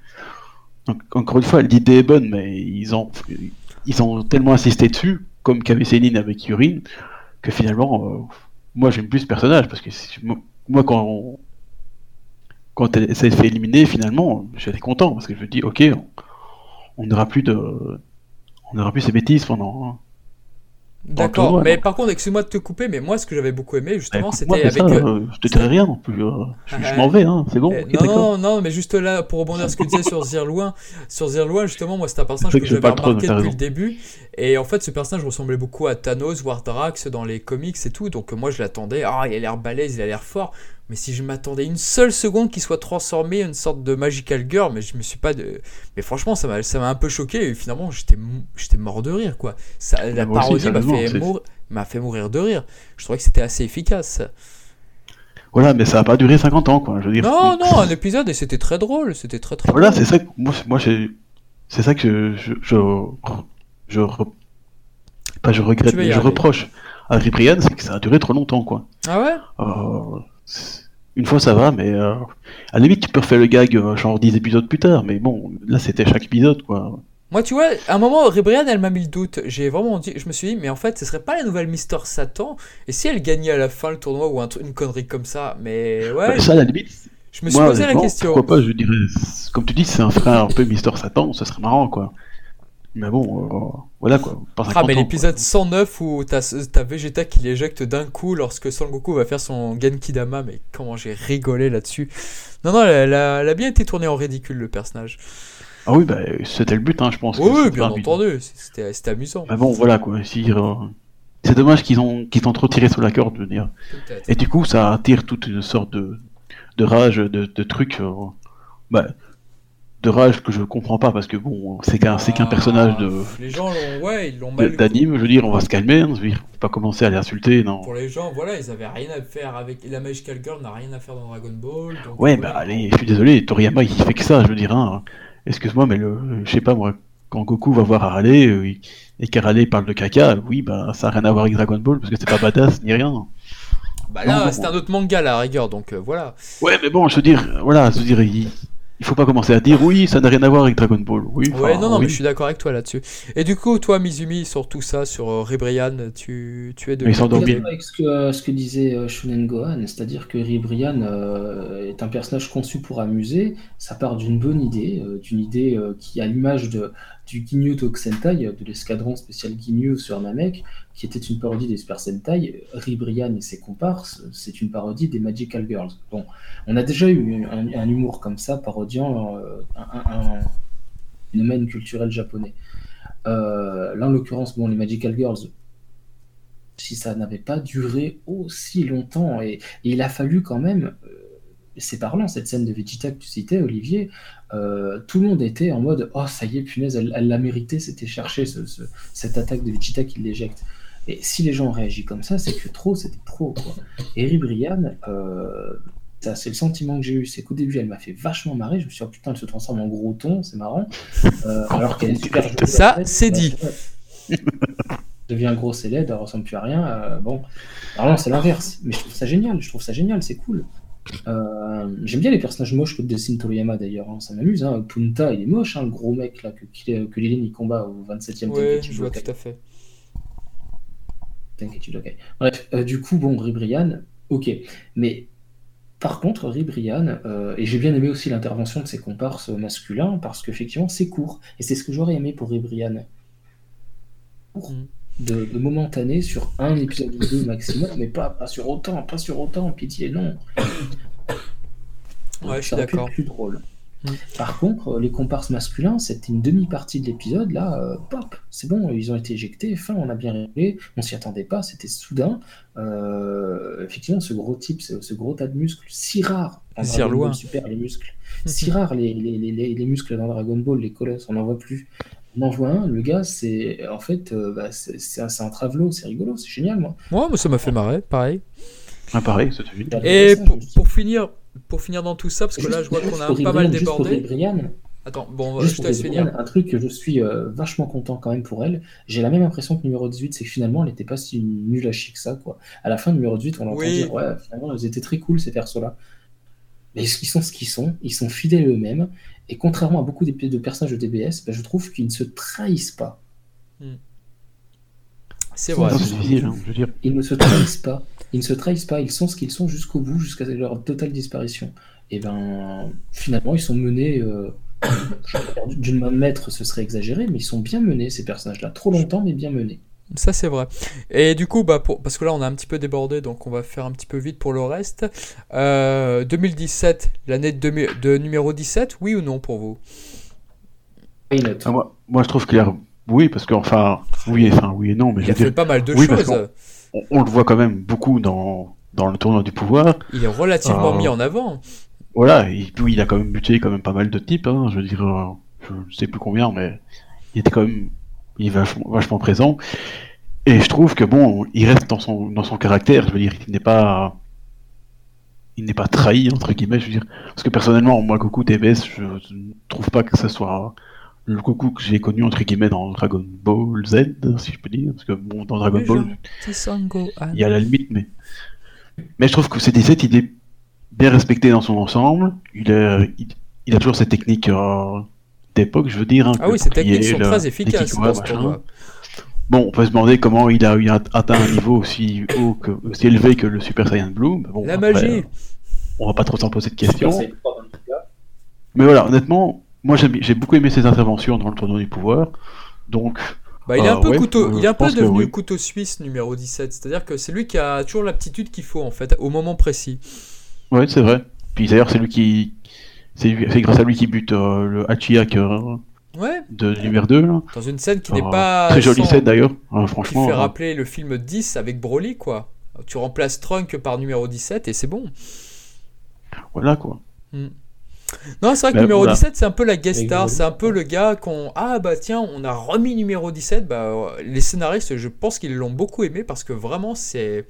Speaker 2: Donc, encore une fois, l'idée est bonne, mais ils ont, ils ont tellement insisté dessus, comme qu'avait avec Yurine, que finalement, euh, moi j'aime plus ce personnage, parce que moi, quand, quand elle s'est fait éliminer, finalement, j'étais content, parce que je me dis, ok, on n'aura plus de. On n'aura plus ces bêtises pendant,
Speaker 1: D'accord, mais par contre, excuse-moi de te couper, mais moi, ce que j'avais beaucoup aimé, justement, c'était avec.
Speaker 2: Euh, je te dirai rien non plus. Euh, je, m'en vais, hein, c'est bon.
Speaker 1: non, non, non, mais juste là, pour rebondir sur ce que tu disais sur Zirloin, sur Zirloin, justement, moi, c'est un personnage que, que j'avais remarqué depuis le début. Et en fait, ce personnage ressemblait beaucoup à Thanos, Wardrax dans les comics et tout. Donc, moi, je l'attendais. Ah, il a l'air balèze, il a l'air fort. Mais si je m'attendais une seule seconde qu'il soit transformé en une sorte de magical girl, mais je me suis pas de. Mais franchement, ça m'a, ça m'a un peu choqué. Et finalement, j'étais, j'étais mort de rire, quoi. Ça, la parodie m'a fait, m'a fait mourir de rire. Je trouvais que c'était assez efficace.
Speaker 2: Voilà, mais ça a pas duré 50 ans, quoi. Je veux dire.
Speaker 1: Non, non, un épisode et c'était très drôle. C'était très, très.
Speaker 2: Voilà, c'est ça. Que, moi, moi c'est ça que je, je, je, pas je regrette, mais je reproche à Ribrian, c'est que ça a duré trop longtemps, quoi.
Speaker 1: Ah ouais?
Speaker 2: Euh, une fois ça va, mais euh, à la limite tu peux refaire le gag euh, genre 10 épisodes plus tard, mais bon, là c'était chaque épisode quoi.
Speaker 1: Moi, tu vois, à un moment, Ribrian, elle m'a mis le doute. J'ai vraiment dit, je me suis dit, mais en fait, ce serait pas la nouvelle Mister Satan? Et si elle gagnait à la fin le tournoi ou un, une connerie comme ça? Mais ouais.
Speaker 2: ça, à la limite.
Speaker 1: Je me suis posé la question.
Speaker 2: Pourquoi pas, je dirais. Comme tu dis, c'est un frère un peu Mister Satan, ça serait marrant, quoi. Mais bon, euh, voilà quoi.
Speaker 1: Ah, mais l'épisode 109 où t'as as Vegeta qui l'éjecte d'un coup lorsque Son Goku va faire son Genkidama, mais comment j'ai rigolé là-dessus. Non, non, elle a, bien été tournée en ridicule le personnage.
Speaker 2: Ah oui, bah, c'était le but, hein, je pense.
Speaker 1: Oui, bien entendu, c'était amusant.
Speaker 2: Mais bon, voilà quoi. Euh, c'est dommage qu'ils ont, qu'ils ont trop tiré sur la corde, je veux dire. Et du coup, ça attire toute une sorte de, de rage, de, de trucs. Euh, bah, de rage que je comprends pas parce que bon, c'est qu'un c'est qu'un personnage de.
Speaker 1: Les gens l'ont, ouais, ils l'ont mal.
Speaker 2: D'anime, je veux dire, on va se calmer, hein, je veux dire, pas commencer à les insulter, non.
Speaker 1: Pour les gens, voilà, ils avaient rien à faire avec la Magical Girl, n'a rien à faire dans Dragon Ball.
Speaker 2: ouais, bah allez, je suis désolé, Toriyama il fait que ça, je veux dire, hein. Excuse-moi, mais le, je sais pas moi, quand Goku va voir Harley euh, et qu'Harley parle de caca, oui, bah ça a rien à voir avec Dragon Ball parce que c'est pas badass ni rien.
Speaker 1: Bah là, c'est un autre manga, la rigueur, donc euh, voilà.
Speaker 2: Ouais, mais bon, je veux dire, voilà, je veux dire, il, il faut pas commencer à dire oui, ça n'a rien à voir avec Dragon Ball. Oui,
Speaker 1: ouais, non, non, mais je suis d'accord avec toi là-dessus. Et du coup, toi, Mizumi, sur tout ça, sur euh, Ribrian, tu, tu es de.
Speaker 3: Mais avec ce que, euh, ce que disait euh, Shunen Gohan, c'est-à-dire que Ribrian est un personnage conçu pour amuser. Ça part d'une bonne idée, d'une idée qui, a l'image de, du Ginyu Tokusentai, de l'escadron spécial Ginyu sur Namek, qui était une parodie des Super Sentai, Ribrian et ses comparses, c'est une parodie des Magical Girls. Bon, on a déjà eu un, humour comme ça, parodiant euh, un, phénomène culturel japonais. Euh, là, en l'occurrence, bon, les Magical Girls, si ça n'avait pas duré aussi longtemps, et, il a fallu quand même, euh, c'est parlant, cette scène de Vegeta que tu citais, Olivier, tout le monde était en mode Oh, ça y est, punaise, elle l'a mérité, c'était chercher cette attaque de Vegeta qui l'éjecte. Et si les gens ont réagi comme ça, c'est que trop, c'était trop. Quoi. Et Ribrian, euh, ça, c'est le sentiment que j'ai eu, c'est qu'au début, elle m'a fait vachement marrer. Je me suis dit, oh, putain, elle se transforme en gros ton, c'est marrant. Euh, alors qu'elle est super
Speaker 1: Ça, c'est dit.
Speaker 3: devient grosse et laide, elle ressemble plus à rien. Euh, bon, alors non, c'est l'inverse. Mais je trouve ça génial, je trouve ça génial, c'est cool. Euh, j'aime bien les personnages moches que dessine Toriyama d'ailleurs, hein, ça m'amuse. Hein. Punta, il est moche, hein, le gros mec là que, que, que il combat au 27 e
Speaker 1: Oui, je vois tout à fait.
Speaker 3: Bref, euh, du coup, bon, Ribrian, ok. Mais par contre, Ribrian, euh, et j'ai bien aimé aussi l'intervention de ses comparses masculins, parce qu'effectivement, c'est court. Et c'est ce que j'aurais aimé pour Ribrian. Mm. De, momentané sur un épisode ou deux maximum, mais pas, pas sur autant, pas sur autant, pitié, non.
Speaker 1: Ouais, je suis d'accord.
Speaker 3: plus drôle. Mm. Par contre, les comparses masculins, c'était une demi-partie de l'épisode. Là, euh, pop, c'est bon, ils ont été éjectés. Fin, on a bien réglé. On s'y attendait pas. C'était soudain. Euh, effectivement, ce gros type, ce, gros tas de muscles, si rare.
Speaker 1: Loin.
Speaker 3: Super, les muscles. si rare, les, les, les, les, muscles dans Dragon Ball, les colosses, on n'en voit plus. On en voit un, le gars, c'est en fait, euh, bah, c'est un, un travelo, c'est rigolo, c'est génial, moi.
Speaker 1: Moi, ça m'a fait marrer, pareil.
Speaker 2: Ah, pareil, ça
Speaker 1: vu. Et pour, pour, finir, pour finir dans tout ça, parce que là, je vois qu'on a pas mal débordé. Attends, bon, je te laisse finir.
Speaker 3: Un truc que je suis euh, vachement content quand même pour elle. J'ai la même impression que numéro 18, c'est que finalement, elle n'était pas si nulle à chier que ça, quoi. À la fin, numéro 18, on entend dire, ouais, finalement, ils étaient très cool, ces persos-là. Mais ils sont ce qu'ils sont, ils sont fidèles eux-mêmes, et contrairement à beaucoup de personnages de DBS, bah, je trouve qu'ils ne se trahissent pas. Hmm.
Speaker 1: C'est vrai.
Speaker 2: Hein,
Speaker 3: ils ne se trahissent pas. Ils ne se trahissent pas, ils sont ce qu'ils sont jusqu'au bout, jusqu'à leur totale disparition. Et ben, finalement, ils sont menés. Euh, d'une main de maître, ce serait exagéré, mais ils sont bien menés, ces personnages-là. Trop longtemps, mais bien menés.
Speaker 1: Ça, c'est vrai. Et du coup, bah, pour, parce que là, on a un petit peu débordé, donc on va faire un petit peu vite pour le reste. 2017, euh, l'année de, de, numéro 17, oui ou non pour vous?
Speaker 2: Ah, moi, moi, je trouve qu'il a. Oui, parce qu'enfin, oui, enfin, oui et non. Mais
Speaker 1: il a fait pas mal de choses
Speaker 2: on, le voit quand même beaucoup dans, dans le tournoi du pouvoir.
Speaker 1: Il est relativement euh, mis en avant.
Speaker 2: Voilà, il, il, a quand même buté quand même pas mal de types, hein, je veux dire, euh, je ne sais plus combien, mais il était quand même il est vachement, vachement présent. Et je trouve que bon, il reste dans son, dans son caractère, je veux dire, il n'est pas il n'est pas trahi entre guillemets, je veux dire, parce que personnellement, moi, Goku TBS, je ne trouve pas que ce soit le Goku que j'ai connu entre guillemets dans Dragon Ball Z, si je peux dire, parce que bon, dans Dragon Ball, il y a la limite, mais mais je trouve que C17 il est bien respecté dans son ensemble. Il a, il, a toujours cette technique euh, d'époque, je veux dire. Hein,
Speaker 1: ah oui, ces techniques sont très efficaces.
Speaker 2: Bon, on peut se demander comment il a atteint un niveau aussi haut, que, aussi élevé que le Super Saiyan Blue. Bon,
Speaker 1: la magie.
Speaker 2: on va pas trop s'en poser de questions. Mais voilà, honnêtement, moi, j'ai beaucoup aimé ses interventions dans le tournoi du pouvoir. Donc.
Speaker 1: Bah, il est un euh, peu, couteau, il est un peu devenu couteau suisse numéro 17. C'est-à-dire que c'est lui qui a toujours l'aptitude qu'il faut, en fait, au moment précis.
Speaker 2: Ouais, c'est vrai. Puis d'ailleurs, c'est lui qui. C'est grâce à lui qui bute euh, le Hachiak euh,
Speaker 1: ouais.
Speaker 2: de numéro 2. Là.
Speaker 1: Dans une scène qui n'est pas.
Speaker 2: Très jolie scène d'ailleurs, franchement.
Speaker 1: Qui fait rappeler le film 10 avec Broly, quoi. Tu remplaces Trunk par numéro 17 et c'est bon.
Speaker 2: Voilà, quoi.
Speaker 1: Hmm. Non, c'est vrai que bah, numéro 17, c'est un peu la guest star. C'est un peu le gars qu'on. Ah, bah tiens, on a remis numéro 17. Bah, les scénaristes, je pense qu'ils l'ont beaucoup aimé parce que vraiment, c'est.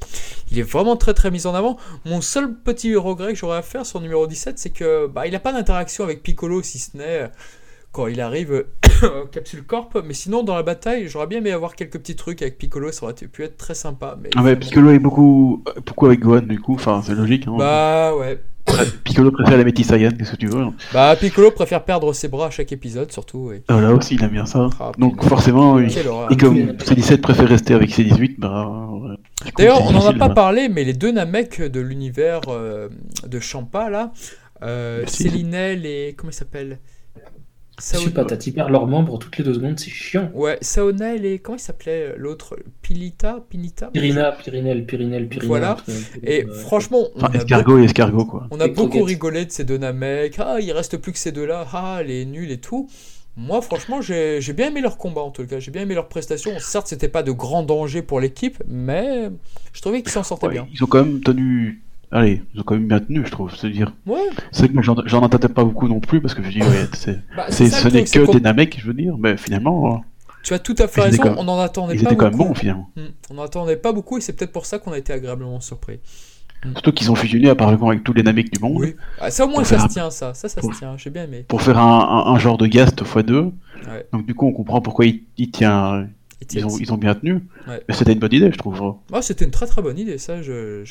Speaker 1: Il est vraiment très très mis en avant. Mon seul petit regret que j'aurais à faire sur numéro 17, c'est que bah, il n'a pas d'interaction avec Piccolo, si ce n'est quand il arrive au Capsule Corp. Mais sinon, dans la bataille, j'aurais bien aimé avoir quelques petits trucs avec Piccolo, ça aurait pu être très sympa. Mais
Speaker 2: ah ouais, Piccolo est beaucoup. Pourquoi avec Gohan, du coup Enfin, c'est logique. Hein.
Speaker 1: Bah ouais.
Speaker 2: Piccolo préfère la métis Saiyan, qu'est-ce que tu veux
Speaker 1: Bah, Piccolo préfère perdre ses bras à chaque épisode, surtout.
Speaker 2: Ah, là aussi, il aime bien ça. Ah, Donc, forcément, et comme C17 préfère rester avec C18, bah.
Speaker 1: D'ailleurs, on n'en a pas parlé, mais les deux Namek de l'univers euh, de Champa, là, euh, Célinel et. Comment il s'appelle?
Speaker 3: Je sais pas, t'as perds leurs membres toutes les deux secondes, c'est chiant.
Speaker 1: Ouais, Saona et comment il s'appelait euh, l'autre Pilita Pinita
Speaker 3: Pirina, Pirinel, Pirinel, Pirinel.
Speaker 1: Voilà. et franchement.
Speaker 2: On enfin, escargot et escargot, quoi.
Speaker 1: On a beaucoup rigolé de ces deux Namek. Ah, il reste plus que ces deux-là. Ah, les nuls et tout. Moi, franchement, j'ai bien aimé leur combat en tout cas. J'ai bien aimé leur prestation. Certes, c'était pas de grand danger pour l'équipe, mais je trouvais qu'ils s'en sortaient bien.
Speaker 2: Ils ont quand même tenu allez, ils ont quand même bien tenu, je trouve. C'est-à-dire,
Speaker 1: ouais.
Speaker 2: c'est que j'en entendais pas beaucoup non plus parce que je dis, ouais, c'est, bah, ce n'est que des Namek, je veux dire, mais finalement. Euh,
Speaker 1: tu as tout à fait raison, on en attendait
Speaker 2: ils
Speaker 1: pas
Speaker 2: étaient
Speaker 1: beaucoup.
Speaker 2: quand même bons finalement.
Speaker 1: Hmm. On n'en attendait pas beaucoup et c'est peut-être pour ça qu'on a été agréablement surpris.
Speaker 2: Hmm. Surtout qu'ils ont fusionné apparemment avec tous les Namek du monde.
Speaker 1: Oui. Ah, ça au moins ça se tient, ça. Ça, ça se tient. J'ai bien aimé.
Speaker 2: Pour faire un, un, genre de Gast x2. Ouais. Donc du coup, on comprend pourquoi il, il tient ils ont, ils ont, bien tenu. Ouais. Mais c'était une bonne idée, je trouve.
Speaker 1: Ah, c'était une très très bonne idée, ça, j'adore.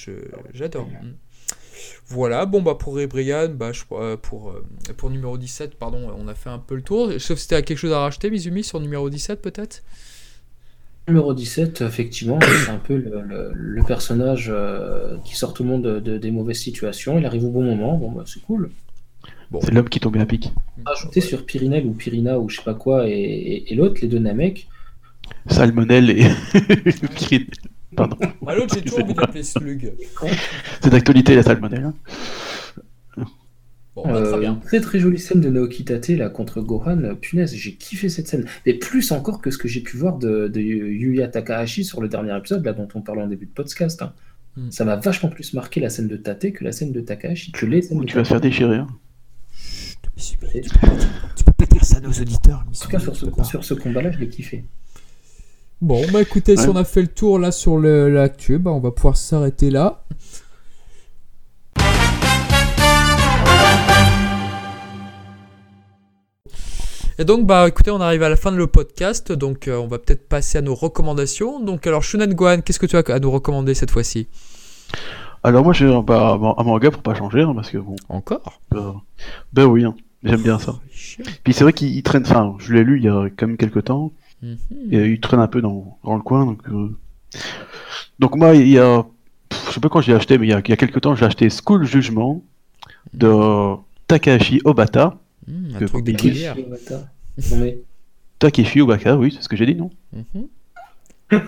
Speaker 1: Je, hmm. Voilà, bon bah pour Brian, bah, je, euh, pour, euh, pour numéro 17, pardon, on a fait un peu le tour. Sauf si tu quelque chose à racheter, Mizumi, sur numéro 17 peut-être?
Speaker 3: Numéro 17, effectivement, c'est un peu le, personnage euh, qui sort tout le monde de, des mauvaises situations. Il arrive au bon moment, bon bah c'est cool.
Speaker 2: Bon. C'est l'homme qui tombe à pic.
Speaker 3: Ajouter sur Pyrinel ou Pyrina ou je sais pas quoi et, et, l'autre, les deux Namek.
Speaker 2: Salmonel et
Speaker 1: Pardon. À l'autre, j'ai toujours envie d'appeler Slug.
Speaker 2: C'est d'actualité la salmonelle.
Speaker 1: Hein. Bon, bah, très
Speaker 3: Euh,
Speaker 1: bien.
Speaker 3: très très jolie scène de Naoki Tate là contre Gohan. Punaise, j'ai kiffé cette scène. Mais plus encore que ce que j'ai pu voir de, de Yuya Takahashi sur le dernier épisode là dont on parlait en début de podcast. hein.
Speaker 1: Hmm.
Speaker 3: Ça m'a vachement plus marqué la scène de Tate que la scène de Takahashi. Que les scènes
Speaker 2: Ou
Speaker 3: de
Speaker 2: tu vas te faire déchirer. hein.
Speaker 1: Tu peux, pas dire- tu peux pas dire ça à nos auditeurs.
Speaker 3: En tout cas, sur ce, sur ce combat-là, je l'ai kiffé.
Speaker 1: Bon, bah écoutez, si on a fait le tour là sur l'actu, bah, on va pouvoir s'arrêter là. Et donc, bah écoutez, on arrive à la fin de le podcast, donc euh, on va peut-être passer à nos recommandations. Donc, alors, Shunen Gohan, qu'est-ce que tu as à nous recommander cette fois-ci?
Speaker 2: Alors moi j'ai un, bah, un manga pour pas changer, hein, parce que bon,
Speaker 1: Encore?
Speaker 2: Euh, ben oui, hein, j'aime bien ça. Puis c'est vrai qu'il il traîne, enfin, je l'ai lu il y a quand même quelques temps,
Speaker 1: Mhm.
Speaker 2: et il traîne un peu dans, dans le coin, donc... euh, Donc moi, il y a... pff, Je sais pas quand j'ai acheté, mais il y a, il y a quelques temps, j'ai acheté School Judgment de Takahashi Obata.
Speaker 1: Hmm, un
Speaker 2: Que
Speaker 1: truc d'équilibre.
Speaker 3: Non mais,
Speaker 2: Takeshi Obata, oui, c'est ce que j'ai dit, non
Speaker 1: Mhm.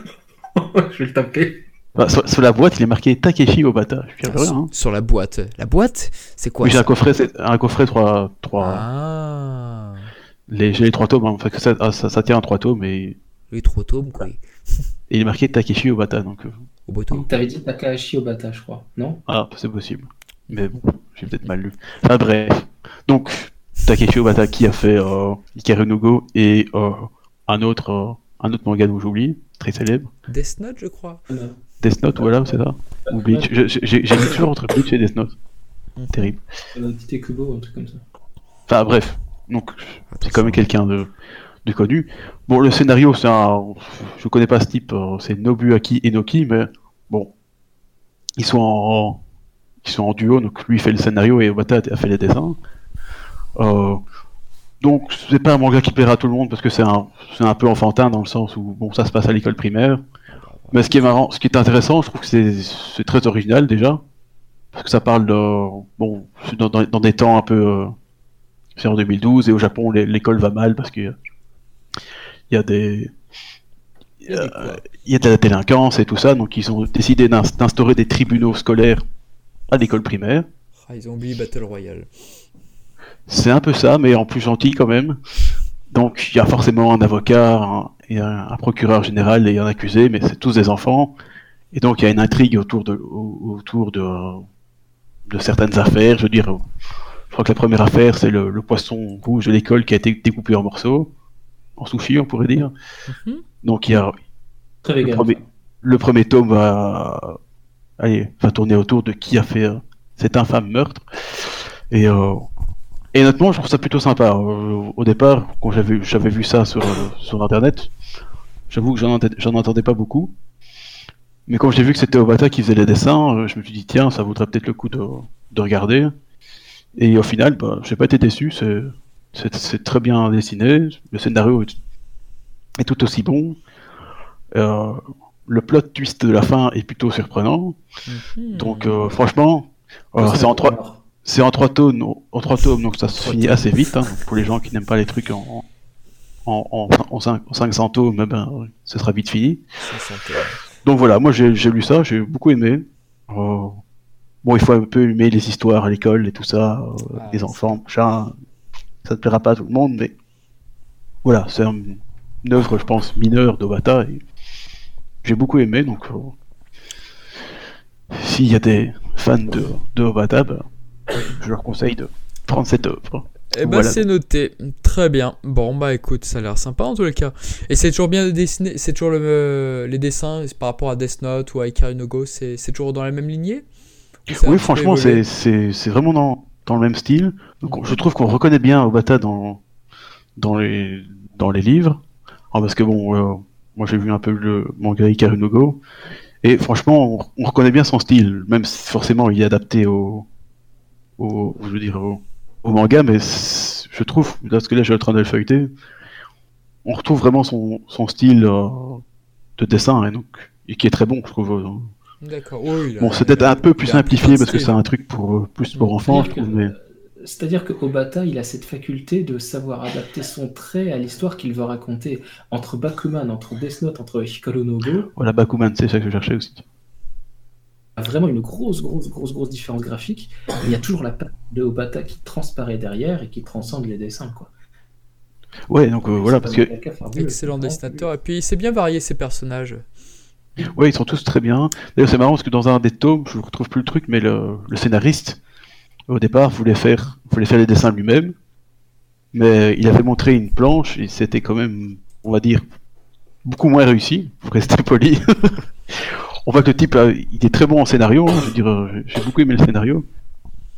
Speaker 3: je vais le taper.
Speaker 2: Bah, sur, sur la boîte, il est marqué Takeshi Obata. Je suis
Speaker 1: Ah,
Speaker 2: curieux,
Speaker 1: sur,
Speaker 2: hein.
Speaker 1: sur la boîte. La boîte C'est quoi
Speaker 2: Oui, j'ai un coffret, un coffret 3, 3
Speaker 1: Ah
Speaker 2: les, j'ai les trois tomes, hein. Enfin, que ça, ah, ça, ça tient en trois tomes, et,
Speaker 1: Les trois tomes, quoi.
Speaker 2: et il est marqué Takeshi Obata, donc... euh,
Speaker 1: Au bateau.
Speaker 3: T'avais dit Takahashi Obata, je crois, non?
Speaker 2: Ah, c'est possible. Mais bon, j'ai peut-être mal lu. Enfin bref. Donc, Takeshi Obata qui a fait euh, Ikaru no Go et euh, un autre euh, un autre manga dont j'oublie, très célèbre.
Speaker 1: Death Note, je crois.
Speaker 2: Death Note, voilà, c'est ça. Ou Bleach. J'ai mis toujours entre Bleach et Death Note.
Speaker 1: Mhm.
Speaker 2: Terrible.
Speaker 3: Kubo, un truc comme ça.
Speaker 2: Enfin bref. Donc, c'est quand même quelqu'un de, de connu. Bon, le scénario, c'est un... Je connais pas ce type, euh, c'est Nobuaki Enoki, mais bon. Ils sont en, ils sont en duo, donc lui fait le scénario et Obata a fait les dessins. Euh, donc, c'est pas un manga qui plaira à tout le monde parce que c'est un, c'est un peu enfantin dans le sens où, bon, ça se passe à l'école primaire. Mais ce qui est marrant, ce qui est intéressant, je trouve que c'est, c'est très original déjà. Parce que ça parle de, bon, dans- dans des temps un peu, euh, c'est en 2012 et au Japon l'é- l'école va mal parce que il y a des
Speaker 1: Il y a des quoi
Speaker 2: il y a de la délinquance et tout ça donc ils ont décidé d'ins- d'instaurer des tribunaux scolaires à l'école primaire.
Speaker 1: Ah, ils ont oublié Battle Royale.
Speaker 2: C'est un peu ça mais en plus gentil quand même. Donc il y a forcément un avocat un- et un, un procureur général et un accusé mais c'est tous des enfants et donc il y a une intrigue autour de au- autour de de certaines affaires, je veux dire je crois que la première affaire c'est le, le poisson rouge de l'école qui a été découpé en morceaux en sushi on pourrait dire.
Speaker 1: Mhm.
Speaker 2: Donc il y a
Speaker 3: Très
Speaker 2: le premier, le premier tome va, allez, va tourner autour de qui a fait cet infâme meurtre. Et, euh, et honnêtement, je trouve ça plutôt sympa. Euh, au départ, quand j'avais j'avais vu ça sur, euh, sur internet, j'avoue que j'en entendais, j'en entendais pas beaucoup. Mais quand j'ai vu que c'était Obata qui faisait les dessins, euh, je me suis dit, tiens, ça vaudrait peut-être le coup de, de regarder. Et au final, bah, j'ai pas été déçu. C'est, très bien dessiné. Le scénario est, est tout aussi bon. Euh, le plot twist de la fin est plutôt surprenant.
Speaker 1: Mhm.
Speaker 2: Donc euh, franchement, euh, c'est en trois, c'est en trois tomes, en trois tomes, donc ça se finit assez vite. hein. pour les gens qui n'aiment pas les trucs en en, en, en, cinq- en 500 tomes, eh ben, ce sera vite fini.
Speaker 1: 500
Speaker 2: Donc voilà, moi j'ai j'ai lu ça, j'ai beaucoup aimé. Euh, bon, il faut un peu aimer les histoires à l'école et tout ça, euh,
Speaker 1: Ah,
Speaker 2: les enfants, machin. Ça ne plaira pas à tout le monde, mais voilà, c'est un- une œuvre, je pense, mineure d'Obata. Et j'ai beaucoup aimé, donc euh, s'il y a des fans de, de Obata, ben, je leur conseille de prendre cette œuvre.
Speaker 1: Eh ben
Speaker 2: Voilà.
Speaker 1: c'est noté, très bien. Bon bah écoute, ça a l'air sympa en tous les cas. Et c'est toujours bien dessiné, c'est toujours le, les dessins par rapport à Death Note ou à Ikari no Go, c'est toujours dans la même lignée?
Speaker 2: Oui, franchement, c'est c'est- c'est vraiment dans, dans le même style. Donc, on- je trouve qu'on reconnaît bien Obata dans, dans, les, dans les livres. Ah, parce que bon, euh, moi j'ai vu un peu le manga Ikaru no Go. Et franchement, on, on reconnaît bien son style, même si forcément il est adapté au, au je veux dire, au, au manga, mais je trouve, parce que là je suis en train de le feuilleter, on retrouve vraiment son, son style euh, de dessin, et donc, et qui est très bon, je trouve. euh.
Speaker 1: D'accord, oui. a-
Speaker 2: Bon, c'est peut-être
Speaker 1: a-
Speaker 2: un peu plus
Speaker 1: a
Speaker 2: simplifié parce que c'est un truc pour euh, plus pour enfants, je
Speaker 3: C'est-à-dire
Speaker 2: trouve.
Speaker 3: que-
Speaker 2: Mais
Speaker 3: C'est-à-dire que Obata, il a cette faculté de savoir adapter son trait à l'histoire qu'il veut raconter. Entre Bakuman, entre Death Note, entre Hikaru no Go,
Speaker 2: voilà, Bakuman, c'est ça que je cherchais aussi.
Speaker 3: vraiment une grosse, grosse, grosse, grosse différence graphique. Il y a toujours la patte de Obata qui transparaît derrière et qui transcende les dessins, quoi.
Speaker 2: Ouais, donc euh, voilà, parce que.
Speaker 1: Excellent dessinateur. Et puis, c'est bien varié ces personnages.
Speaker 2: Ouais, ils sont tous très bien. D'ailleurs, c'est marrant parce que dans un des tomes, je ne retrouve plus le truc, mais le, scénariste, au départ, voulait faire, voulait faire les dessins lui-même. Mais il avait montré une planche et c'était quand même, on va dire, beaucoup moins réussi, pour rester poli. on voit que le type, euh, il est très bon en scénario. Hein, je veux dire, euh, j'ai beaucoup aimé le scénario.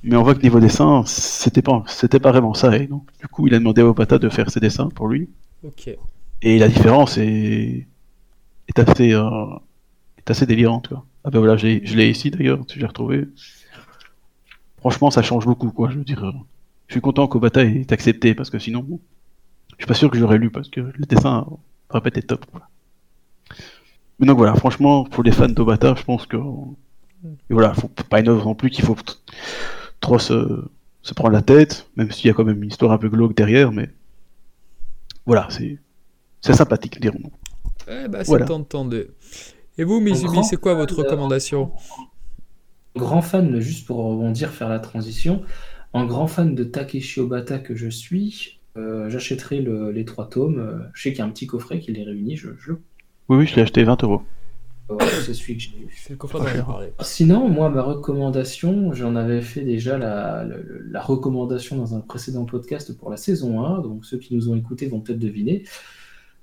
Speaker 2: Mais on voit que niveau dessin, c'était pas, c'était pas vraiment ça. Et donc, du coup, il a demandé à Opata de faire ses dessins pour lui.
Speaker 1: Ok.
Speaker 2: Et la différence est, est assez, euh, assez délirante. Quoi. Ah ben voilà, je l'ai ici d'ailleurs, tu l'as retrouvé. Franchement, ça change beaucoup, quoi. Je veux dire, je suis content qu'Obata ait accepté parce que sinon, je suis pas sûr que j'aurais lu parce que le dessin aurait pas été top. Quoi. Mais donc voilà, franchement, pour les fans d'Obata, je pense que voilà, faut pas une œuvre non plus qu'il faut trop se, se prendre la tête, même s'il y a quand même une histoire un peu glauque derrière, mais voilà, c'est sympathique, dirons-nous.
Speaker 1: Eh ben, c'est. Et vous, Mizumi, c'est quoi votre recommandation
Speaker 3: Grand fan, juste pour rebondir, faire la transition, un grand fan de Takeshi Obata que je suis, euh, j'achèterai les trois tomes. Je sais qu'il y a un petit coffret qui les réunit. Je,
Speaker 2: Oui, oui, je l'ai acheté 20 euros.
Speaker 3: c'est celui que j'ai eu. C'est le coffret dont Sinon, moi, ma recommandation, j'en avais fait déjà la, la, recommandation dans un précédent podcast pour la saison 1. Donc, ceux qui nous ont écoutés vont peut-être deviner.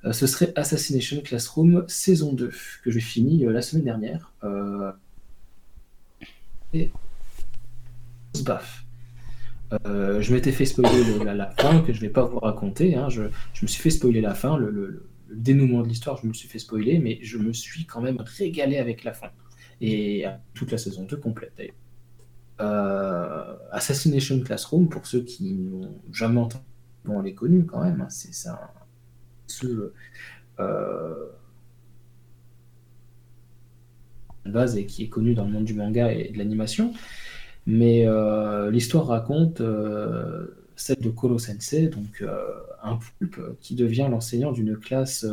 Speaker 3: Euh, ce serait Assassination Classroom saison 2, que j'ai fini euh, la semaine dernière. Euh, et. Baf. je m'étais fait spoiler la, fin, que je ne vais pas vous raconter. Hein. Je, me suis fait spoiler la fin, le, dénouement de l'histoire, je me suis fait spoiler, mais je me suis quand même régalé avec la fin. Et toute la saison 2 complète d'ailleurs. Assassination Classroom, pour ceux qui n'ont jamais entendu, bon, on l'est connu quand même, hein. c'est ça euh, base et qui est connu dans le monde du manga et de l'animation. Mais euh, l'histoire raconte euh, celle de Koro Sensei, donc un poulpe qui devient l'enseignant d'une classe,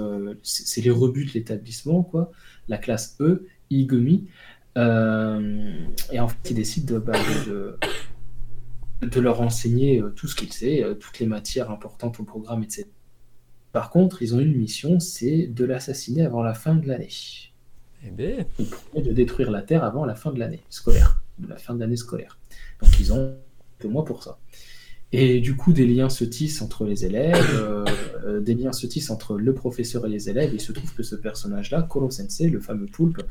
Speaker 3: c'est les rebuts de l'établissement, quoi, la classe E, Igumi. et en fait, il décide de, bah, leur enseigner tout ce qu'il sait, toutes les matières importantes au programme, etc. Par contre, ils ont une mission, c'est de l'assassiner avant la fin de l'année.
Speaker 1: Eh bien.
Speaker 3: De détruire la Terre avant la fin de l'année scolaire, de la fin de l'année scolaire. Donc ils ont que moi pour ça. Et du coup, des liens se tissent entre les élèves, euh, euh, des liens se tissent entre le professeur et les élèves. Il se trouve que ce personnage-là, Koro Sensei, le fameux poulpe,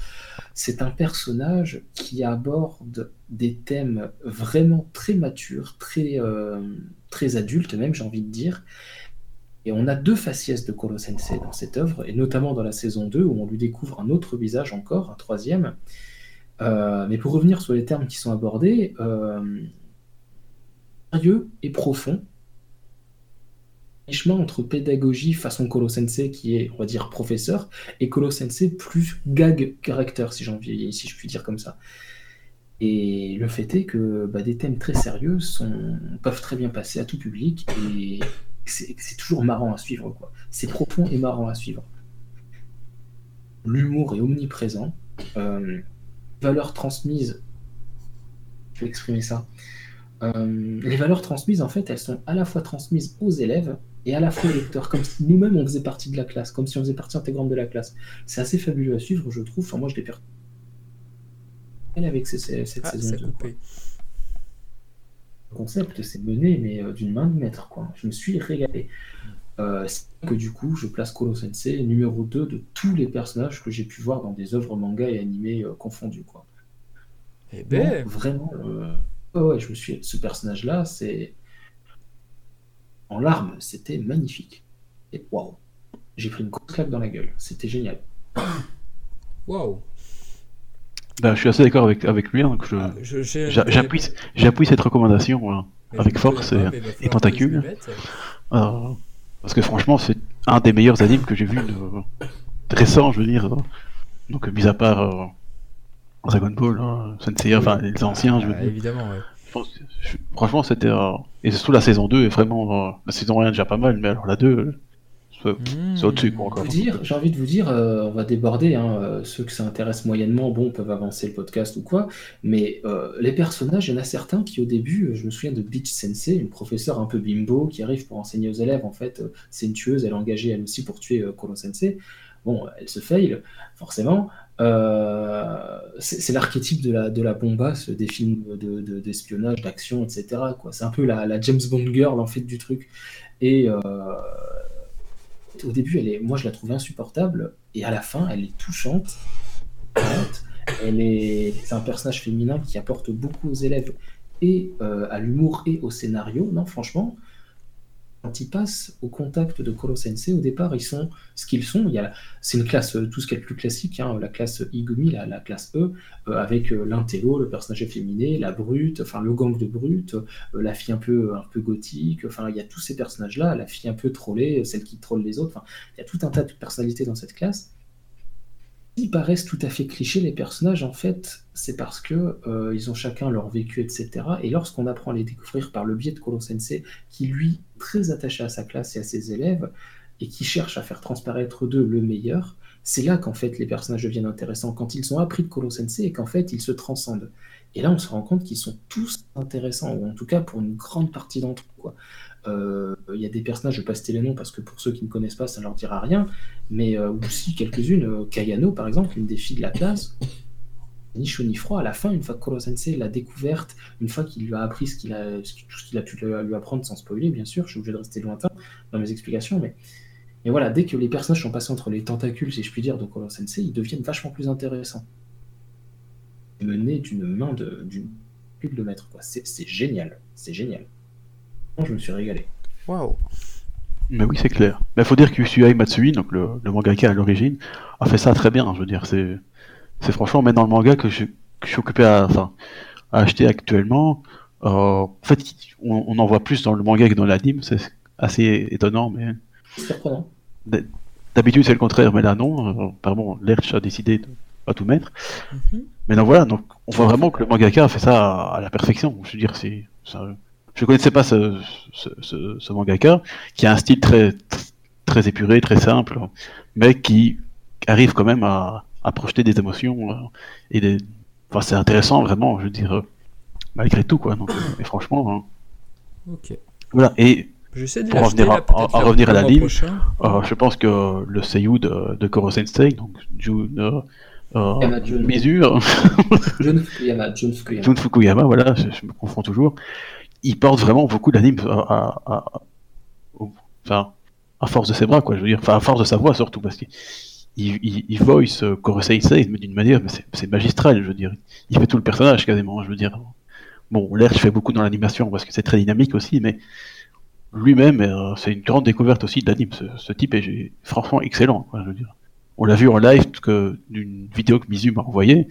Speaker 3: c'est un personnage qui aborde des thèmes vraiment très matures, très, euh, très adultes même, j'ai envie de dire, et on a deux faciès de Koro Sensei dans cette œuvre, et notamment dans la saison 2, où on lui découvre un autre visage encore, un troisième. Euh, mais pour revenir sur les termes qui sont abordés, euh, sérieux et profond, chemin entre pédagogie façon Koro Sensei, qui est, on va dire, professeur, et Koro Sensei plus gag character, si, si je puis dire comme ça. Et le fait est que bah, des thèmes très sérieux peuvent très bien passer à tout public, et c'est toujours marrant à suivre. quoi. C'est profond et marrant à suivre. L'humour est omniprésent. Euh, valeurs transmises, je vais exprimer ça. Euh, les valeurs transmises, en fait, elles sont à la fois transmises aux élèves et à la fois aux lecteurs, comme si nous-mêmes on faisait partie de la classe, comme si on faisait partie intégrante de la classe. C'est assez fabuleux à suivre, je trouve. Enfin, moi, je l'ai perdu avec cette ah, saison 2 concept s'est mené, mais euh, d'une main de maître. Quoi. Je me suis régalé. Euh, que du coup, je place Kolo Sensei numéro 2 de tous les personnages que j'ai pu voir dans des œuvres manga et animées euh, confondues. Quoi.
Speaker 1: Eh ben...
Speaker 3: vraiment, ouais, je me suis... ce personnage-là, c'est en larmes, c'était magnifique. Et waouh, j'ai pris une grosse claque dans la gueule. C'était génial.
Speaker 1: Waouh.
Speaker 2: Ben, je suis assez d'accord avec, avec lui, hein, donc ah, j'appuie, j'appuie cette recommandation avec force et, tentacule. Euh, parce que franchement, c'est un des meilleurs animes que j'ai vu de, récent, je veux dire. Donc, mis à part euh, Dragon Ball, hein, Sensei, enfin les anciens, je veux
Speaker 1: dire. Évidemment, ouais.
Speaker 2: franchement, c'était. Euh, et surtout la saison 2 est vraiment. la saison 1 déjà pas mal, mais alors la 2, c'est au-dessus, quoi, encore.
Speaker 3: Dire, j'ai envie de vous dire, euh, on va déborder, hein, euh, ceux que ça intéresse moyennement, bon, peuvent avancer le podcast ou quoi, mais euh, les personnages, il y en a certains qui, au début, je me souviens de Beach Sensei, une professeure un peu bimbo qui arrive pour enseigner aux élèves, en fait, c'est une tueuse, elle est engagée elle aussi pour tuer Koro Sensei. Bon, elle se fail, forcément. c'est l'archétype de la, de la bombasse des films d'espionnage, de, d'action, etc. C'est un peu la, la, James Bond girl, en fait, du truc. Et au début, elle est, moi, je la trouvais insupportable, et à la fin, elle est touchante. Elle est, un personnage féminin qui apporte beaucoup aux élèves et euh, à l'humour et au scénario. Non, franchement, quand ils passent au contact de Koro Sensei, au départ, ils sont ce qu'ils sont. A, c'est une classe, euh, tout ce qui est le plus classique, hein, la classe Igumi, la, la classe E, euh, avec euh, l'intello, le personnage féminin, la brute, enfin le gang de brute, la fille un peu, un peu gothique, enfin il y a tous ces personnages-là, la fille un peu trollée, celle qui troll les autres, enfin il y a tout un tas de personnalités dans cette classe ils paraissent tout à fait clichés, les personnages, en fait, c'est parce que euh, ils ont chacun leur vécu, etc. Et lorsqu'on apprend à les découvrir par le biais de Koro Sensei, qui lui très attaché à sa classe et à ses élèves, et qui cherche à faire transparaître d'eux le meilleur, c'est là qu'en fait les personnages deviennent intéressants, quand ils ont appris de Koro Sensei et qu'en fait ils se transcendent. Et là on se rend compte qu'ils sont tous intéressants, ou en tout cas pour une grande partie d'entre eux. Quoi. Euh, il y a des personnages, je vais pas citer les noms parce que pour ceux qui ne connaissent pas, ça leur dira rien, mais euh, aussi quelques-unes. Euh, Kayano, par exemple, une des filles de la classe, ni chaud ni froid. À la fin, une fois que Koro Sensei l'a découverte, une fois qu'il lui a appris ce a, tout ce qu'il a pu lui apprendre sans spoiler, bien sûr, je suis obligé de rester lointain dans mes explications, mais, voilà, dès que les personnages sont passés entre les tentacules, si je puis dire, de Koro Sensei, ils deviennent vachement plus intéressants. Menés d'une main de, d'une de maître, quoi. C'est génial, c'est génial je me suis régalé.
Speaker 1: Waouh.
Speaker 2: Mais oui, c'est clair. Mais il faut dire que Yusui Matsui, donc le, le mangaka à l'origine, a fait ça très bien. Je veux dire, c'est, c'est franchement maintenant le manga que je, que je suis occupé à, enfin, à acheter actuellement. Euh, en fait, on, on, en voit plus dans le manga que dans l'anime. C'est assez étonnant, mais.
Speaker 3: Surprenant.
Speaker 2: D'habitude, c'est le contraire, mais là, non. Apparemment, Lerch a décidé de pas tout mettre. Mm-hmm. Mais donc voilà, donc on voit vraiment que le mangaka a fait ça à, la perfection. Je veux dire, c'est. Je connaissais pas ce, ce, ce, ce, mangaka, qui a un style très, très épuré, très simple, mais qui arrive quand même à, à projeter des émotions. Euh, et des... enfin, c'est intéressant, vraiment, je veux dire, malgré tout, quoi. Donc, et franchement. Hein.
Speaker 1: Ok.
Speaker 2: Voilà, et pour revenir à, à, revenir à la ligne, euh, je pense que le seiyuu de, de Koro Sensei, donc Jun, euh, euh, Mesure,
Speaker 3: Jun Fukuyama, Jun Fukuyama.
Speaker 2: Jun Fukuyama, voilà, je, je me confonds toujours il porte vraiment beaucoup d'anime à, à, force de ses bras, quoi, je veux dire, à force de sa voix surtout, parce qu'il il, il, voice euh, Korosei mais d'une manière, c'est magistral, je veux dire. Il fait tout le personnage quasiment, je veux dire. Bon, l'air fait beaucoup dans l'animation parce que c'est très dynamique aussi, mais lui-même, euh, c'est une grande découverte aussi de l'anime. Ce, type est franchement excellent, je veux dire. On l'a vu en live que d'une vidéo que Mizu m'a envoyée.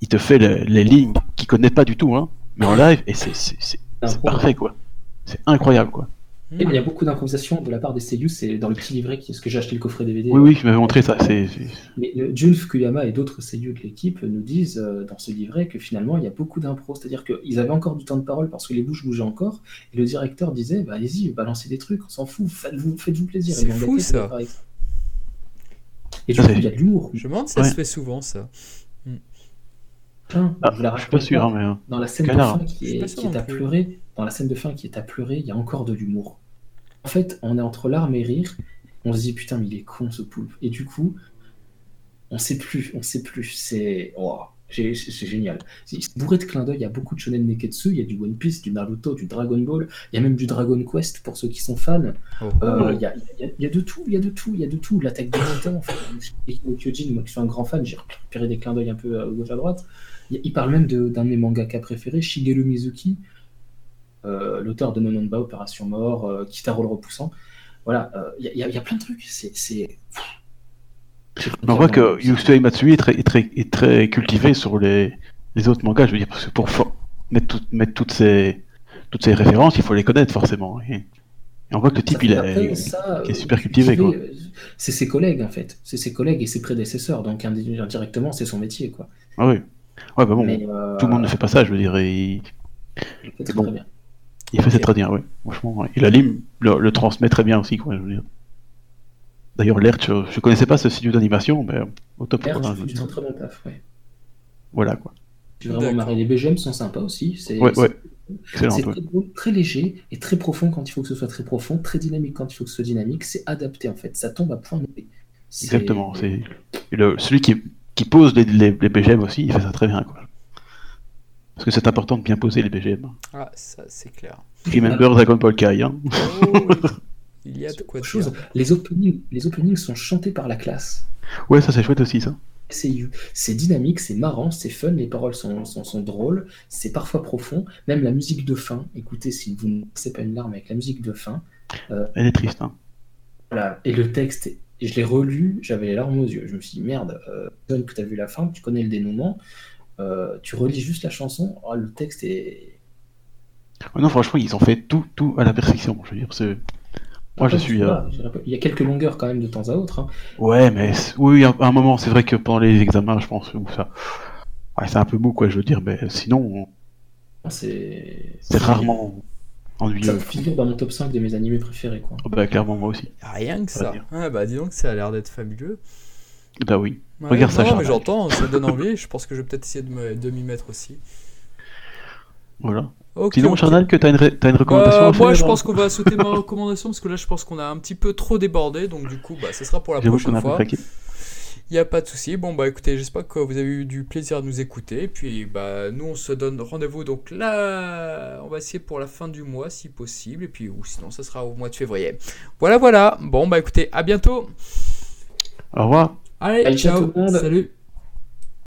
Speaker 2: Il te fait les lignes qu'il connaît pas du tout, hein, mais en live, et c'est c'est parfait, quoi. C'est incroyable, quoi.
Speaker 3: Et il y a beaucoup d'improvisation de la part des Seiyuu, c'est dans le petit livret qui est ce que j'ai acheté le coffret DVD.
Speaker 2: Oui, oui, je m'avais montré ça. C'est,
Speaker 3: Mais Jun Fukuyama et d'autres Seiyuu de l'équipe nous disent euh, dans ce livret que finalement il y a beaucoup d'impro, c'est-à-dire qu'ils avaient encore du temps de parole parce que les bouches bougeaient encore, et le directeur disait bah, allez-y, balancez des trucs, on s'en fout, faites-vous, faites-vous plaisir.
Speaker 1: C'est fou ça.
Speaker 3: Et du coup, il y a de l'humour.
Speaker 1: Je me demande si ça se fait souvent ça.
Speaker 2: Ah, je, la suis pas sûr, mais... Hein.
Speaker 3: Dans la scène de fin qui est, qui est à pleurer, dans la scène de fin qui est à pleurer, il y a encore de l'humour. En fait, on est entre larmes et rire. On se dit putain, mais il est con ce poulpe. Et du coup, on sait plus, on sait plus. C'est oh, c'est génial. C'est bourré de clins d'œil. Il y a beaucoup de shonen neketsu. Il y a du One Piece, du Naruto, du Dragon Ball. Il y a même du Dragon Quest pour ceux qui sont fans. Oh. Euh, il, y a, il, y a, de tout. Il y a de tout. Il y a de tout. L'attaque des titans. Enfin, Kyojin, moi qui suis un grand fan, j'ai repéré des clins d'œil un peu à gauche à droite. Il parle même d'un de, mes mangakas préférés, Shigeru Mizuki, euh, l'auteur de Nononba, Opération Mort, euh, Kitaro le repoussant. Voilà, il euh, y, y, a plein de trucs. C'est.
Speaker 2: On voit que Yusui Matsui est très, est très, est très cultivé sur les, les, autres mangas, je veux dire, parce que pour mettre, tout, mettre toutes, ces, toutes ces références, il faut les connaître forcément. Et, on voit que le type, il, est, ça, est super cultivé.
Speaker 3: C'est ses collègues, en fait. C'est ses collègues et ses prédécesseurs. Donc, indirectement, c'est son métier. Quoi.
Speaker 2: Ah oui. Ouais, bah bon, euh, tout le monde ne fait pas ça, je veux dire. Il,
Speaker 3: il fait très bien.
Speaker 2: Il fait très bien, oui. Franchement, ouais. Et la lime le, le, transmet très bien aussi, quoi, je veux dire. D'ailleurs, Lerch, je, je connaissais pas ce studio d'animation, mais au top.
Speaker 3: Lerch, fais un très bon taf, ouais.
Speaker 2: Voilà quoi.
Speaker 3: J'ai vraiment
Speaker 1: D'accord.
Speaker 3: marré. Les BGM sont sympas aussi. C'est
Speaker 2: Ouais,
Speaker 3: c'est-
Speaker 2: ouais. Excellent.
Speaker 3: c'est
Speaker 2: ouais.
Speaker 3: très, léger et très profond quand il faut que ce soit très profond, très dynamique quand il faut que ce soit dynamique. C'est adapté en fait. Ça tombe à point nommé. C'est-
Speaker 2: Exactement. C'est le- celui qui, qui pose les, les, les BGM aussi, il fait ça très bien quoi. Parce que c'est important de bien poser les BGM.
Speaker 1: Ah, ça, c'est clair.
Speaker 2: Remember Dragon Ball Kai. Hein.
Speaker 1: Oh, oui. Il y a de quoi
Speaker 3: chose. Les openings, les openings sont chantés par la classe.
Speaker 2: Ouais, ça c'est chouette aussi ça.
Speaker 3: C'est dynamique, c'est marrant, c'est fun, les paroles sont, sont, sont drôles, c'est parfois profond. Même la musique de fin, écoutez, si vous ne c'est pas une larme avec la musique de fin,
Speaker 2: Elle est triste. Hein.
Speaker 3: Voilà. Et le texte, et je l'ai relu, j'avais les larmes aux yeux. Je me suis dit, merde, euh, John, que tu as vu la fin, tu connais le dénouement, euh, tu relis juste la chanson, oh, le texte est.
Speaker 2: Non, franchement, ils ont fait tout, tout à la perfection. Je veux dire, c'est. Moi, je
Speaker 3: Ah,
Speaker 2: suis. euh,
Speaker 3: je dirais pas- Il y a quelques longueurs quand même de temps à autre. hein.
Speaker 2: Ouais, mais oui, à un moment, c'est vrai que pendant les examens, je pense, où ça. Ouais, c'est un peu mou, quoi, je veux dire, mais sinon,
Speaker 3: C'est.
Speaker 2: c'est rarement
Speaker 3: Ça
Speaker 2: ennuyeux.
Speaker 3: figure dans mon top 5 de mes animés préférés. Quoi.
Speaker 2: Oh, Bah, clairement, moi aussi.
Speaker 1: Rien que
Speaker 2: Ça.
Speaker 1: Ah, bah, dis donc, ça a l'air d'être fabuleux.
Speaker 2: Bah oui.
Speaker 1: Ouais,
Speaker 2: Regarde ça,
Speaker 1: Non, mais j'entends, ça donne envie. Je pense que je vais peut-être essayer de me- m'y mettre aussi.
Speaker 2: Voilà.
Speaker 1: Ok,
Speaker 2: Sinon,
Speaker 1: ok.
Speaker 2: Charnal, que t'as une, ré- t'as une recommandation
Speaker 1: Euh, moi, je pense qu'on va sauter ma recommandation parce que là, je pense qu'on a un petit peu trop débordé. Donc, du coup, bah, ce sera pour la prochaine fois. Il n'y a pas de souci. Bon, bah écoutez, j'espère que vous avez eu du plaisir à nous écouter. Et puis, bah, nous, on se donne rendez-vous. Donc là, on va essayer pour la fin du mois, si possible. Et puis, ou sinon, ça sera au mois de février. Voilà, voilà. Bon, bah écoutez, à bientôt.
Speaker 2: Au revoir.
Speaker 1: Allez,
Speaker 3: Allez, ciao
Speaker 1: ciao.
Speaker 3: tout le monde.
Speaker 1: Salut.